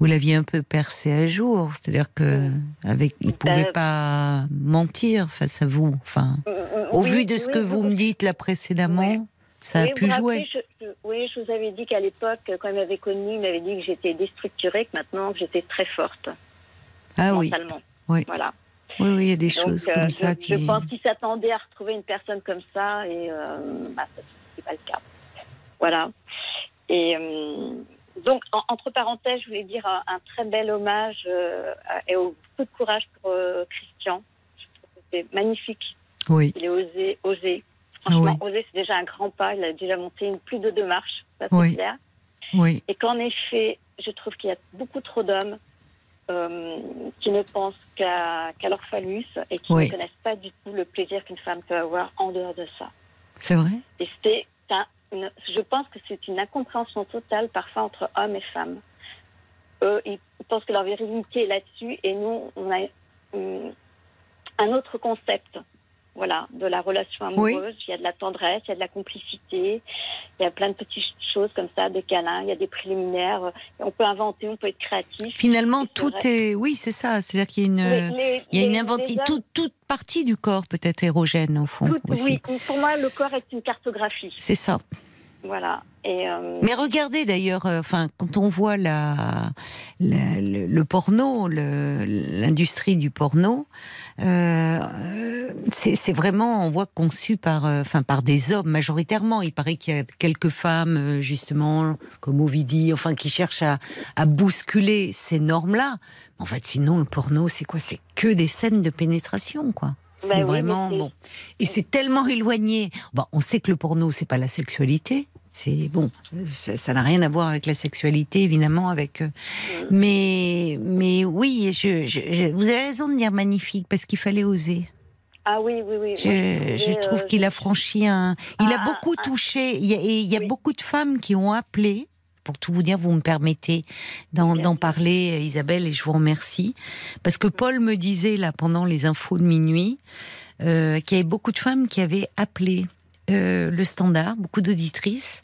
vous l'aviez un peu percé à jour. C'est-à-dire que avec, il pouvait Ben, pas mentir face à vous. Enfin, au vu de ce oui, que vous me dites là précédemment. Ça a Oui, pu jouer. rappelez, je- oui, je vous avais dit qu'à l'époque, quand il m'avait connue, il m'avait dit que j'étais déstructurée, que maintenant que j'étais très forte Ah oui, mentalement. Oui. Voilà. oui, oui, il y a des Donc, choses euh, comme ça je qui. pense qu'il s'attendait à retrouver une personne comme ça et euh, bah, c'est pas le cas. Voilà. Et euh, donc, en- entre parenthèses, je voulais dire un, un très bel hommage euh, et au beaucoup de courage pour euh, Christian. Je trouve que c'est magnifique. Oui, Il est osé, osé. Franchement, osé, c'est déjà un grand pas. Il a déjà monté une, plus de deux marches, ça c'est Oui. clair. oui, Et qu'en effet, je trouve qu'il y a beaucoup trop d'hommes euh, qui ne pensent qu'à qu'à leur phallus et qui Oui. ne connaissent pas du tout le plaisir qu'une femme peut avoir en dehors de ça. c'est vrai. Et c'est je pense que c'est une incompréhension totale parfois entre hommes et femmes. Eux, ils pensent que leur virilité est là-dessus et nous, on a hum, un autre concept. Voilà, de la relation Oui. amoureuse. Il y a de la tendresse, il y a de la complicité, il y a plein de petites choses comme ça, des câlins, il y a des préliminaires. On peut inventer, on peut être créatif. Finalement, tout est. Oui, c'est ça. C'est-à-dire qu'il y a une. Les- Il y a une inventive, les toute, partie du corps peut être érogène au fond tout- aussi. oui, pour moi, le corps est une cartographie. C'est ça. Voilà. Et, euh, Mais regardez d'ailleurs, euh, enfin, quand on voit la, la- le, le porno, l'industrie du porno, c'est c'est vraiment, on voit conçu par, euh, enfin, par des hommes majoritairement. Il paraît qu'il y a quelques femmes, euh, justement, comme Ovidie, enfin, qui cherchent à, à bousculer ces normes-là. En fait, sinon, le porno, c'est quoi? C'est que des scènes de pénétration, quoi. C'est mais vraiment bon. Et c'est tellement éloigné. Bon, on sait que le porno, c'est pas la sexualité. C'est bon, ça n'a rien à voir avec la sexualité, évidemment, avec. euh. Mais, mais oui, je, je- je- vous avez raison de dire magnifique parce qu'il fallait oser. ah oui, oui, oui. Je, trouve euh, qu'il a franchi un. Il a Ah, beaucoup ah, touché. Il y a, et il y a Oui. beaucoup de femmes qui ont appelé. Pour tout vous dire, vous me permettez d'en parler, Isabelle, et je vous remercie. Parce que Paul me disait, là, pendant les infos de minuit, euh, qu'il y avait beaucoup de femmes qui avaient appelé euh, le standard, beaucoup d'auditrices.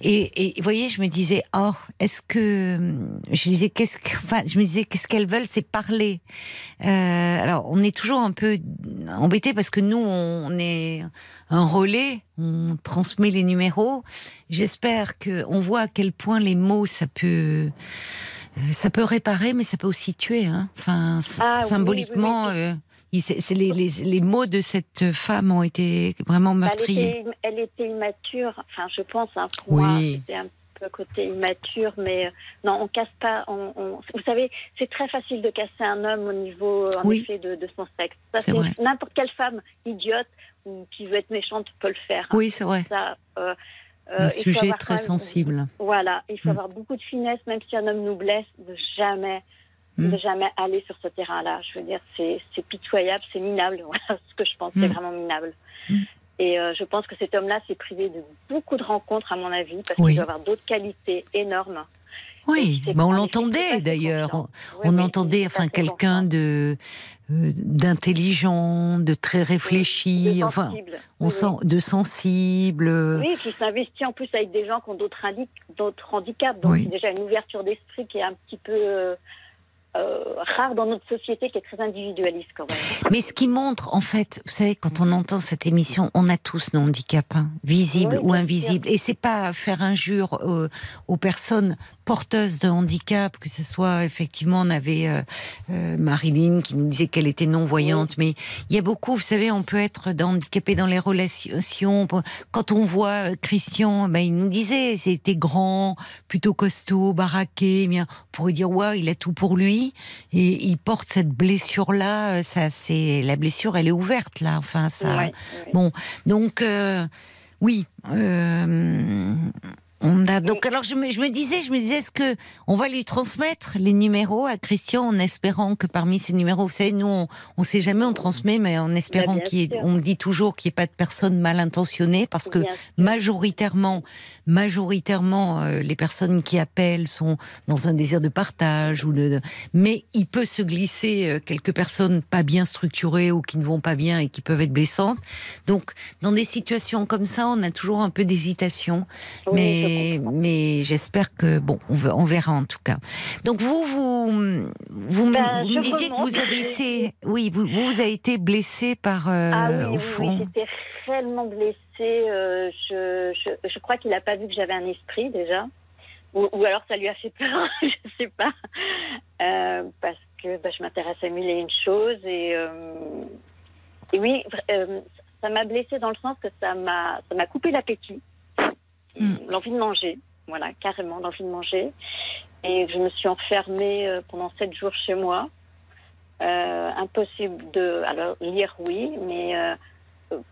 Et, vous voyez, je me disais, oh, est-ce que. Je disais, qu'est-ce que. Enfin, je me disais, qu'est-ce qu'elles veulent, c'est parler. Euh, alors, on est toujours un peu embêté parce que nous, on est un relais, on transmet les numéros. J'espère que on voit à quel point les mots, ça peut. euh, Ça peut réparer, mais ça peut aussi tuer. Hein. Enfin, Ah symboliquement, oui, oui, il- c'est- c'est les, les- les mots de cette femme ont été vraiment Elle meurtriers. était, elle était immature, enfin je pense, hein, pour moi, Oui. c'était un peu côté immature, mais euh, non, on casse pas. On, on- Vous savez, c'est très facile de casser un homme au niveau, en Oui. effet, de, de son sexe. Ça, C'est c'est n'importe quelle femme idiote ou qui veut être méchante peut le faire. hein. Oui, c'est vrai. Ça, euh, euh, Un sujet très même- sensible. Voilà, il faut Mm. avoir beaucoup de finesse, même si un homme nous blesse, de jamais, Mm. de jamais aller sur ce terrain-là. Je veux dire, c'est pitoyable, c'est minable. Voilà ce que je pense, c'est Mm. vraiment minable. Mm. Et euh, je pense que cet homme-là s'est privé de beaucoup de rencontres, à mon avis, parce Oui. qu'il doit avoir d'autres qualités énormes. Oui, ben on l'entendait d'ailleurs. On, Oui, on oui, entendait enfin quelqu'un de euh, d'intelligent, de très réfléchi, De enfin on sent de sensible. Oui, qui s'investit en plus avec des gens qui ont d'autres handi- d'autres handicaps. Donc, déjà une ouverture d'esprit qui est un petit peu euh, euh, rare dans notre société, qui est très individualiste quand même. Mais ce qui montre, en fait, vous savez, quand on entend cette émission, on a tous nos handicaps, hein, visibles Oui, ou invisibles. Et c'est pas faire injure euh, aux personnes porteuses de handicap, que ce soit effectivement, on avait euh, euh, Marilyn qui nous disait qu'elle était non voyante, mais il y a beaucoup, vous savez, on peut être handicapé dans les relations. Quand on voit euh, Christian, ben, il nous disait, c'était grand, plutôt costaud, baraqué, bien, on pourrait dire ouais, il a tout pour lui, et il porte cette blessure là, ça c'est la blessure, elle est ouverte là, enfin ça. Bon, donc euh, oui. On a donc alors je me, je me disais je me disais est-ce que on va lui transmettre les numéros à Christian en espérant que parmi ces numéros vous savez nous on, on sait jamais on transmet mais en espérant bien qu'il y ait sûr. on dit toujours qu'il n'y ait pas de personnes mal intentionnées parce que majoritairement, majoritairement, euh, les personnes qui appellent sont dans un désir de partage ou de, mais il peut se glisser euh, quelques personnes pas bien structurées ou qui ne vont pas bien et qui peuvent être blessantes. Donc, dans des situations comme ça, on a toujours un peu d'hésitation, Oui, mais je mais j'espère que bon, on, ve- on verra en tout cas. Donc vous vous vous, me- Ben, vous me disiez que vous avez été, oui, vous vous avez été blessé par euh, Ah oui, au fond. oui, j'étais réellement blessée. Euh, je, je, je crois qu'il n'a pas vu que j'avais un esprit déjà, ou, ou alors ça lui a fait peur, je sais pas, Euh, parce que bah, je m'intéresse à mille et une choses et, euh, et oui, ça m'a blessée dans le sens que ça m'a, ça m'a coupé l'appétit, Et Mm. l'envie de manger, voilà, carrément l'envie de manger, et je me suis enfermée pendant sept jours chez moi. Impossible de alors lire oui mais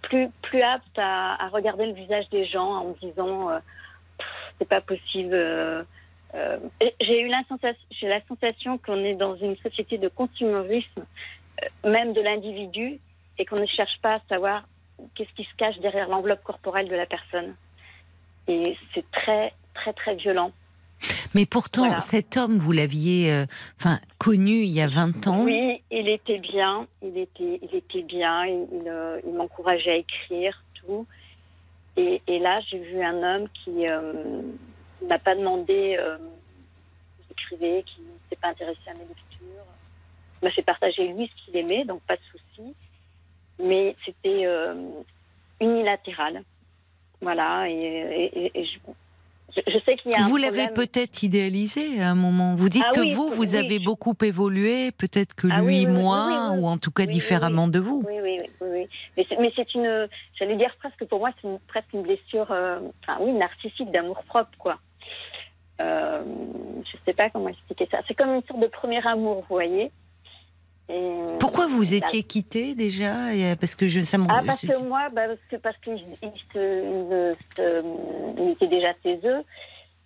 plus plus apte à, regarder le visage des gens en me disant euh, c'est pas possible euh, euh, j'ai eu la sensation qu'on est dans une société de consumérisme même de l'individu et qu'on ne cherche pas à savoir qu'est-ce qui se cache derrière l'enveloppe corporelle de la personne. Et c'est très très très violent Mais pourtant, Voilà. cet homme, vous l'aviez euh, enfin, connu il y a 20 ans. Oui, il était bien, il était, il était bien, il, il, euh, il m'encourageait à écrire, tout. Et, et là, j'ai vu un homme qui euh, n'a pas demandé euh, d'écrire, qui ne s'est pas intéressé à mes lectures. Il m'a fait partager lui ce qu'il aimait, donc pas de souci. Mais c'était euh, unilatéral. Voilà, et, et- et- et je, je- je sais qu'il y a un Vous l'avez peut-être idéalisé à un moment. Vous dites Ah que oui, vous, vous oui. avez beaucoup évolué, peut-être que Ah lui oui, moins, ou en tout cas différemment de vous. Oui, oui, oui. Mais c'est, une, j'allais dire presque pour moi, c'est presque une blessure, euh, enfin oui, narcissique d'amour propre, quoi. Euh, je sais pas comment expliquer ça. C'est comme une sorte de premier amour, vous voyez. Et- Pourquoi vous Bah, étiez quitté déjà Et, Parce que je, ça Ah, parce que moi, bah, parce que parce qu'il il était déjà chez eux,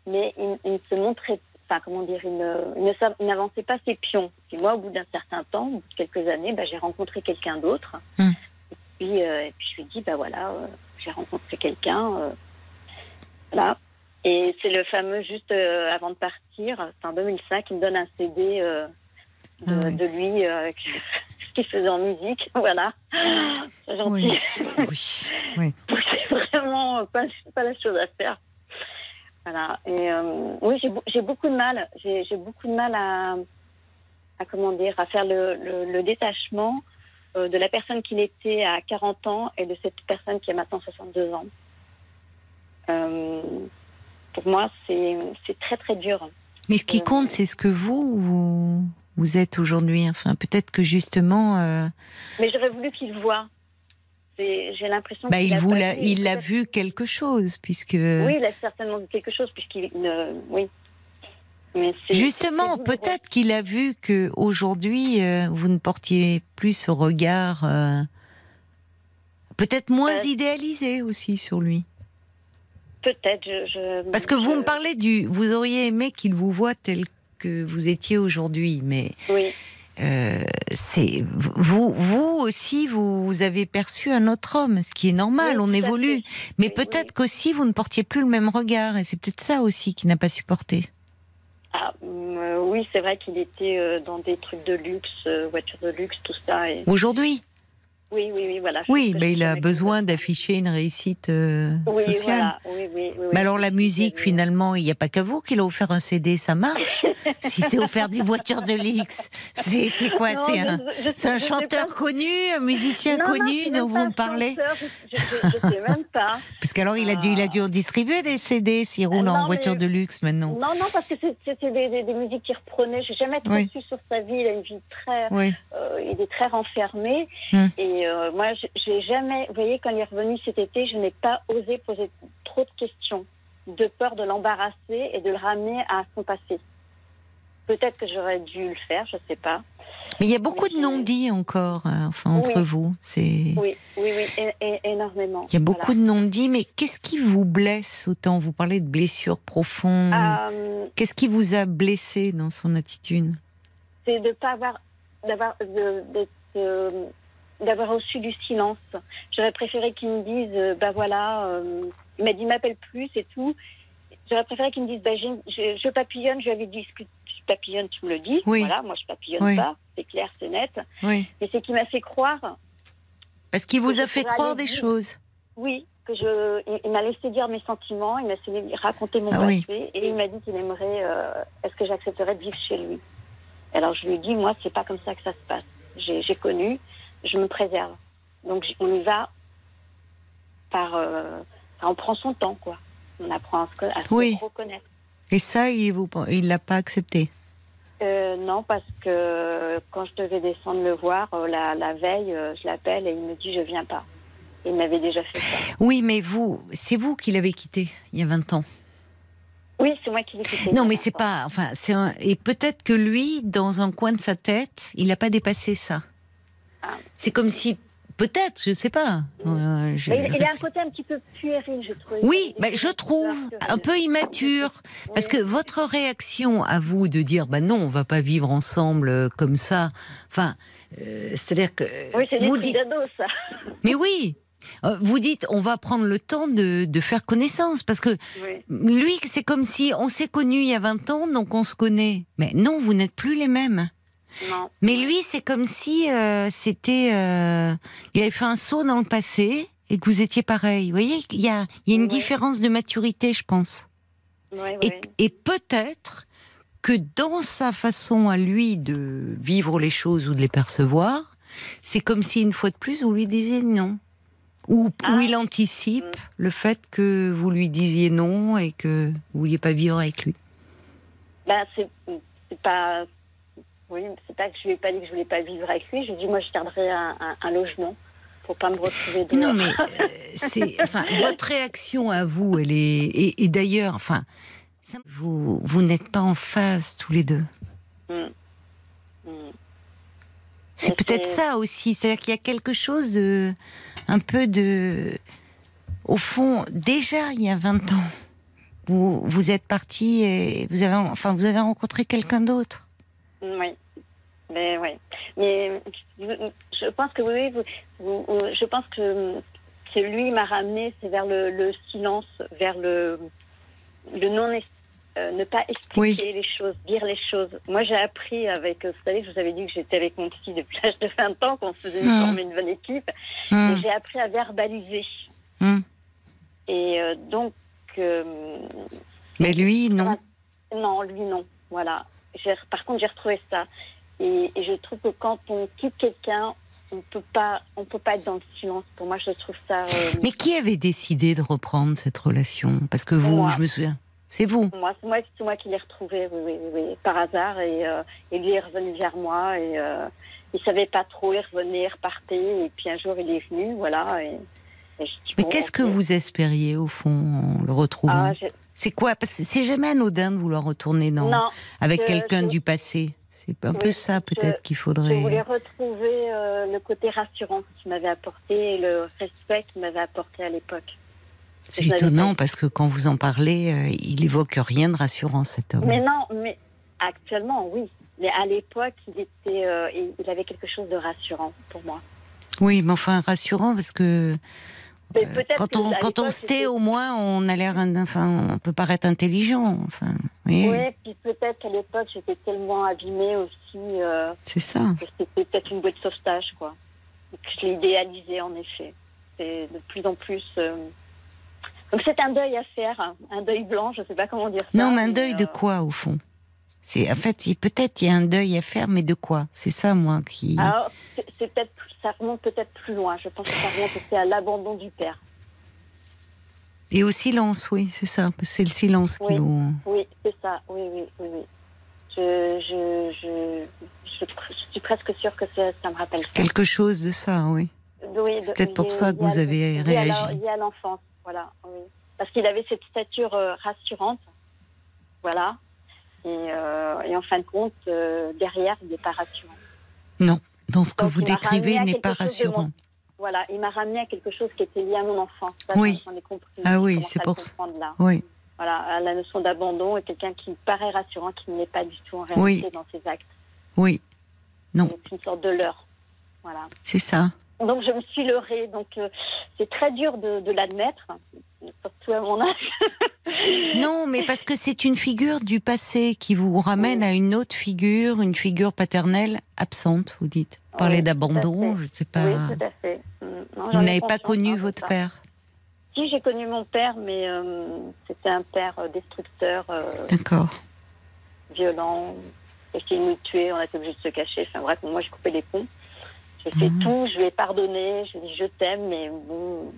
mais il, il ne se montrait, enfin comment dire, il ne- n'avançait pas ses pions. Et moi, au bout d'un certain temps, au bout de quelques années, bah, j'ai rencontré quelqu'un d'autre. Hmm. Et puis, euh, et puis je lui ai dit, bah voilà, euh, j'ai rencontré quelqu'un, euh, voilà. Et c'est le fameux juste euh, avant de partir, c'est en 2005, il me donne un CD euh, de, Ah de lui euh, qu'il faisait en musique, voilà. C'est gentil. Oui, oui. c'est vraiment pas, pas la chose à faire. Voilà. Et euh, oui, j'ai beau- j'ai beaucoup de mal. J'ai beaucoup de mal à, à comment dire, à faire le, le- le détachement euh, de la personne qu'il était à 40 ans et de cette personne qui a maintenant 62 ans. Euh, pour moi, c'est très très dur. Mais ce qui Euh, compte, c'est ce que vous, vous, vous êtes aujourd'hui. Enfin, peut-être que justement, euh, Mais j'aurais voulu qu'il voit. C'est- J'ai l'impression bah, il a vous l'a, vu, il a vu quelque chose, puisque Oui, il a certainement vu quelque chose puisqu'il ne. Oui. Mais c'est- justement, peut-être qu'il a vu que aujourd'hui, euh, vous ne portiez plus ce regard, euh, peut-être moins Euh, idéalisé aussi sur lui. Peut-être. Je, je- Parce que vous me parlez du, vous auriez aimé qu'il vous voit tel que vous étiez aujourd'hui, mais Oui. euh, c'est vous, vous aussi, vous, vous avez perçu un autre homme, ce qui est normal, Oui, on évolue. Mais peut-être oui. qu'aussi vous ne portiez plus le même regard, et c'est peut-être ça aussi qui n'a pas supporté. Ah, euh, oui, c'est vrai qu'il était euh, dans des trucs de luxe, voitures de luxe, tout ça. Et... Aujourd'hui, Oui, oui, oui, voilà. oui, Je- mais il a besoin d'afficher une réussite euh, Oui, sociale. voilà. Oui, oui, oui, oui. Mais alors la musique, finalement, il n'y a pas qu'à vous qu'il a offert un CD, ça marche? si c'est offert des voitures de luxe, c'est quoi? Non, C'est un, je- c'est un je sais chanteur pas. connu, un musicien Non, non, connu c'est dont vous me parlez? Je, je sais même pas. Parce qu'alors il a dû, il a dû en distribuer des CD s'il roule non, en mais- voiture de luxe maintenant. Non, non, parce que c'était des, des, des musiques qu'il reprenait. J'ai jamais trop su sur sa vie. Il a une vie très, euh, il est très renfermé. Et euh, moi, j'ai- jamais, vous voyez, quand il est revenu cet été, je n'ai pas osé poser trop de questions, de peur de l'embarrasser et de le ramener à son passé. Peut-être que j'aurais dû le faire, je sais pas. Mais il y a beaucoup Mais de non-dits encore, euh, enfin entre Oui. vous. C'est Oui, oui, oui, é- é- énormément. il y a beaucoup de non-dits, mais qu'est-ce qui vous blesse autant? Vous parlez de blessures profondes. Euh, Qu'est-ce qui vous a blessé dans son attitude? C'est de pas avoir d'avoir de- d'être, euh, d'avoir reçu du silence. J'aurais préféré qu'il me dise euh, bah voilà, euh, il m'a dit m'appelle plus et tout. J'aurais préféré qu'il me dise bah je, je papillonne, je lui avais dit ce que tu papillonnes, tu me le dis. Oui. Voilà, moi je papillonne Oui. pas, c'est clair, c'est net. Oui. Mais c'est qu'il m'a fait croire, Parce qu'il vous a fait croire des dire. choses. oui, que je, il, il m'a laissé dire mes sentiments, il m'a laissé raconter mon Ah oui. passé et il m'a dit qu'il aimerait, euh, est-ce que j'accepterais de vivre chez lui. Alors je lui ai dit, moi, c'est pas comme ça que ça se passe. J'ai connu, je me préserve. Donc on y va par. euh, on prend son temps, quoi. On apprend à se, à se Oui. reconnaître. Et ça, il vous, il l'a pas accepté? Euh, non, parce que quand je devais descendre le voir, euh, la, la veille, je l'appelle et il me dit je viens pas. Il m'avait déjà fait ça. Oui, mais vous, c'est vous qui l'avez quitté il y a 20 ans. Oui, c'est moi qui l'ai quitté. Non, mais c'est 20 ans. pas. Enfin, c'est un- et peut-être que lui, dans un coin de sa tête, il n'a pas dépassé ça. C'est comme si, peut-être, je sais pas. Euh, je- Mais il, il a un côté un petit peu puéril, je trouve. Oui, bah, je trouve un peu immature. Parce que votre réaction à vous de dire, bah non, on va pas vivre ensemble euh, comme ça. Enfin, euh, c'est-à-dire que Oui, c'est des vous dites, ça. mais oui, vous dites, on va prendre le temps de, de faire connaissance parce que Oui. lui, c'est comme si on s'est connus il y a 20 ans, donc on se connaît. Mais non, vous n'êtes plus les mêmes. Non. Mais lui, c'est comme si euh, c'était, euh, il avait fait un saut dans le passé et que vous étiez pareil. Vous voyez, il y a, il y a une différence de maturité, je pense. Et, et peut-être que dans sa façon à lui de vivre les choses ou de les percevoir, c'est comme si une fois de plus vous lui disiez non. Ou, Ah. ou il anticipe Mm. le fait que vous lui disiez non et que vous vouliez pas vivre avec lui. Ben, c'est c'est pas. Oui, c'est pas que je lui ai pas dit que je voulais pas vivre avec lui. Je lui ai dit, moi, je garderai un, un, un logement pour pas me retrouver dehors. Non, mais euh, c'est, enfin, votre réaction à vous, elle est, et, et d'ailleurs, enfin, ça- vous, vous n'êtes pas en phase tous les deux. Mm. Mm. C'est peut-être ça aussi, c'est-à-dire qu'il y a quelque chose de, un peu de, au fond, déjà il y a 20 ans, vous, vous êtes parti et vous avez, enfin, vous avez rencontré quelqu'un d'autre. Oui. Mais oui. Mais je- pense que oui, vous, vous- vous- je pense que, que lui m'a ramené, c'est vers le, le silence, vers le, le non euh, ne pas expliquer les choses, dire les choses. Moi, j'ai appris avec, vous savez, je vous avais dit que j'étais avec mon petit depuis l'âge de 20 ans, qu'on faisait Hmm. former une bonne équipe. Et j'ai appris à verbaliser. hum. Et euh, donc, euh, Mais lui, non. non, lui non. Voilà. Par contre, j'ai retrouvé ça. Et, et je trouve que quand on quitte quelqu'un, on peut pas, on peut pas être dans le silence. Pour moi, je trouve ça. euh, Mais qui avait décidé de reprendre cette relation? Parce que vous, Moi. je me souviens, c'est vous. Moi, c'est moi, qui l'ai retrouvé, oui, oui, oui, par hasard. Et, euh, et lui est revenu vers moi. Et euh, il savait pas trop, il revenait, il repartait. Et puis un jour, il est venu, voilà. Et, et je dis, Mais bon, qu'est-ce que vous espériez au fond en le retrouvant? Ah, C'est quoi? C'est jamais anodin de vouloir retourner dans, Non, avec je- quelqu'un je- du passé. C'est un Oui, peu ça peut-être qu'il je faudrait. voulais retrouver euh, le côté rassurant qu'il m'avait apporté et le respect qu'il m'avait apporté à l'époque. C'est je étonnant parce que quand vous en parlez, euh, il évoque rien de rassurant cet homme. Mais non, mais actuellement, oui. Mais à l'époque, il était, euh, il il avait quelque chose de rassurant pour moi. Oui, mais enfin rassurant parce que Mais euh, quand on à quand on se tait, au moins on a l'air, enfin on peut paraître intelligent. Enfin, oui, Oui, puis peut-être qu'à l'époque, j'étais tellement abîmée aussi euh, c'est ça. que c'était peut-être une bouée de sauvetage, quoi. Donc, je l'ai idéalisé, en effet. C'est de plus en plus. euh, Donc c'est un deuil à faire, hein. un deuil blanc, je sais pas comment dire ça. Non, mais un deuil de euh, quoi au fond? C'est en fait, il- peut-être il y a un deuil à faire, mais de quoi? C'est ça moi qui. Alors, c'est peut-être, ça remonte peut-être plus loin. Je pense que ça remonte aussi à l'abandon du père. Et au silence, oui, c'est ça. C'est le silence qui vous. Oui, c'est ça. Oui, oui, oui, oui. Je, je, je, je, suis presque sûre que ça, me rappelle ça. Quelque chose de ça, oui. Oui, C'est peut-être pour ça que à- vous avez réagi. Lié à l'enfance, voilà. Oui. Parce qu'il avait cette stature euh, rassurante, voilà. Et, euh, et en fin de compte, euh, derrière, il n'est pas rassurant. Non, dans ce que Donc, vous il décrivez à n'est pas rassurant. mon- Voilà, il m'a ramené à quelque chose qui était lié à mon enfance. Ça, Oui. J'en ai compris. Ah oui, c'est pour ça. là. Oui, Voilà, à la notion d'abandon et quelqu'un qui paraît rassurant, qui ne l'est pas du tout en réalité Oui. dans ses actes. oui, Non. C'est une sorte de leurre. Voilà. c'est ça. Donc je me suis leurrée. Donc euh, c'est très dur de, de l'admettre, surtout à mon âge. Non, mais parce que c'est une figure du passé qui vous ramène Oui. à une autre figure, une figure paternelle absente, vous dites. Parler Oui, d'abandon, je ne sais pas. Oui, tout à fait. Mm. Non, vous n'avez pas connu hein, votre père. Si j'ai connu mon père, mais euh, c'était un père euh, destructeur, euh, D'accord. violent, essayé de nous tuer, on a été obligé de se cacher. Enfin bref, moi j'ai coupé les ponts. J'ai fait Mhm. tout, je lui ai pardonné, je lui ai dit je t'aime, mais bon,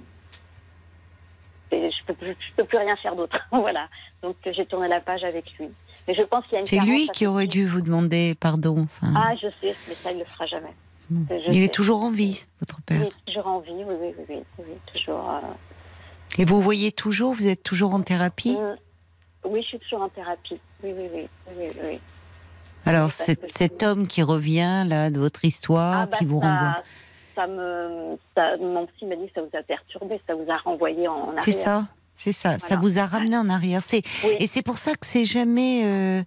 je peux, plus- je peux plus rien faire d'autre. voilà. Donc euh, j'ai tourné la page avec lui. Mais je pense qu'il y a une C'est lui qui aurait dû vous demander pardon. Enfin, Ah, je sais, mais ça, il le fera jamais. bon. il sais. est toujours en vie, votre Il père. est toujours en vie, oui, oui, oui, oui, oui, toujours. euh, Et vous voyez toujours, vous êtes toujours en thérapie mm. Oui, je suis toujours en thérapie. Oui, oui, oui, oui, oui. Alors, cet, homme qui revient, là, de votre histoire, Ah, bah, qui vous renvoie. Ça me, ça, mon psy m'a dit que ça vous a perturbé, ça vous a renvoyé en arrière. C'est ça, c'est ça. Ça vous a ramené en arrière. C'est Oui. et c'est pour ça que c'est jamais. euh,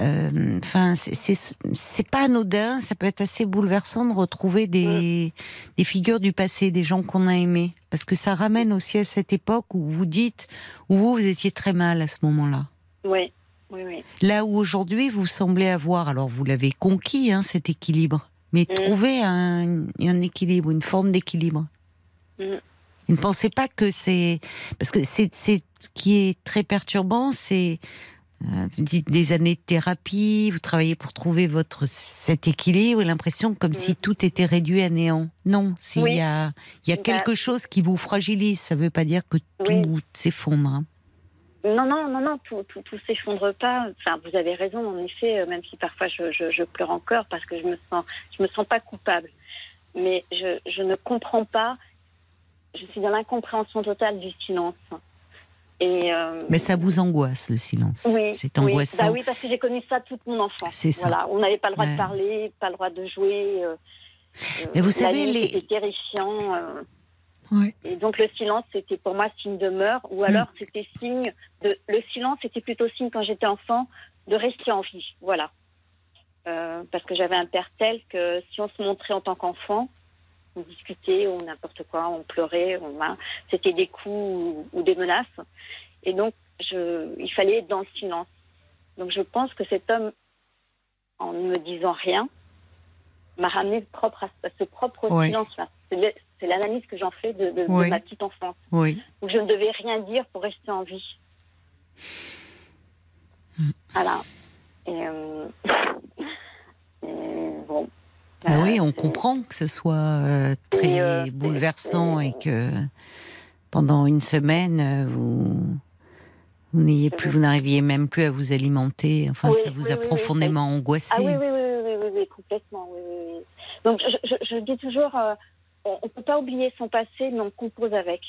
euh, Enfin, c'est- pas anodin. Ça peut être assez bouleversant de retrouver des des figures du passé, des gens qu'on a aimés, parce que ça ramène aussi à cette époque où vous dites où vous, vous étiez très mal à ce moment-là. Oui, oui, oui. Là où aujourd'hui vous semblez avoir, alors vous l'avez conquis, hein, cet équilibre, mais Mm. trouver un, un équilibre, une forme d'équilibre. Mm. Ne pensez pas que c'est parce que c'est ce qui est très perturbant, c'est euh, vous dites des années de thérapie, vous travaillez pour trouver votre cet équilibre, et l'impression comme si tout était réduit à néant. Non, s'il Mm. Oui. y a il y a quelque chose qui vous fragilise, ça ne veut pas dire que Oui. tout s'effondre. hein. Non, non, non, non, tout, tout, tout s'effondre pas. Enfin, vous avez raison, en effet, euh, même si parfois je, je, je pleure encore parce que je me sens, je me sens pas coupable. Mais je, je ne comprends pas. Je suis dans l'incompréhension totale du silence. Et euh, Mais ça vous angoisse le silence. oui, C'est oui. angoissant. Bah oui, parce que j'ai connu ça toute mon enfance. C'est ça. Voilà, on n'avait pas le droit Ouais. de parler, pas le droit de jouer. euh, Mais vous la savez, les- c'était terrifiant. euh, Ouais. Et donc le silence, c'était pour moi signe de meurtre, ou alors c'était signe de. Le silence, c'était plutôt signe quand j'étais enfant de rester en vie. Voilà. Euh, parce que j'avais un père tel que si on se montrait en tant qu'enfant, on discutait ou n'importe quoi, on pleurait, on, hein, c'était des coups ou, ou des menaces. Et donc, je, il fallait être dans le silence. Donc je pense que cet homme, en ne me disant rien, m'a ramené propre à, à ce propre Ouais. silence-là. C'est l'analyse que j'en fais de, de- de Ouais. ma petite enfance, Oui. où je ne devais rien dire pour rester en vie. Voilà. Et, euh, et bon. Ah oui, on c'est- comprend que ce soit euh, très euh, bouleversant et que pendant une semaine, euh, vous, vous n'ayez plus, vous n'arriviez même plus à vous alimenter. Enfin, Oui, ça vous oui, a oui, profondément angoissé. Ah oui, oui, oui, oui, complètement. Donc, je, je- je dis toujours, euh, on ne peut pas oublier son passé, mais on compose avec.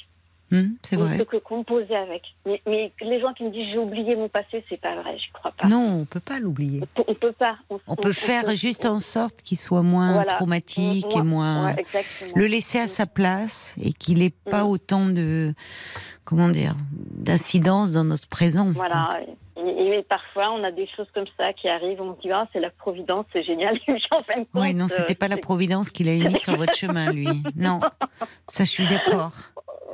Hum, c'est on ne vrai. peut que composer avec. Mais, mais les gens qui me disent j'ai oublié mon passé, c'est pas vrai, je crois pas. Non, on peut pas l'oublier. On on peut pas. On peut faire juste en sorte qu'il soit moins Voilà. traumatique et moins Ouais, le laisser à sa place et qu'il n'ait pas Mm. autant de comment dire d'incidence dans notre présent. quoi. Et, et parfois, on a des choses comme ça qui arrivent. On se dit, ah, c'est la providence, c'est génial. Compte, non, c'était pas la providence qu'il a mis sur votre chemin, lui. Non, ça, je suis d'accord.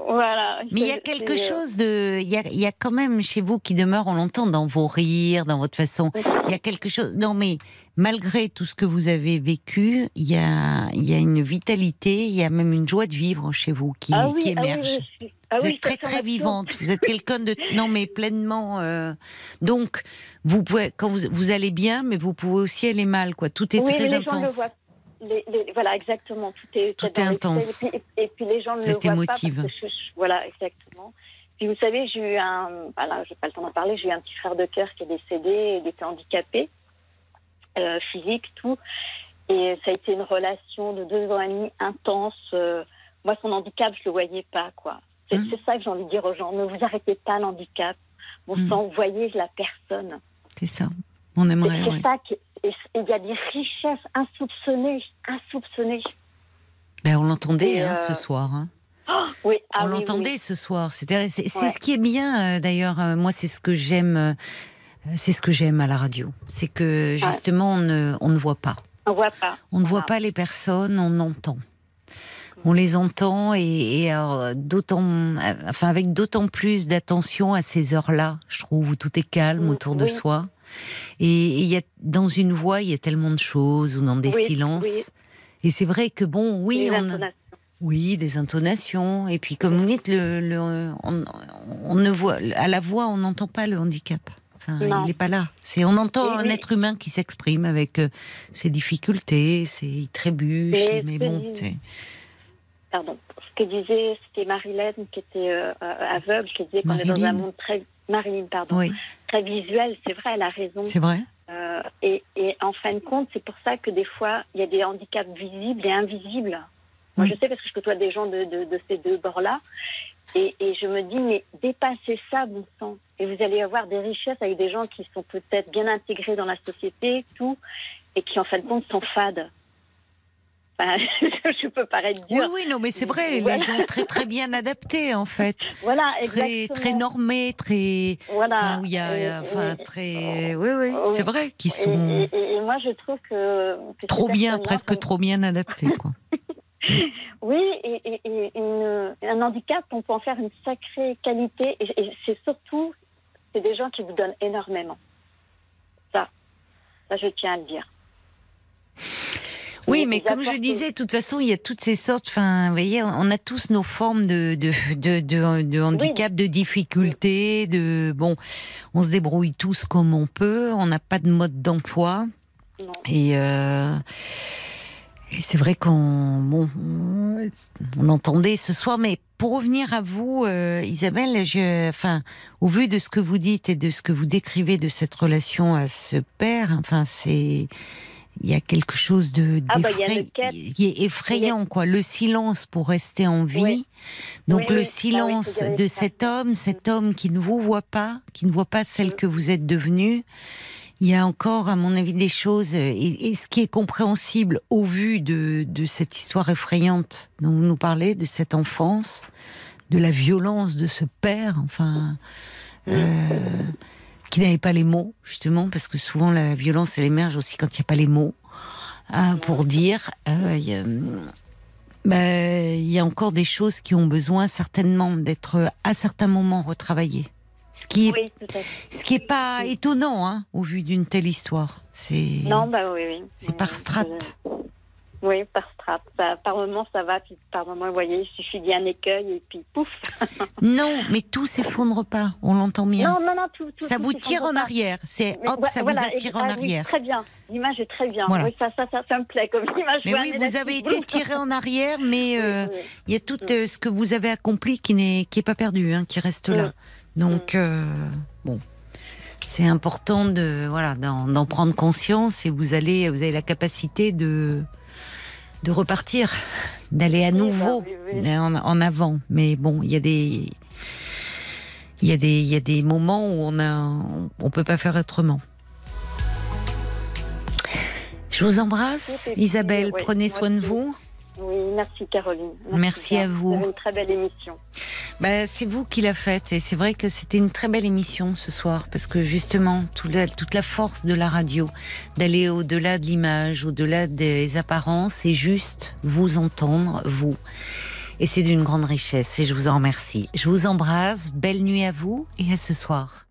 Voilà. Mais il y a quelque euh, chose de, il y a, y a quand même chez vous qui demeure, on l'entend dans vos rires, dans votre façon. Il y a quelque chose. Non, mais malgré tout ce que vous avez vécu, il y a, il y a une vitalité, il y a même une joie de vivre chez vous qui, ah oui, qui ah oui, émerge. oui, je suis- ah vous oui, êtes très très vivante. Vous êtes quelqu'un de non mais pleinement. euh, donc vous pouvez quand vous, vous allez bien, mais vous pouvez aussi aller mal quoi. Tout est oui, très les gens le intense. voient. Les- les- voilà, et Tout est, Tout intense. Et puis, et puis les gens ne Vous le êtes voient émotive. pas. Parce que je- voilà, exactement. Puis vous savez, j'ai eu un. Voilà, j'ai pas le temps d'en parler. J'ai eu un petit frère de cœur qui est décédé. Il était handicapé, euh, physique, tout. Et ça a été une relation de deux ans et demi intense. euh, moi, son handicap, je le voyais pas, quoi. C'est Hum. c'est ça que j'ai envie de dire aux gens. Ne vous arrêtez pas l'handicap. Bon Hum. sang, voyez la personne. C'est ça. On aimerait. C'est ouais. ça qui- et il y a des richesses insoupçonnées, insoupçonnées. Ben, on l'entendait hein, euh, ce soir. hein. Oui, ah on oui, l'entendait oui. ce soir. C'est, Ouais. ce qui est bien euh, d'ailleurs. euh, moi, c'est ce que j'aime. c'est ce que j'aime à la radio. C'est que justement, on, ne, on ne voit pas. On voit pas. On ne voit pas les personnes, on entend. On les entend et, et alors, d'autant, euh, enfin avec d'autant plus d'attention à ces heures-là, je trouve, où tout est calme Mm, autour de oui. soi. Et il y a dans une voix, il y a tellement de choses ou dans des Oui, silences. oui. Et c'est vrai que bon, oui, on a- intonations. oui, des intonations. Et puis, comme vous dites, le, le- on, on ne voit, à la voix, on n'entend pas le handicap. Enfin, il n'est pas là. C'est, on entend un être humain qui s'exprime avec euh, ses difficultés, ses il trébuche, Mais bon, c'est. Pardon, ce que disait, c'était Marilyn qui était euh, aveugle, qui disait qu'on est dans un monde très, Marilyn, pardon, Oui, très visuel. C'est vrai, elle a raison. c'est vrai. Euh, et, et en fin de compte, c'est pour ça que des fois, il y a des handicaps visibles et invisibles. Moi, je sais parce que je côtoie des gens de, de, de ces deux bords-là. Et, et je me dis, mais dépassez ça, bon sang. Et vous allez avoir des richesses avec des gens qui sont peut-être bien intégrés dans la société, tout, et qui en fin de compte sont fades. Enfin, je peux paraître Oui, dur. oui, non, mais c'est vrai, Voilà. les gens très très bien adaptés en fait, Voilà, très exactement. très normés, très, Voilà. enfin, où il y a, Et- enfin et- très, oui, oui, Oui. c'est vrai, qui et, sont et- et- et moi, je trouve que. que trop bien, presque trop bien adaptés, quoi. Oui, et, et- et une- un handicap, on peut en faire une sacrée qualité. Et, et c'est surtout, c'est des gens qui vous donnent énormément. Ça, ça, je tiens à le dire. Oui, mais comme je disais, de toute façon, il y a toutes ces sortes. Enfin, vous voyez, on a tous nos formes de de de, de, de handicap, de difficultés, de bon, on se débrouille tous comme on peut. On n'a pas de mode d'emploi et. Euh, et c'est vrai qu'on bon, on entendait ce soir, mais pour revenir à vous, euh, Isabelle, je, enfin, au vu de ce que vous dites et de ce que vous décrivez de cette relation à ce père, enfin, c'est il y a quelque chose de Ah bah, qui est effrayant, quoi. Le silence pour rester en vie. Oui. Donc Oui, le oui. Silence de ça. cet homme, cet homme qui ne vous voit pas, qui ne voit pas celle Mm. que vous êtes devenue. Il y a encore, à mon avis, des choses, euh, et, et ce qui est compréhensible au vu de, de cette histoire effrayante dont vous nous parlez, de cette enfance, de la violence de ce père, enfin, euh, qui n'avait pas les mots, justement, parce que souvent la violence, elle émerge aussi quand il n'y a pas les mots, hein, pour dire. euh, il y a, ben, il y a encore des choses qui ont besoin certainement d'être à certains moments retravaillées. Ce qui est, Oui, fait. ce qui est pas étonnant, hein, au vu d'une telle histoire. C'est Non, bah oui, oui. c'est par strate. Oui, par strate. Ça- par moment, ça va, puis par moment, vous voyez, il suffit d'y un écueil et puis pouf. Non, mais tout s'effondre pas. On l'entend bien. Non, non, non, tout. tout ça tout vous tire en pas. arrière. C'est hop, ça vous et- attire en ah oui, arrière. très bien. L'image est très bien. Voilà. Oui, ça, ça, ça, ça me plaît comme image. Mais oui, vous avez été tiré en arrière, mais euh, Oui, oui. il y a tout euh, ce que vous avez accompli qui n'est qui est pas perdu, hein, qui reste là. Mm. Donc euh, bon, c'est important de voilà d'en prendre conscience et vous allez vous avez la capacité de de repartir, d'aller à Oui, nouveau oui. en, en avant. Mais bon, il y a des il y a des il y a des moments où on a on, peut pas faire autrement. Je vous embrasse, Isabelle. Prenez soin de vous. Oui, merci Caroline. Merci à vous. une très belle émission. Bah, c'est vous qui l'a faite et c'est vrai que c'était une très belle émission ce soir parce que justement tout la- toute la force de la radio d'aller au-delà de l'image, au-delà des apparences, c'est juste vous entendre, vous. Et c'est d'une grande richesse et je vous en remercie. Je vous embrasse, belle nuit à vous et à ce soir.